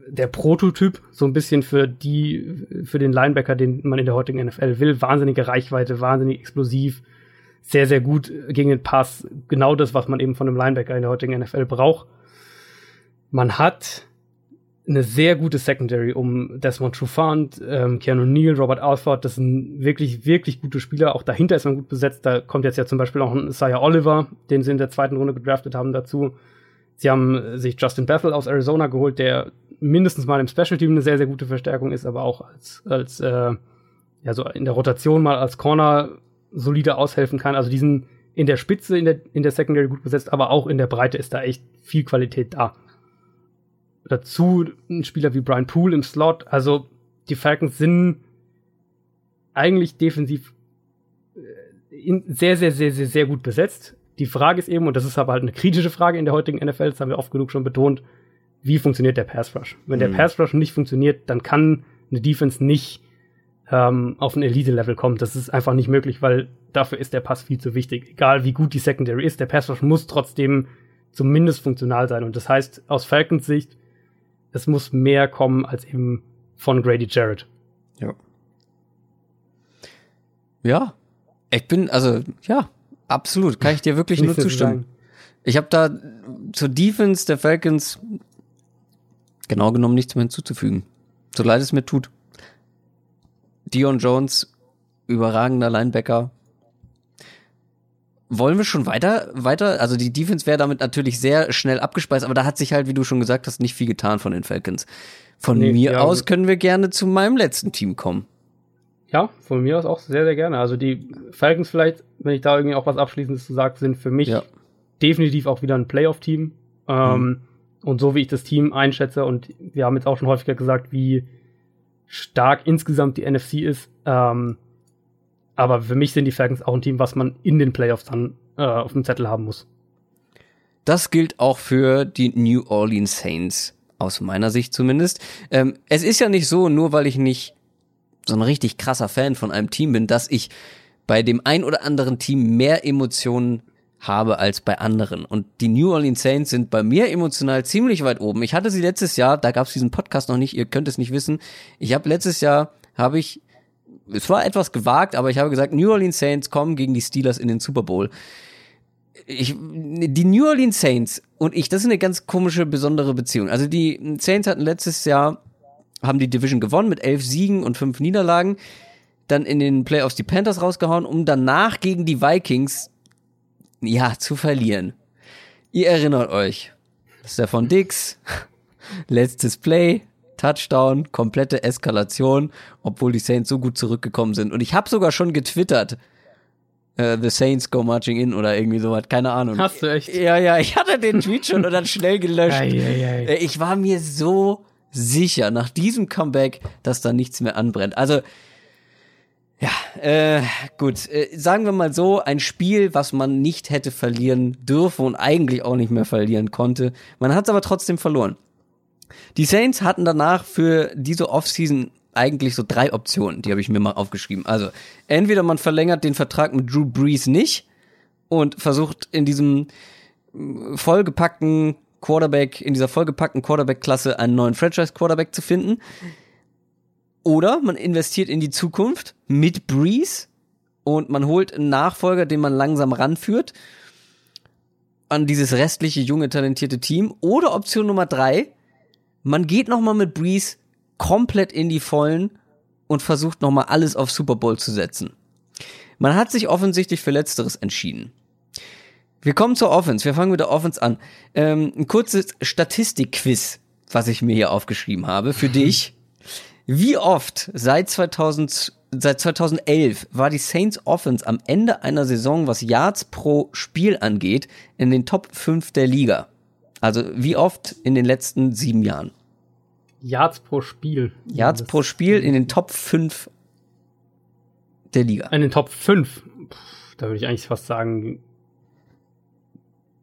[SPEAKER 2] der Prototyp, so ein bisschen für die, für den Linebacker, den man in der heutigen NFL will. Wahnsinnige Reichweite, wahnsinnig explosiv, sehr, sehr gut gegen den Pass. Genau das, was man eben von einem Linebacker in der heutigen NFL braucht. Man hat eine sehr gute Secondary um Desmond Trufant, ähm, Keanu Neal, Robert Alford. Das sind wirklich, wirklich gute Spieler. Auch dahinter ist man gut besetzt. Da kommt jetzt ja zum Beispiel auch ein Isaiah Oliver, den sie in der zweiten Runde gedraftet haben, dazu. Sie haben sich Justin Bethel aus Arizona geholt, der mindestens mal im Special Team eine sehr, sehr gute Verstärkung ist, aber auch als, als äh, ja, so in der Rotation mal als Corner solide aushelfen kann. Also diesen in der Spitze, in der, in der Secondary gut besetzt, aber auch in der Breite ist da echt viel Qualität da. Dazu ein Spieler wie Brian Poole im Slot. Also die Falcons sind eigentlich defensiv äh, sehr, sehr, sehr, sehr, sehr gut besetzt. Die Frage ist eben, und das ist aber halt eine kritische Frage in der heutigen NFL, das haben wir oft genug schon betont, wie funktioniert der Pass Rush? Wenn der mhm. Pass Rush nicht funktioniert, dann kann eine Defense nicht ähm, auf ein Elite-Level kommt. Das ist einfach nicht möglich, weil dafür ist der Pass viel zu wichtig. Egal wie gut die Secondary ist, der Pass muss trotzdem zumindest funktional sein. Und das heißt, aus Falcons Sicht, es muss mehr kommen als eben von Grady Jarrett.
[SPEAKER 1] Ja. Ja. Ich bin, also, ja, absolut. Kann ich dir wirklich nur zustimmen. Ich habe da zur Defense der Falcons genau genommen nichts mehr hinzuzufügen. So leid es mir tut. Dion Jones, überragender Linebacker. Wollen wir schon weiter, weiter? Also die Defense wäre damit natürlich sehr schnell abgespeist, aber da hat sich halt, wie du schon gesagt hast, nicht viel getan von den Falcons. Von nee, mir ja, aus können wir gerne zu meinem letzten Team kommen.
[SPEAKER 2] Ja, von mir aus auch sehr, sehr gerne. Also die Falcons vielleicht, wenn ich da irgendwie auch was Abschließendes zu sagen, sind für mich ja. definitiv auch wieder ein Playoff-Team. Ähm, mhm. Und so wie ich das Team einschätze, und wir haben jetzt auch schon häufiger gesagt, wie stark insgesamt die NFC ist. Ähm, aber für mich sind die Falcons auch ein Team, was man in den Playoffs dann äh, auf dem Zettel haben muss.
[SPEAKER 1] Das gilt auch für die New Orleans Saints, aus meiner Sicht zumindest. Ähm, es ist ja nicht so, nur weil ich nicht so ein richtig krasser Fan von einem Team bin, dass ich bei dem ein oder anderen Team mehr Emotionen habe als bei anderen. Und die New Orleans Saints sind bei mir emotional ziemlich weit oben. Ich hatte sie letztes Jahr, da gab es diesen Podcast noch nicht, ihr könnt es nicht wissen. Ich habe letztes Jahr, habe ich, es war etwas gewagt, aber ich habe gesagt, New Orleans Saints kommen gegen die Steelers in den Super Bowl. Ich, die New Orleans Saints und ich, das ist eine ganz komische, besondere Beziehung. Also die Saints hatten letztes Jahr, haben die Division gewonnen mit elf Siegen und fünf Niederlagen dann in den Playoffs die Panthers rausgehauen, um danach gegen die Vikings ja, zu verlieren. Ihr erinnert euch. Stefan Dix, letztes Play, Touchdown, komplette Eskalation, obwohl die Saints so gut zurückgekommen sind. Und ich habe sogar schon getwittert, äh, The Saints go marching in oder irgendwie sowas, keine Ahnung.
[SPEAKER 2] Hast du echt?
[SPEAKER 1] Ja, ja, ich hatte den Tweet schon und dann schnell gelöscht.
[SPEAKER 2] Ei, ei, ei.
[SPEAKER 1] Äh, Ich war mir so sicher nach diesem Comeback, dass da nichts mehr anbrennt. Also, ja, äh, gut, äh, sagen wir mal so, ein Spiel, was man nicht hätte verlieren dürfen und eigentlich auch nicht mehr verlieren konnte. Man hat es aber trotzdem verloren. Die Saints hatten danach für diese Offseason eigentlich so drei Optionen, die habe ich mir mal aufgeschrieben. Also, entweder man verlängert den Vertrag mit Drew Brees nicht und versucht in diesem äh, vollgepackten Quarterback, in dieser vollgepackten Quarterback-Klasse einen neuen Franchise-Quarterback zu finden. Oder man investiert in die Zukunft mit Breeze und man holt einen Nachfolger, den man langsam ranführt an dieses restliche junge talentierte Team. Oder Option Nummer drei, man geht noch mal mit Breeze komplett in die Vollen und versucht noch mal alles auf Super Bowl zu setzen. Man hat sich offensichtlich für Letzteres entschieden. Wir kommen zur Offense. Wir fangen mit der Offense an. Ähm, ein kurzes Statistikquiz, was ich mir hier aufgeschrieben habe für dich. Wie oft seit 2000, seit 2011 war die Saints Offense am Ende einer Saison, was Yards pro Spiel angeht, in den Top 5 der Liga? Also wie oft in den letzten sieben Jahren?
[SPEAKER 2] Yards pro Spiel.
[SPEAKER 1] Yards pro Spiel in den Top 5 der Liga.
[SPEAKER 2] In den Top 5. Puh, da würde ich eigentlich fast sagen,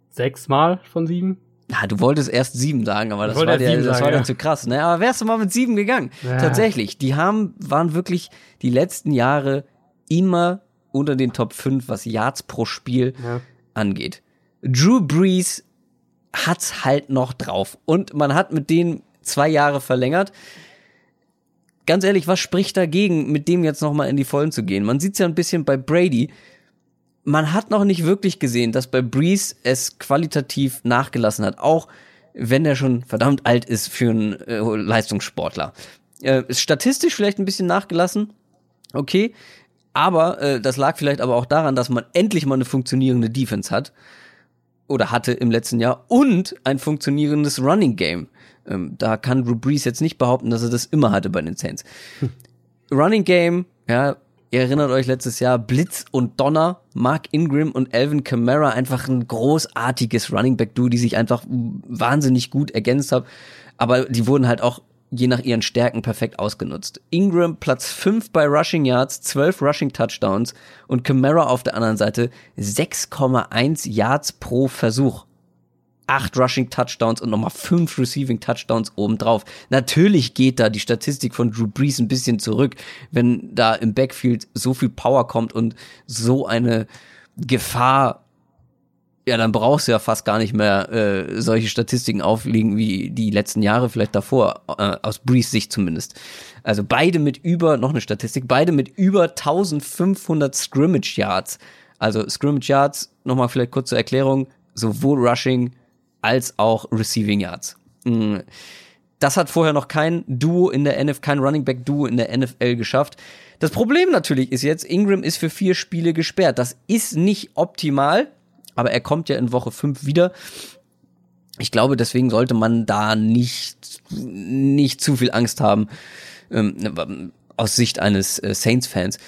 [SPEAKER 2] sechsmal von sieben.
[SPEAKER 1] Ja, du wolltest erst sieben sagen, aber das war, dir, das
[SPEAKER 2] sagen,
[SPEAKER 1] war dir
[SPEAKER 2] ja.
[SPEAKER 1] zu krass. Ne? Aber wärst du mal mit sieben gegangen?
[SPEAKER 2] Ja.
[SPEAKER 1] Tatsächlich, die haben, waren wirklich die letzten Jahre immer unter den Top 5, was Yards pro Spiel
[SPEAKER 2] Ja.
[SPEAKER 1] angeht. Drew Brees hat's halt noch drauf. Und man hat mit denen zwei Jahre verlängert. Ganz ehrlich, was spricht dagegen, mit dem jetzt nochmal in die Vollen zu gehen? Man sieht's ja ein bisschen bei Brady. Man hat noch nicht wirklich gesehen, dass bei Brees es qualitativ nachgelassen hat. Auch wenn er schon verdammt alt ist für einen äh, Leistungssportler. Äh, ist statistisch vielleicht ein bisschen nachgelassen. Okay. Aber äh, das lag vielleicht aber auch daran, dass man endlich mal eine funktionierende Defense hat oder hatte im letzten Jahr und ein funktionierendes Running Game. Ähm, da kann Drew Brees jetzt nicht behaupten, dass er das immer hatte bei den Saints. Running Game, ja, ihr erinnert euch letztes Jahr, Blitz und Donner, Mark Ingram und Alvin Kamara, einfach ein großartiges Running Back Duo, die sich einfach wahnsinnig gut ergänzt haben, aber die wurden halt auch je nach ihren Stärken perfekt ausgenutzt. Ingram Platz 5 bei Rushing Yards, 12 Rushing Touchdowns und Kamara auf der anderen Seite 6,1 Yards pro Versuch. 8 Rushing Touchdowns und nochmal 5 Receiving Touchdowns obendrauf. Natürlich geht da die Statistik von Drew Brees ein bisschen zurück, wenn da im Backfield so viel Power kommt und so eine Gefahr ja, dann brauchst du ja fast gar nicht mehr äh, solche Statistiken auflegen wie die letzten Jahre vielleicht davor, äh, aus Brees Sicht zumindest. Also beide mit über, noch eine Statistik, beide mit über 1500 Scrimmage Yards. Also Scrimmage Yards, nochmal vielleicht kurz zur Erklärung, sowohl Rushing als auch Receiving Yards. Mm. Das hat vorher noch kein Duo in der NFL, kein Running Back Duo in der NFL geschafft. Das Problem natürlich ist jetzt, Ingram ist für vier Spiele gesperrt. Das ist nicht optimal, aber er kommt ja in Woche 5 wieder. Ich glaube, deswegen sollte man da nicht, nicht zu viel Angst haben, ähm, aus Sicht eines äh, Saints-Fans.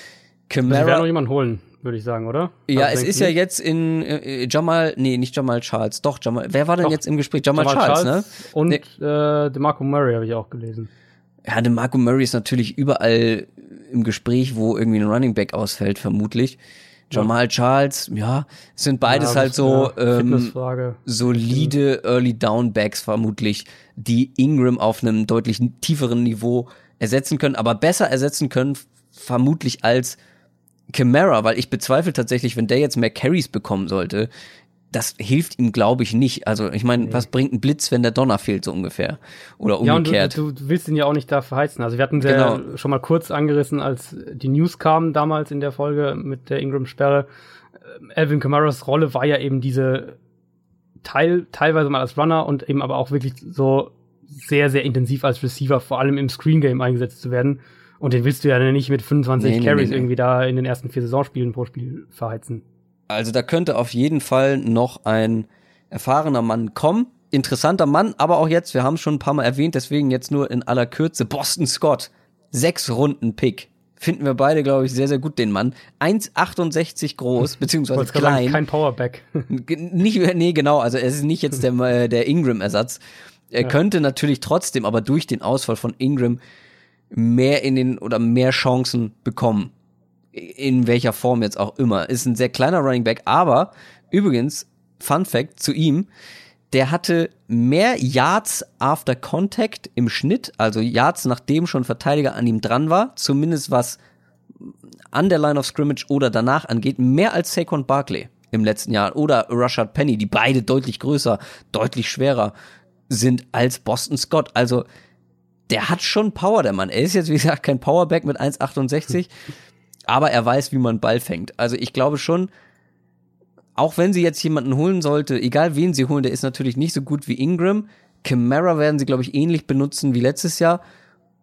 [SPEAKER 2] Sie werden noch
[SPEAKER 1] Camara,
[SPEAKER 2] jemanden holen, würde ich sagen, oder?
[SPEAKER 1] ja,
[SPEAKER 2] Also
[SPEAKER 1] es ist
[SPEAKER 2] du
[SPEAKER 1] ja
[SPEAKER 2] nicht?
[SPEAKER 1] jetzt in äh, Jamal, nee, nicht Jamal Charles, doch, Jamal, wer war denn
[SPEAKER 2] Doch.
[SPEAKER 1] jetzt im Gespräch? Jamal,
[SPEAKER 2] Jamal
[SPEAKER 1] Charles,
[SPEAKER 2] Charles,
[SPEAKER 1] ne?
[SPEAKER 2] und
[SPEAKER 1] Nee.
[SPEAKER 2] äh, DeMarco Murray habe ich auch gelesen.
[SPEAKER 1] Ja, der Marco Murray ist natürlich überall im Gespräch, wo irgendwie ein Running Back ausfällt, vermutlich. Jamal Charles, ja, sind beides
[SPEAKER 2] Ja,
[SPEAKER 1] halt so
[SPEAKER 2] ja,
[SPEAKER 1] ähm, solide Early Down Backs vermutlich, die Ingram auf einem deutlich tieferen Niveau ersetzen können, aber besser ersetzen können vermutlich als Camara, weil ich bezweifle tatsächlich, wenn der jetzt mehr Carries bekommen sollte, das hilft ihm, glaube ich, nicht. Also ich meine, was bringt ein Blitz, wenn der Donner fehlt, so ungefähr? Oder
[SPEAKER 2] Ja, und
[SPEAKER 1] umgekehrt.
[SPEAKER 2] du, du, willst ihn ja auch nicht da verheizen. Also wir hatten ja
[SPEAKER 1] Genau.
[SPEAKER 2] schon mal kurz angerissen, als die News kamen damals in der Folge mit der Ingram-Sperre. Äh, Alvin Kamaras Rolle war ja eben diese Teil, teilweise mal als Runner und eben aber auch wirklich so sehr, sehr intensiv als Receiver, vor allem im Screen Game eingesetzt zu werden. Und den willst du ja nicht mit 25
[SPEAKER 1] Nee,
[SPEAKER 2] Carries
[SPEAKER 1] nee, nee.
[SPEAKER 2] irgendwie da in den ersten vier Saisonspielen pro Spiel verheizen.
[SPEAKER 1] Also da könnte auf jeden Fall noch ein erfahrener Mann kommen. Interessanter Mann, aber auch jetzt, wir haben es schon ein paar Mal erwähnt, deswegen jetzt nur in aller Kürze. Boston Scott, sechs Runden Pick finden wir beide, glaube ich, sehr, sehr gut, den Mann. 1,68 groß, beziehungsweise klein.
[SPEAKER 2] Kein Powerback.
[SPEAKER 1] nicht, nee, genau, also es ist nicht jetzt der, äh, der Ingram-Ersatz. Er ja. könnte natürlich trotzdem, aber durch den Ausfall von Ingram mehr in den oder mehr Chancen bekommen. In welcher Form jetzt auch immer. Ist ein sehr kleiner Running Back, aber übrigens, Fun Fact zu ihm, der hatte mehr Yards after Contact im Schnitt, also Yards, nachdem schon Verteidiger an ihm dran war, zumindest was an der Line of Scrimmage oder danach angeht, mehr als Saquon Barkley im letzten Jahr oder Rashad Penny, die beide deutlich größer, deutlich schwerer sind als Boston Scott. Also der hat schon Power, der Mann. Er ist jetzt, wie gesagt, kein Powerback mit 1,68, aber er weiß, wie man Ball fängt. Also ich glaube schon, auch wenn sie jetzt jemanden holen sollte, egal wen sie holen, der ist natürlich nicht so gut wie Ingram. Camara werden sie, glaube ich, ähnlich benutzen wie letztes Jahr.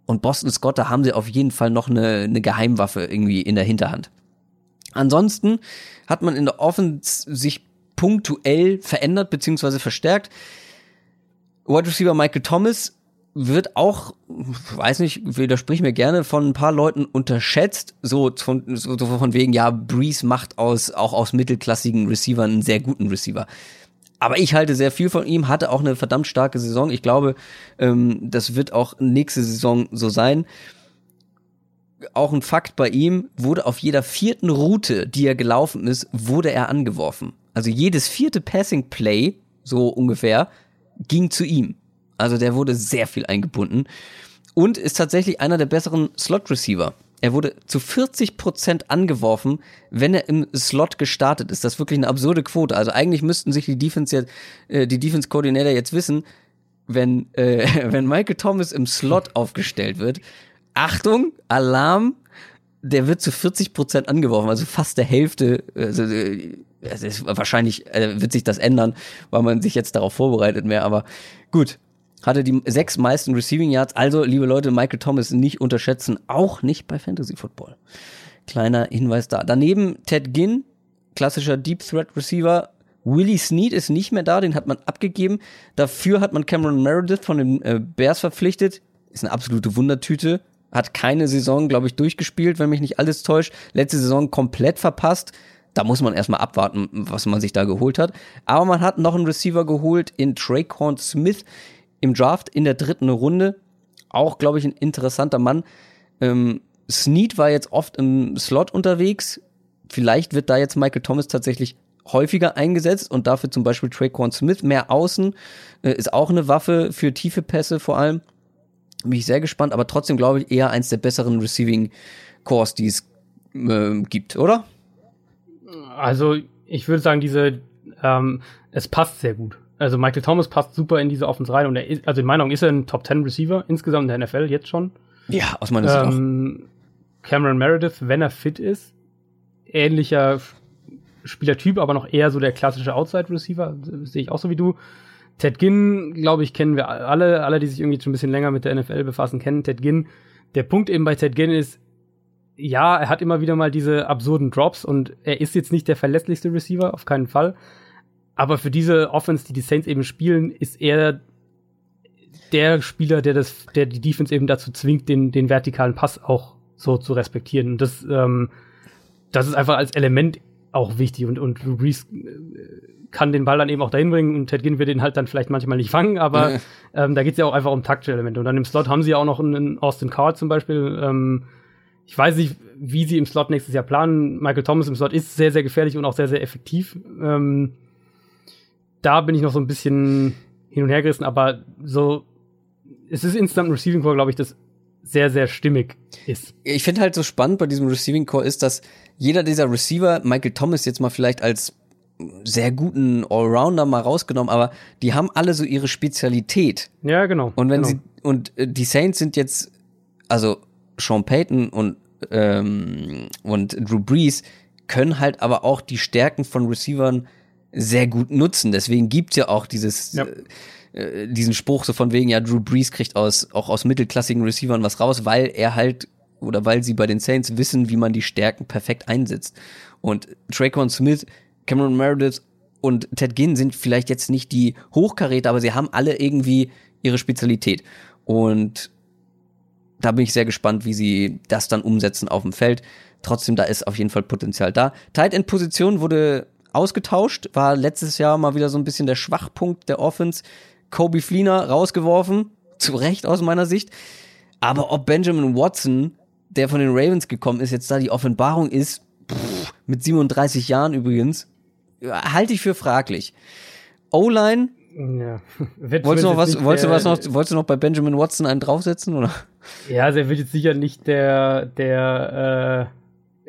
[SPEAKER 1] Und Boston Scott, da haben sie auf jeden Fall noch eine, eine Geheimwaffe irgendwie in der Hinterhand. Ansonsten hat man in der Offense sich punktuell verändert bzw. verstärkt. Wide Receiver Michael Thomas wird auch, weiß nicht, widersprich mir gerne, von ein paar Leuten unterschätzt, so von, so von wegen, ja, Breeze macht aus, auch aus mittelklassigen Receivern einen sehr guten Receiver. Aber ich halte sehr viel von ihm, hatte auch eine verdammt starke Saison. Ich glaube, ähm, das wird auch nächste Saison so sein. Auch ein Fakt bei ihm, wurde auf jeder vierten Route, die er gelaufen ist, wurde er angeworfen. Also jedes vierte Passing Play, so ungefähr, ging zu ihm. Also der wurde sehr viel eingebunden und ist tatsächlich einer der besseren Slot-Receiver. Er wurde zu 40 Prozent angeworfen, wenn er im Slot gestartet ist. Das ist wirklich eine absurde Quote. Also eigentlich müssten sich die Defense jetzt, äh, die Defense-Koordinator jetzt wissen, wenn, äh, wenn Michael Thomas im Slot aufgestellt wird. Achtung, Alarm, der wird zu 40 Prozent angeworfen, also fast der Hälfte. Also, äh, wahrscheinlich äh, wird sich das ändern, weil man sich jetzt darauf vorbereitet mehr. Aber gut, hatte die sechs meisten Receiving Yards. Also, liebe Leute, Michael Thomas nicht unterschätzen, auch nicht bei Fantasy Football. Kleiner Hinweis da. Daneben Ted Ginn, klassischer Deep Threat Receiver. Willie Snead ist nicht mehr da, den hat man abgegeben. Dafür hat man Cameron Meredith von den äh, Bears verpflichtet. Ist eine absolute Wundertüte. Hat keine Saison, glaube ich, durchgespielt, wenn mich nicht alles täuscht. Letzte Saison komplett verpasst. Da muss man erstmal abwarten, was man sich da geholt hat. Aber man hat noch einen Receiver geholt in Traquan Smith im Draft in der dritten Runde. Auch, glaube ich, ein interessanter Mann. Ähm, Snead war jetzt oft im Slot unterwegs. Vielleicht wird da jetzt Michael Thomas tatsächlich häufiger eingesetzt und dafür zum Beispiel Traquan Smith mehr außen. Äh, ist auch eine Waffe für tiefe Pässe vor allem. Bin ich sehr gespannt, aber trotzdem glaube ich eher eins der besseren Receiving Cores, die es äh, gibt, oder?
[SPEAKER 2] Also ich würde sagen, diese ähm, es passt sehr gut. Also Michael Thomas passt super in diese Offense rein und er ist, also in meiner Meinung ist er ein Top 10 Receiver insgesamt in der NFL jetzt schon.
[SPEAKER 1] Ja, aus meiner Sicht
[SPEAKER 2] ähm, auch. Cameron Meredith, wenn er fit ist, ähnlicher Spielertyp, aber noch eher so der klassische Outside Receiver, sehe ich auch so wie du. Ted Ginn, glaube ich, kennen wir alle, alle, die sich irgendwie schon ein bisschen länger mit der NFL befassen, kennen Ted Ginn. Der Punkt eben bei Ted Ginn ist, ja, er hat immer wieder mal diese absurden Drops und er ist jetzt nicht der verlässlichste Receiver, auf keinen Fall. Aber für diese Offense, die die Saints eben spielen, ist er der Spieler, der das, der die Defense eben dazu zwingt, den, den vertikalen Pass auch so zu respektieren. Und das, ähm, das ist einfach als Element auch wichtig. Und, und Drew Brees äh, kann den Ball dann eben auch dahin bringen und Ted Ginn wird den halt dann vielleicht manchmal nicht fangen, aber ähm, da geht es ja auch einfach um taktische Elemente. Und dann im Slot haben sie ja auch noch einen Austin Carr zum Beispiel. Ähm, ich weiß nicht, wie sie im Slot nächstes Jahr planen. Michael Thomas im Slot ist sehr, sehr gefährlich und auch sehr, sehr effektiv. Ähm, da bin ich noch so ein bisschen hin und her gerissen, aber so, es ist Instant Receiving Core, glaube ich, das sehr, sehr stimmig ist.
[SPEAKER 1] Ich finde halt so spannend bei diesem Receiving Core ist, dass jeder dieser Receiver, Michael Thomas jetzt mal vielleicht als sehr guten Allrounder mal rausgenommen, aber die haben alle so ihre Spezialität.
[SPEAKER 2] Ja, genau.
[SPEAKER 1] Und wenn
[SPEAKER 2] genau.
[SPEAKER 1] sie, und äh, die Saints sind jetzt, also Sean Payton und, ähm, und Drew Brees können halt aber auch die Stärken von Receivern sehr gut nutzen. Deswegen gibt's ja auch dieses, ja. äh, diesen Spruch so von wegen, ja, Drew Brees kriegt aus, auch aus mittelklassigen Receivern was raus, weil er halt, oder weil sie bei den Saints wissen, wie man die Stärken perfekt einsetzt. Und Traquan Smith, Cameron Meredith und Ted Ginn sind vielleicht jetzt nicht die Hochkaräter, aber sie haben alle irgendwie ihre Spezialität. Und da bin ich sehr gespannt, wie sie das dann umsetzen auf dem Feld. Trotzdem, da ist auf jeden Fall Potenzial da. Tight End Position wurde ausgetauscht, war letztes Jahr mal wieder so ein bisschen der Schwachpunkt der Offense. Kobe Fleener rausgeworfen, zu Recht aus meiner Sicht. Aber ob Benjamin Watson, der von den Ravens gekommen ist, jetzt da die Offenbarung ist, pff, mit 37 Jahren übrigens, halte ich für fraglich. O-Line,
[SPEAKER 2] Ja.
[SPEAKER 1] wolltest, du noch was, wolltest, du was noch, wolltest du noch bei Benjamin Watson einen draufsetzen? Oder?
[SPEAKER 2] Ja, also er wird jetzt sicher nicht der, der äh,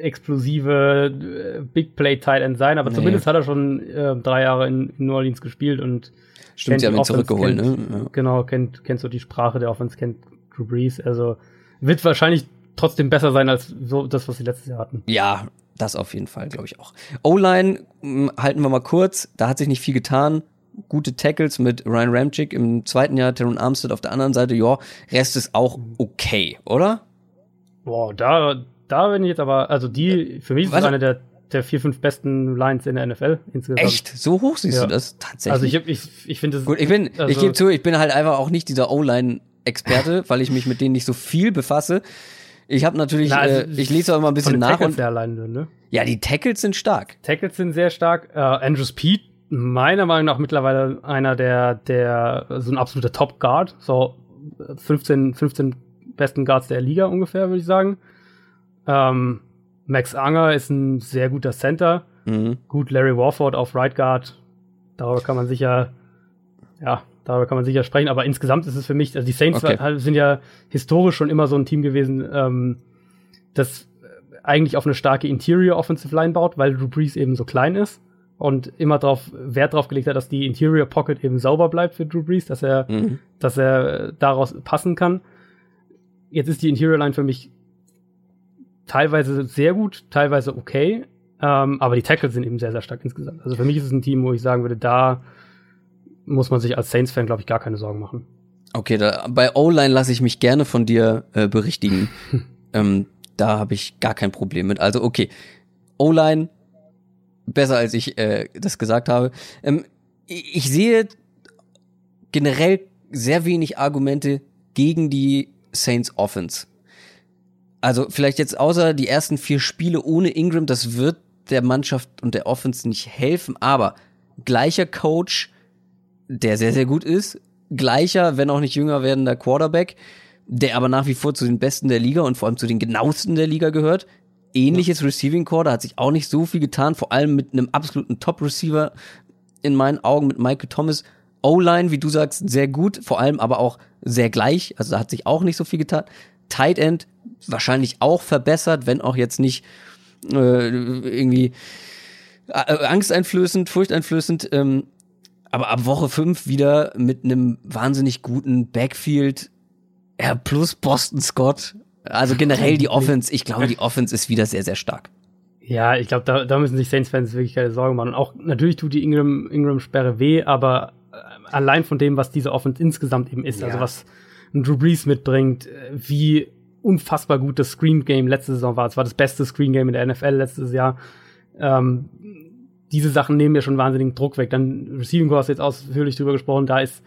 [SPEAKER 2] explosive äh, Big Play Tight End sein, aber
[SPEAKER 1] Nee.
[SPEAKER 2] zumindest hat er schon äh, drei Jahre in, in New Orleans gespielt und
[SPEAKER 1] Stimmt, sie haben ihn
[SPEAKER 2] Offense,
[SPEAKER 1] zurückgeholt,
[SPEAKER 2] kennt,
[SPEAKER 1] ne? Ja.
[SPEAKER 2] Genau, kennt, kennt so die Sprache der Offense, kennt Drew Brees, also wird wahrscheinlich trotzdem besser sein als so das, was sie letztes Jahr hatten.
[SPEAKER 1] Ja, das auf jeden Fall, glaube ich auch. O-Line mh, halten wir mal kurz. Da hat sich nicht viel getan. Gute Tackles mit Ryan Ramchick im zweiten Jahr, Teron Armstead auf der anderen Seite. Ja, Rest ist auch okay, oder?
[SPEAKER 2] Boah, da, da bin ich jetzt aber, also die, für mich ist es eine der, der vier, fünf besten Lines in der NFL insgesamt.
[SPEAKER 1] Echt? So hoch siehst
[SPEAKER 2] Ja.
[SPEAKER 1] du das tatsächlich?
[SPEAKER 2] Also ich, ich, ich finde es.
[SPEAKER 1] Gut, ich bin,
[SPEAKER 2] also,
[SPEAKER 1] ich gebe zu, ich bin halt einfach auch nicht dieser O-Line-Experte, weil ich mich mit denen nicht so viel befasse. Ich habe natürlich,
[SPEAKER 2] Na, also,
[SPEAKER 1] äh, ich lese auch immer ein bisschen nach
[SPEAKER 2] Tackles
[SPEAKER 1] und
[SPEAKER 2] alleine, ne?
[SPEAKER 1] ja, die Tackles sind stark.
[SPEAKER 2] Tackles sind sehr stark. Äh, Andrew Speed, meiner Meinung nach mittlerweile einer der, der, so ein absoluter Top Guard. So 15, 15 besten Guards der Liga ungefähr, würde ich sagen. Ähm, Max Anger ist ein sehr guter Center.
[SPEAKER 1] Mhm.
[SPEAKER 2] Gut, Larry Warford auf Right Guard. Darüber kann man sicher, ja, darüber kann man sicher sprechen. Aber insgesamt ist es für mich, also die Saints
[SPEAKER 1] Okay.
[SPEAKER 2] war- sind ja historisch schon immer so ein Team gewesen, ähm, das eigentlich auf eine starke Interior Offensive Line baut, weil Drew Brees eben so klein ist und immer drauf Wert drauf gelegt hat, dass die Interior Pocket eben sauber bleibt für Drew Brees, dass er,
[SPEAKER 1] Mhm.
[SPEAKER 2] dass er daraus passen kann. Jetzt ist die Interior Line für mich teilweise sehr gut, teilweise okay, ähm, aber die Tackles sind eben sehr, sehr stark insgesamt. Also für mich ist es ein Team, wo ich sagen würde, da muss man sich als Saints-Fan, glaube ich, gar keine Sorgen machen.
[SPEAKER 1] Okay, da, bei O-Line lasse ich mich gerne von dir äh, berichtigen. ähm, da habe ich gar kein Problem mit. Also okay, O-Line besser als ich äh, das gesagt habe. Ähm, ich ich sehe generell sehr wenig Argumente gegen die Saints Offense. Also vielleicht jetzt außer die ersten vier Spiele ohne Ingram, das wird der Mannschaft und der Offense nicht helfen, aber gleicher Coach, der sehr, sehr gut ist, gleicher, wenn auch nicht jünger werdender Quarterback, der aber nach wie vor zu den Besten der Liga und vor allem zu den genauesten der Liga gehört. Ähnliches Receiving Core, da hat sich auch nicht so viel getan, vor allem mit einem absoluten Top-Receiver in meinen Augen, mit Michael Thomas. O-Line, wie du sagst, sehr gut, vor allem aber auch sehr gleich, also da hat sich auch nicht so viel getan. Tight End wahrscheinlich auch verbessert, wenn auch jetzt nicht äh, irgendwie äh, angsteinflößend, furchteinflößend. Ähm, aber ab Woche 5 wieder mit einem wahnsinnig guten Backfield. Ja, plus Boston Scott. Also generell die Offense, ich glaube, die Offense ist wieder sehr, sehr stark.
[SPEAKER 2] Ja, ich glaube, da, da müssen sich Saints-Fans wirklich keine Sorgen machen. Und auch natürlich tut die Ingram, Ingram-Sperre weh, aber äh, allein von dem, was diese Offense insgesamt eben ist,
[SPEAKER 1] Ja.
[SPEAKER 2] also was Drew Brees mitbringt, äh, wie unfassbar gut das Screen Game letzte Saison war. Es war das beste Screen Game in der NFL letztes Jahr. Ähm, diese Sachen nehmen mir schon wahnsinnigen Druck weg. Dann Receiving Core hast jetzt ausführlich drüber gesprochen, da ist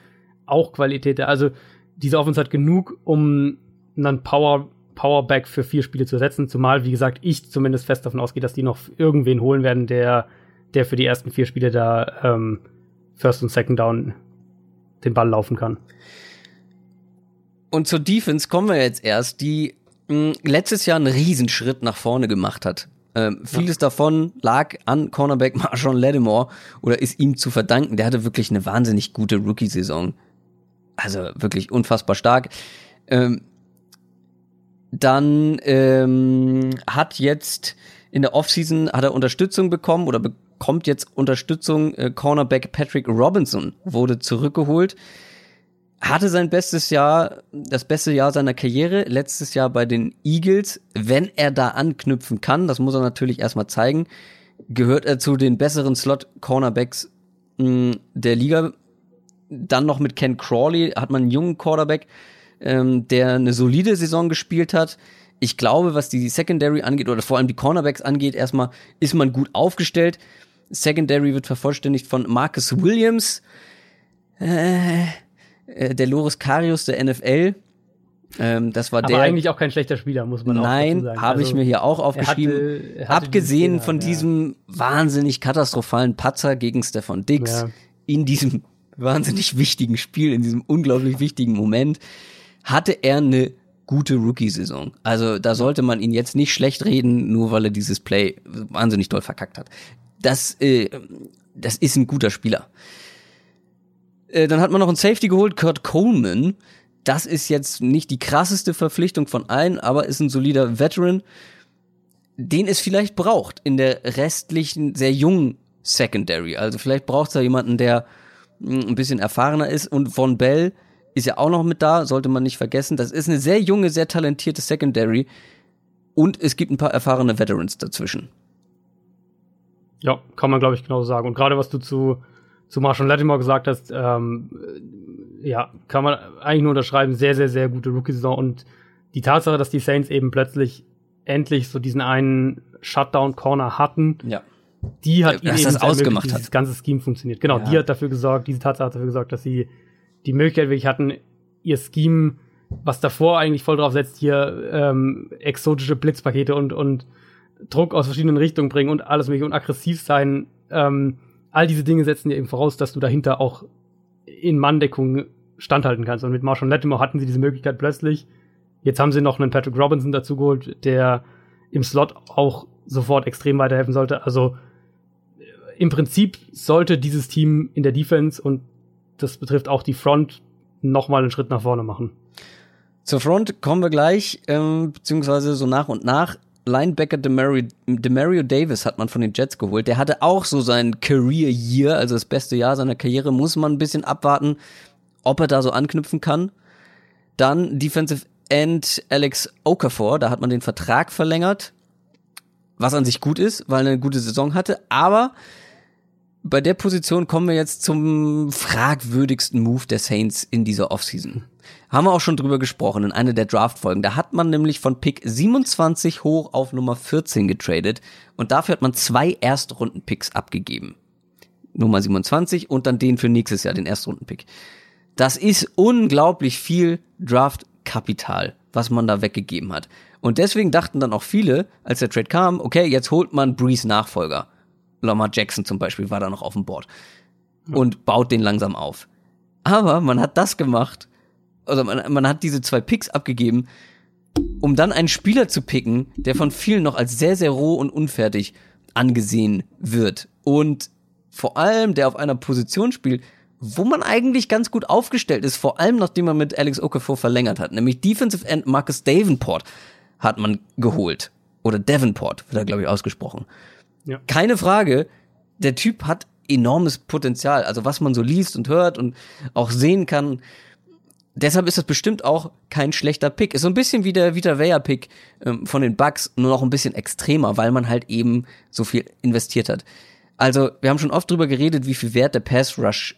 [SPEAKER 2] auch Qualität da. Also diese Offense hat genug, um einen Power Powerback für vier Spiele zu ersetzen, zumal, wie gesagt, ich zumindest fest davon ausgehe, dass die noch irgendwen holen werden, der, der für die ersten vier Spiele da ähm, First und Second Down den Ball laufen kann.
[SPEAKER 1] Und zur Defense kommen wir jetzt erst, die mh, letztes Jahr einen Riesenschritt nach vorne gemacht hat. Ähm, vieles davon lag an Cornerback Marshawn Lattimore oder ist ihm zu verdanken. Der hatte wirklich eine wahnsinnig gute Rookie-Saison. Also wirklich unfassbar stark. Ähm, dann ähm, hat jetzt in der Offseason hat er Unterstützung bekommen oder bekommt jetzt Unterstützung. Äh, Cornerback Patrick Robinson wurde zurückgeholt hatte sein bestes Jahr, das beste Jahr seiner Karriere, letztes Jahr bei den Eagles. Wenn er da anknüpfen kann, das muss er natürlich erstmal zeigen, gehört er zu den besseren Slot-Cornerbacks mh, der Liga. Dann noch mit Ken Crawley hat man einen jungen Quarterback, ähm, der eine solide Saison gespielt hat. Ich glaube, was die Secondary angeht oder vor allem die Cornerbacks angeht, erstmal ist man gut aufgestellt. Secondary wird vervollständigt von Marcus Williams, äh, äh, der Loris Karius der NFL. Ähm, das war
[SPEAKER 2] Aber
[SPEAKER 1] der.
[SPEAKER 2] eigentlich auch kein schlechter Spieler, muss man auch dazu
[SPEAKER 1] Nein, habe ich
[SPEAKER 2] Also,
[SPEAKER 1] mir hier auch aufgeschrieben.
[SPEAKER 2] hatte- er hatte
[SPEAKER 1] Abgesehen
[SPEAKER 2] diesen
[SPEAKER 1] von
[SPEAKER 2] ja.
[SPEAKER 1] diesem wahnsinnig katastrophalen Patzer gegen Stefan Dix
[SPEAKER 2] Ja.
[SPEAKER 1] in diesem wahnsinnig wichtigen Spiel, in diesem unglaublich wichtigen Moment, hatte er eine gute Rookie-Saison. Also da sollte man ihn jetzt nicht schlecht reden, nur weil er dieses Play wahnsinnig doll verkackt hat. Das, äh, das ist ein guter Spieler. Äh, dann hat man noch einen Safety geholt, Kurt Coleman. Das ist jetzt nicht die krasseste Verpflichtung von allen, aber ist ein solider Veteran, den es vielleicht braucht in der restlichen, sehr jungen Secondary. Also vielleicht braucht es da jemanden, der mh, ein bisschen erfahrener ist. Und Von Bell ist ja auch noch mit da, sollte man nicht vergessen. Das ist eine sehr junge, sehr talentierte Secondary. Und es gibt ein paar erfahrene Veterans dazwischen.
[SPEAKER 2] Ja, kann man, glaube ich, genauso sagen. Und gerade was du zu, zu Marshall Lattimore gesagt hast, ähm, äh, ja, kann man eigentlich nur unterschreiben. Sehr, sehr, sehr gute Rookie-Saison. Und die Tatsache, dass die Saints eben plötzlich endlich so diesen einen Shutdown-Corner hatten,
[SPEAKER 1] Ja.
[SPEAKER 2] die hat
[SPEAKER 1] Ja,
[SPEAKER 2] ihnen eben
[SPEAKER 1] das ausgemacht hat.
[SPEAKER 2] dieses ganze Scheme funktioniert. Genau,
[SPEAKER 1] Ja.
[SPEAKER 2] die hat dafür gesorgt, diese Tatsache hat dafür gesorgt, dass sie die Möglichkeit wirklich hatten, ihr Scheme, was davor eigentlich voll drauf setzt, hier ähm, exotische Blitzpakete und, und Druck aus verschiedenen Richtungen bringen und alles mögliche und aggressiv sein. Ähm, all diese Dinge setzen dir eben voraus, dass du dahinter auch in Manndeckung standhalten kannst. Und mit Marshall Lattimore hatten sie diese Möglichkeit plötzlich. Jetzt haben sie noch einen Patrick Robinson dazu geholt, der im Slot auch sofort extrem weiterhelfen sollte. Also äh, im Prinzip sollte dieses Team in der Defense und das betrifft auch die Front nochmal einen Schritt nach vorne machen.
[SPEAKER 1] Zur Front kommen wir gleich, ähm, beziehungsweise so nach und nach. Linebacker Demario, Demario Davis hat man von den Jets geholt. Der hatte auch so sein Career Year, also das beste Jahr seiner Karriere. Muss man ein bisschen abwarten, ob er da so anknüpfen kann. Dann Defensive End Alex Okafor, da hat man den Vertrag verlängert, was an sich gut ist, weil er eine gute Saison hatte. Aber bei der Position kommen wir jetzt zum fragwürdigsten Move der Saints in dieser Offseason. Haben wir auch schon drüber gesprochen in einer der Draft-Folgen. Da hat man nämlich von Pick 27 hoch auf Nummer 14 getradet und dafür hat man zwei Erstrunden-Picks abgegeben. Nummer 27 und dann den für nächstes Jahr, den Erstrunden-Pick. Das ist unglaublich viel Draft-Kapital, was man da weggegeben hat. Und deswegen dachten dann auch viele, als der Trade kam, okay, jetzt holt man Breeze Nachfolger. Lamar Jackson zum Beispiel war da noch auf dem Board. Und baut den langsam auf. Aber man hat das gemacht, also man, man hat diese zwei Picks abgegeben, um dann einen Spieler zu picken, der von vielen noch als sehr, sehr roh und unfertig angesehen wird. Und vor allem, der auf einer Position spielt, wo man eigentlich ganz gut aufgestellt ist, vor allem nachdem man mit Alex Okafor verlängert hat, nämlich Defensive End Marcus Davenport hat man geholt. Oder Davenport, wird er, glaube ich, ausgesprochen.
[SPEAKER 2] Ja.
[SPEAKER 1] Keine Frage, der Typ hat enormes Potenzial. Also was man so liest und hört und auch sehen kann. Deshalb ist das bestimmt auch kein schlechter Pick. Ist so ein bisschen wie der Vita Vea Pick ähm, von den Bucks, nur noch ein bisschen extremer, weil man halt eben so viel investiert hat. Also, wir haben schon oft drüber geredet, wie viel Wert der Pass Rush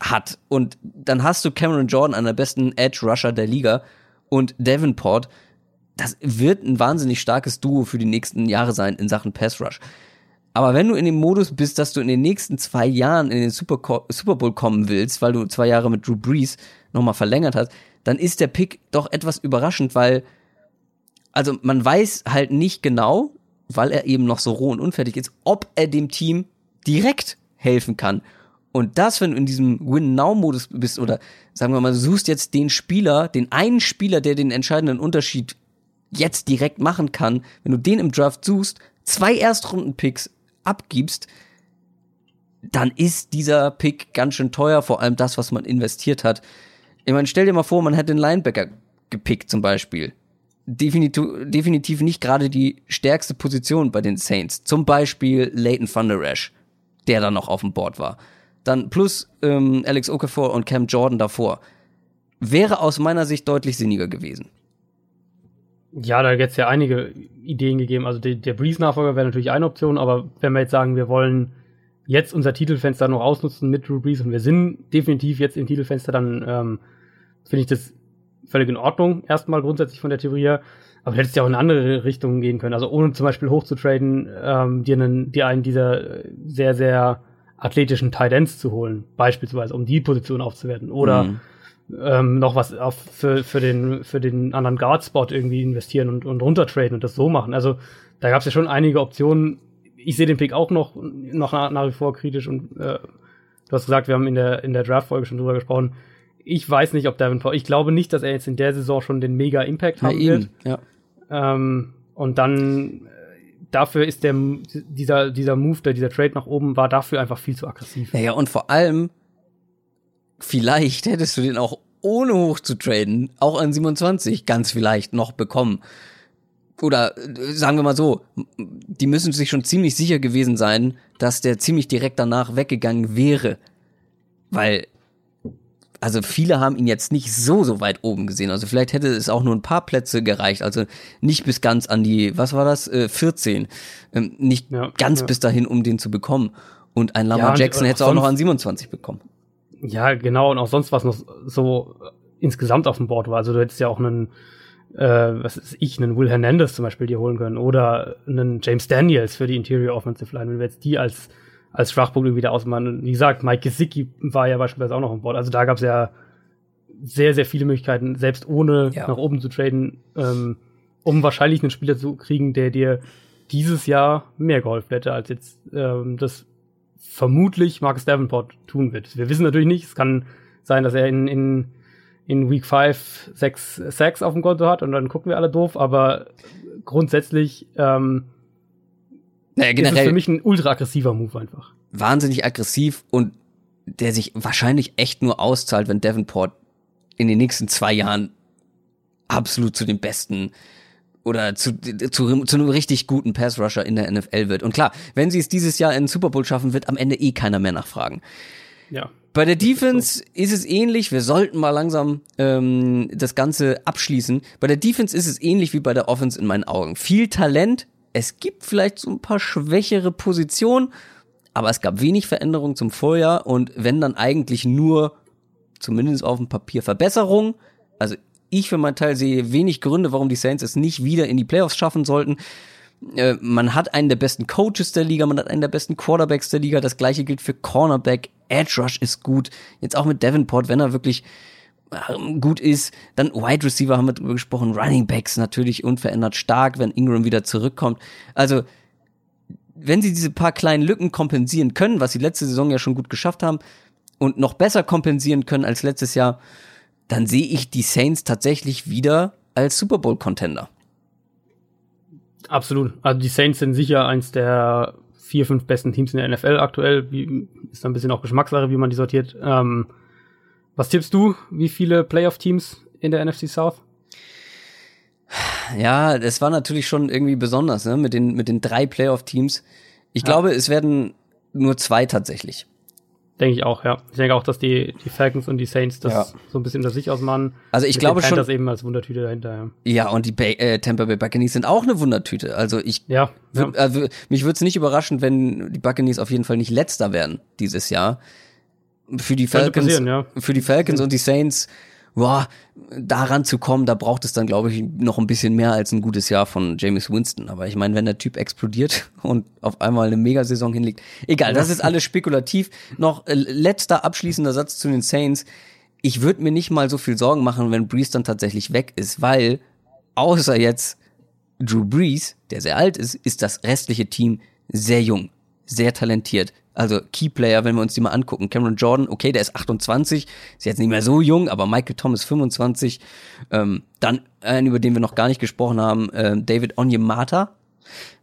[SPEAKER 1] hat. Und dann hast du Cameron Jordan, einer der besten Edge Rusher der Liga, und Davenport. Das wird ein wahnsinnig starkes Duo für die nächsten Jahre sein in Sachen Pass Rush. Aber wenn du in dem Modus bist, dass du in den nächsten zwei Jahren in den Super, Super Bowl kommen willst, weil du zwei Jahre mit Drew Brees nochmal verlängert hast, dann ist der Pick doch etwas überraschend, weil, also man weiß halt nicht genau, weil er eben noch so roh und unfertig ist, ob er dem Team direkt helfen kann. Und das, wenn du in diesem Win-Now-Modus bist, oder sagen wir mal, du suchst jetzt den Spieler, den einen Spieler, der den entscheidenden Unterschied jetzt direkt machen kann, wenn du den im Draft suchst, zwei Erstrunden-Picks abgibst, dann ist dieser Pick ganz schön teuer, vor allem das, was man investiert hat. Ich meine, stell dir mal vor, man hätte den Linebacker gepickt zum Beispiel. Definitiv, definitiv nicht gerade die stärkste Position bei den Saints. Zum Beispiel Leighton Van Der Esch, der dann noch auf dem Board war. Dann plus ähm, Alex Okafor und Cam Jordan davor. Wäre aus meiner Sicht deutlich sinniger gewesen.
[SPEAKER 2] Ja, da jetzt ja einige Ideen gegeben. Also die, der Breeze-Nachfolger wäre natürlich eine Option, aber wenn wir jetzt sagen, wir wollen jetzt unser Titelfenster noch ausnutzen mit Drew Brees und wir sind definitiv jetzt im Titelfenster, dann ähm, finde ich das völlig in Ordnung, erstmal grundsätzlich von der Theorie her. Aber du hättest ja auch in andere Richtungen gehen können. Also ohne zum Beispiel hochzutraden, ähm, dir, einen, dir einen dieser sehr, sehr athletischen Tight Ends zu holen, beispielsweise, um die Position aufzuwerten. Oder
[SPEAKER 1] Mhm.
[SPEAKER 2] Ähm, noch was auf, für, für, den, für den anderen Guard-Spot irgendwie investieren und, und runtertraden und das so machen. Also da gab es ja schon einige Optionen. Ich sehe den Pick auch noch, noch nach, nach wie vor kritisch und äh, du hast gesagt, wir haben in der, in der Draft-Folge schon drüber gesprochen. Ich weiß nicht, ob Davenport, ich glaube nicht, dass er jetzt in der Saison schon den mega Impact haben
[SPEAKER 1] ja,
[SPEAKER 2] wird.
[SPEAKER 1] Ja.
[SPEAKER 2] Ähm, und dann dafür ist der dieser dieser Move, der dieser Trade nach oben war dafür einfach viel zu aggressiv.
[SPEAKER 1] Ja, ja und vor allem vielleicht hättest du den auch ohne hoch zu traden auch an 27 ganz vielleicht noch bekommen. Oder äh, sagen wir mal so, die müssen sich schon ziemlich sicher gewesen sein, dass der ziemlich direkt danach weggegangen wäre. Weil also viele haben ihn jetzt nicht so, so weit oben gesehen. Also vielleicht hätte es auch nur ein paar Plätze gereicht. Also nicht bis ganz an die, was war das, äh, 14. Ähm, nicht ja, ganz ja. bis dahin, um den zu bekommen. Und ein Lamar ja, Jackson hätte es auch noch an 27 bekommen.
[SPEAKER 2] Ja, genau. Und auch sonst, was noch so insgesamt auf dem Board war. Also du hättest ja auch einen, äh, was ist ich, einen Will Hernandez zum Beispiel dir holen können. Oder einen James Daniels für die Interior Offensive Line. Wenn wir jetzt die als als Schwachpunkt wieder ausmachen. Wie gesagt, Mike Gesicki war ja beispielsweise auch noch im Board. Also da gab es ja sehr, sehr viele Möglichkeiten, selbst ohne ja. nach oben zu traden, ähm, um wahrscheinlich einen Spieler zu kriegen, der dir dieses Jahr mehr geholfen hätte, als jetzt ähm, das vermutlich Marcus Davenport tun wird. Wir wissen natürlich nicht, es kann sein, dass er in, in, in Week 5 sechs Sacks auf dem Konto hat und dann gucken wir alle doof, aber grundsätzlich ähm,
[SPEAKER 1] naja, generell
[SPEAKER 2] ist es für mich ein ultra aggressiver Move einfach.
[SPEAKER 1] Wahnsinnig aggressiv und der sich wahrscheinlich echt nur auszahlt, wenn Davenport in den nächsten zwei Jahren absolut zu den besten oder zu, zu, zu einem richtig guten Pass-Rusher in der NFL wird. Und klar, wenn sie es dieses Jahr in den Super Bowl schaffen, wird am Ende eh keiner mehr nachfragen.
[SPEAKER 2] Ja.
[SPEAKER 1] Bei der Defense so. ist es ähnlich. Wir sollten mal langsam ähm, das Ganze abschließen. Bei der Defense ist es ähnlich wie bei der Offense in meinen Augen. Viel Talent, es gibt vielleicht so ein paar schwächere Positionen, aber es gab wenig Veränderungen zum Vorjahr und wenn dann eigentlich nur, zumindest auf dem Papier, Verbesserungen. Also ich für meinen Teil sehe wenig Gründe, warum die Saints es nicht wieder in die Playoffs schaffen sollten. Äh, man hat einen der besten Coaches der Liga, man hat einen der besten Quarterbacks der Liga. Das gleiche gilt für Cornerback. Edge Rush ist gut. Jetzt auch mit Davenport, wenn er wirklich ähm, gut ist. Dann Wide Receiver haben wir drüber gesprochen, Running Backs natürlich unverändert stark, wenn Ingram wieder zurückkommt. Also, wenn sie diese paar kleinen Lücken kompensieren können, was sie letzte Saison ja schon gut geschafft haben, und noch besser kompensieren können als letztes Jahr, dann sehe ich die Saints tatsächlich wieder als Super Bowl Contender.
[SPEAKER 2] Absolut. Also die Saints sind sicher eins der vier, fünf besten Teams in der NFL aktuell. Wie, ist ein bisschen auch Geschmackssache, wie man die sortiert. Ähm, was tippst du? Wie viele Playoff-Teams in der NFC South?
[SPEAKER 1] Ja, das war natürlich schon irgendwie besonders, ne? Mit den, mit den drei Playoff-Teams. Ich ja. glaube, es werden nur zwei tatsächlich.
[SPEAKER 2] Denke ich auch, ja. Ich denke auch, dass die, die Falcons und die Saints das ja. so ein bisschen unter sich ausmachen.
[SPEAKER 1] Also ich glaube schon.
[SPEAKER 2] das eben als Wundertüte dahinter,
[SPEAKER 1] ja. Ja, und die Bay, äh, Tampa Bay Buccaneers sind auch eine Wundertüte. Also ich,
[SPEAKER 2] ja,
[SPEAKER 1] ja. Also mich würde es nicht überraschen, wenn die Buccaneers auf jeden Fall nicht letzter werden dieses Jahr für die Falcons, ja. für die Falcons und die Saints, boah, daran zu kommen, da braucht es dann, glaube ich, noch ein bisschen mehr als ein gutes Jahr von James Winston. Aber ich meine, wenn der Typ explodiert und auf einmal eine Megasaison hinlegt, egal, das ist alles spekulativ. Noch äh, letzter abschließender Satz zu den Saints. Ich würde mir nicht mal so viel Sorgen machen, wenn Breeze dann tatsächlich weg ist, weil außer jetzt Drew Brees, der sehr alt ist, ist das restliche Team sehr jung, sehr talentiert, also Keyplayer, wenn wir uns die mal angucken. Cameron Jordan, okay, der ist 28, ist jetzt nicht mehr so jung, aber Michael Thomas 25. Ähm, dann einen, über den wir noch gar nicht gesprochen haben, äh, David Onyemata,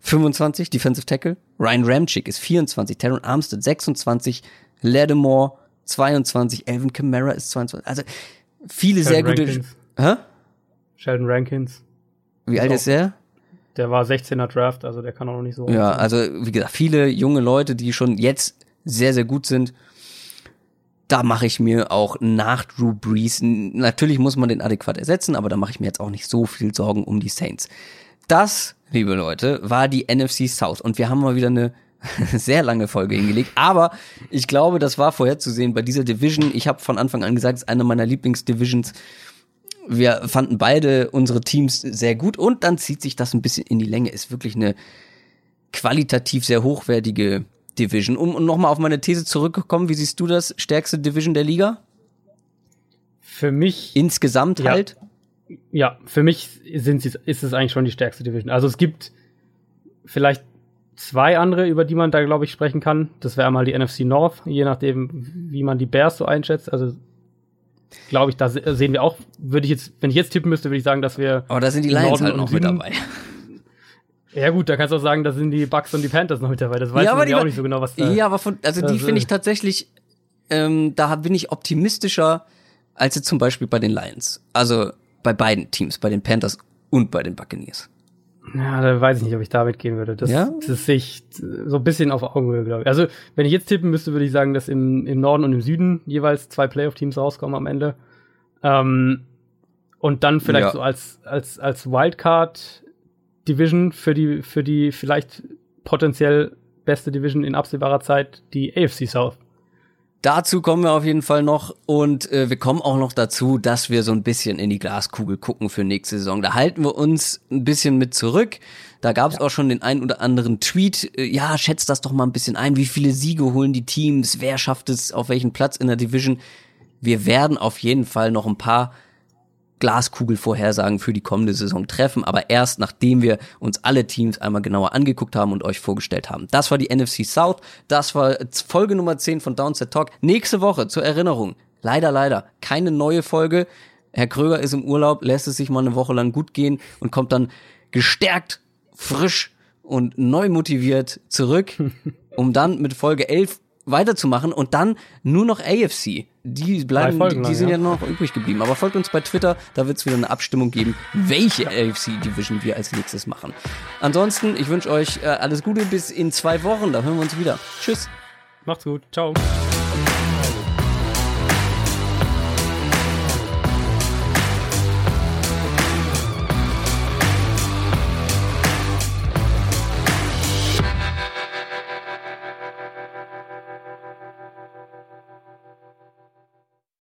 [SPEAKER 1] 25, Defensive Tackle. Ryan Ramchick ist 24, Taron Armstead 26, Lattimore 22, Elvin Kamara ist 22. Also viele Sheldon sehr gute.
[SPEAKER 2] Rankins. Hä? Sheldon Rankins.
[SPEAKER 1] Wie alt ist er?
[SPEAKER 2] Der war 16er Draft, also der kann auch noch nicht so.
[SPEAKER 1] Ja, also wie gesagt, viele junge Leute, die schon jetzt sehr, sehr gut sind. Da mache ich mir auch nach Drew Brees, natürlich muss man den adäquat ersetzen, aber da mache ich mir jetzt auch nicht so viel Sorgen um die Saints. Das, liebe Leute, war die NFC South und wir haben mal wieder eine sehr lange Folge hingelegt, aber ich glaube, das war vorherzusehen bei dieser Division. Ich habe von Anfang an gesagt, es ist eine meiner Lieblingsdivisions. Wir fanden beide unsere Teams sehr gut und dann zieht sich das ein bisschen in die Länge. Ist wirklich eine qualitativ sehr hochwertige Division. Um, um nochmal auf meine These zurückzukommen, wie siehst du das? Stärkste Division der Liga?
[SPEAKER 2] Für mich.
[SPEAKER 1] Insgesamt
[SPEAKER 2] ja,
[SPEAKER 1] halt?
[SPEAKER 2] Ja, für mich sind sie, ist es eigentlich schon die stärkste Division. Also es gibt vielleicht zwei andere, über die man da, glaube ich, sprechen kann. Das wäre einmal die NFC North, je nachdem, wie man die Bears so einschätzt. Also glaube ich, da sehen wir auch, würde ich jetzt, wenn ich jetzt tippen müsste, würde ich sagen, dass wir.
[SPEAKER 1] Aber da sind die Lions Norden halt noch mit dabei.
[SPEAKER 2] Ja gut, da kannst du auch sagen, da sind die Bucks und die Panthers noch mit dabei. Das weiß ja, ja auch nicht so genau, was da.
[SPEAKER 1] Ja, aber von, also die finde ich tatsächlich, ähm, da bin ich optimistischer als jetzt zum Beispiel bei den Lions. Also bei beiden Teams, bei den Panthers und bei den Buccaneers.
[SPEAKER 2] Ja, da weiß ich nicht, ob ich damit gehen würde. Das, ja? das sehe ich so ein bisschen auf Augenhöhe, glaube ich. Also, wenn ich jetzt tippen müsste, würde ich sagen, dass im, im Norden und im Süden jeweils zwei Playoff-Teams rauskommen am Ende. Ähm, und dann vielleicht ja. so als, als, als Wildcard-Division für die, für die vielleicht potenziell beste Division in absehbarer Zeit die AFC South.
[SPEAKER 1] Dazu kommen wir auf jeden Fall noch und äh, wir kommen auch noch dazu, dass wir so ein bisschen in die Glaskugel gucken für nächste Saison. Da halten wir uns ein bisschen mit zurück. Da gab es ja. auch schon den ein oder anderen Tweet. Äh, ja, schätzt das doch mal ein bisschen ein. Wie viele Siege holen die Teams? Wer schafft es auf welchen Platz in der Division? Wir werden auf jeden Fall noch ein paar Glaskugelvorhersagen für die kommende Saison treffen, aber erst nachdem wir uns alle Teams einmal genauer angeguckt haben und euch vorgestellt haben. Das war die NFC South, das war Folge Nummer 10 von Downset Talk. Nächste Woche zur Erinnerung, leider, leider, keine neue Folge. Herr Kröger ist im Urlaub, lässt es sich mal eine Woche lang gut gehen und kommt dann gestärkt, frisch und neu motiviert zurück, um dann mit Folge 11 weiterzumachen und dann nur noch AFC. Die bleiben, die, die, sind ja. ja noch übrig geblieben. Aber folgt uns bei Twitter, da wird es wieder eine Abstimmung geben, welche AFC Division wir als nächstes machen. Ansonsten, ich wünsche euch äh, alles Gute bis in zwei Wochen, da hören wir uns wieder. Tschüss.
[SPEAKER 2] Macht's gut. Ciao.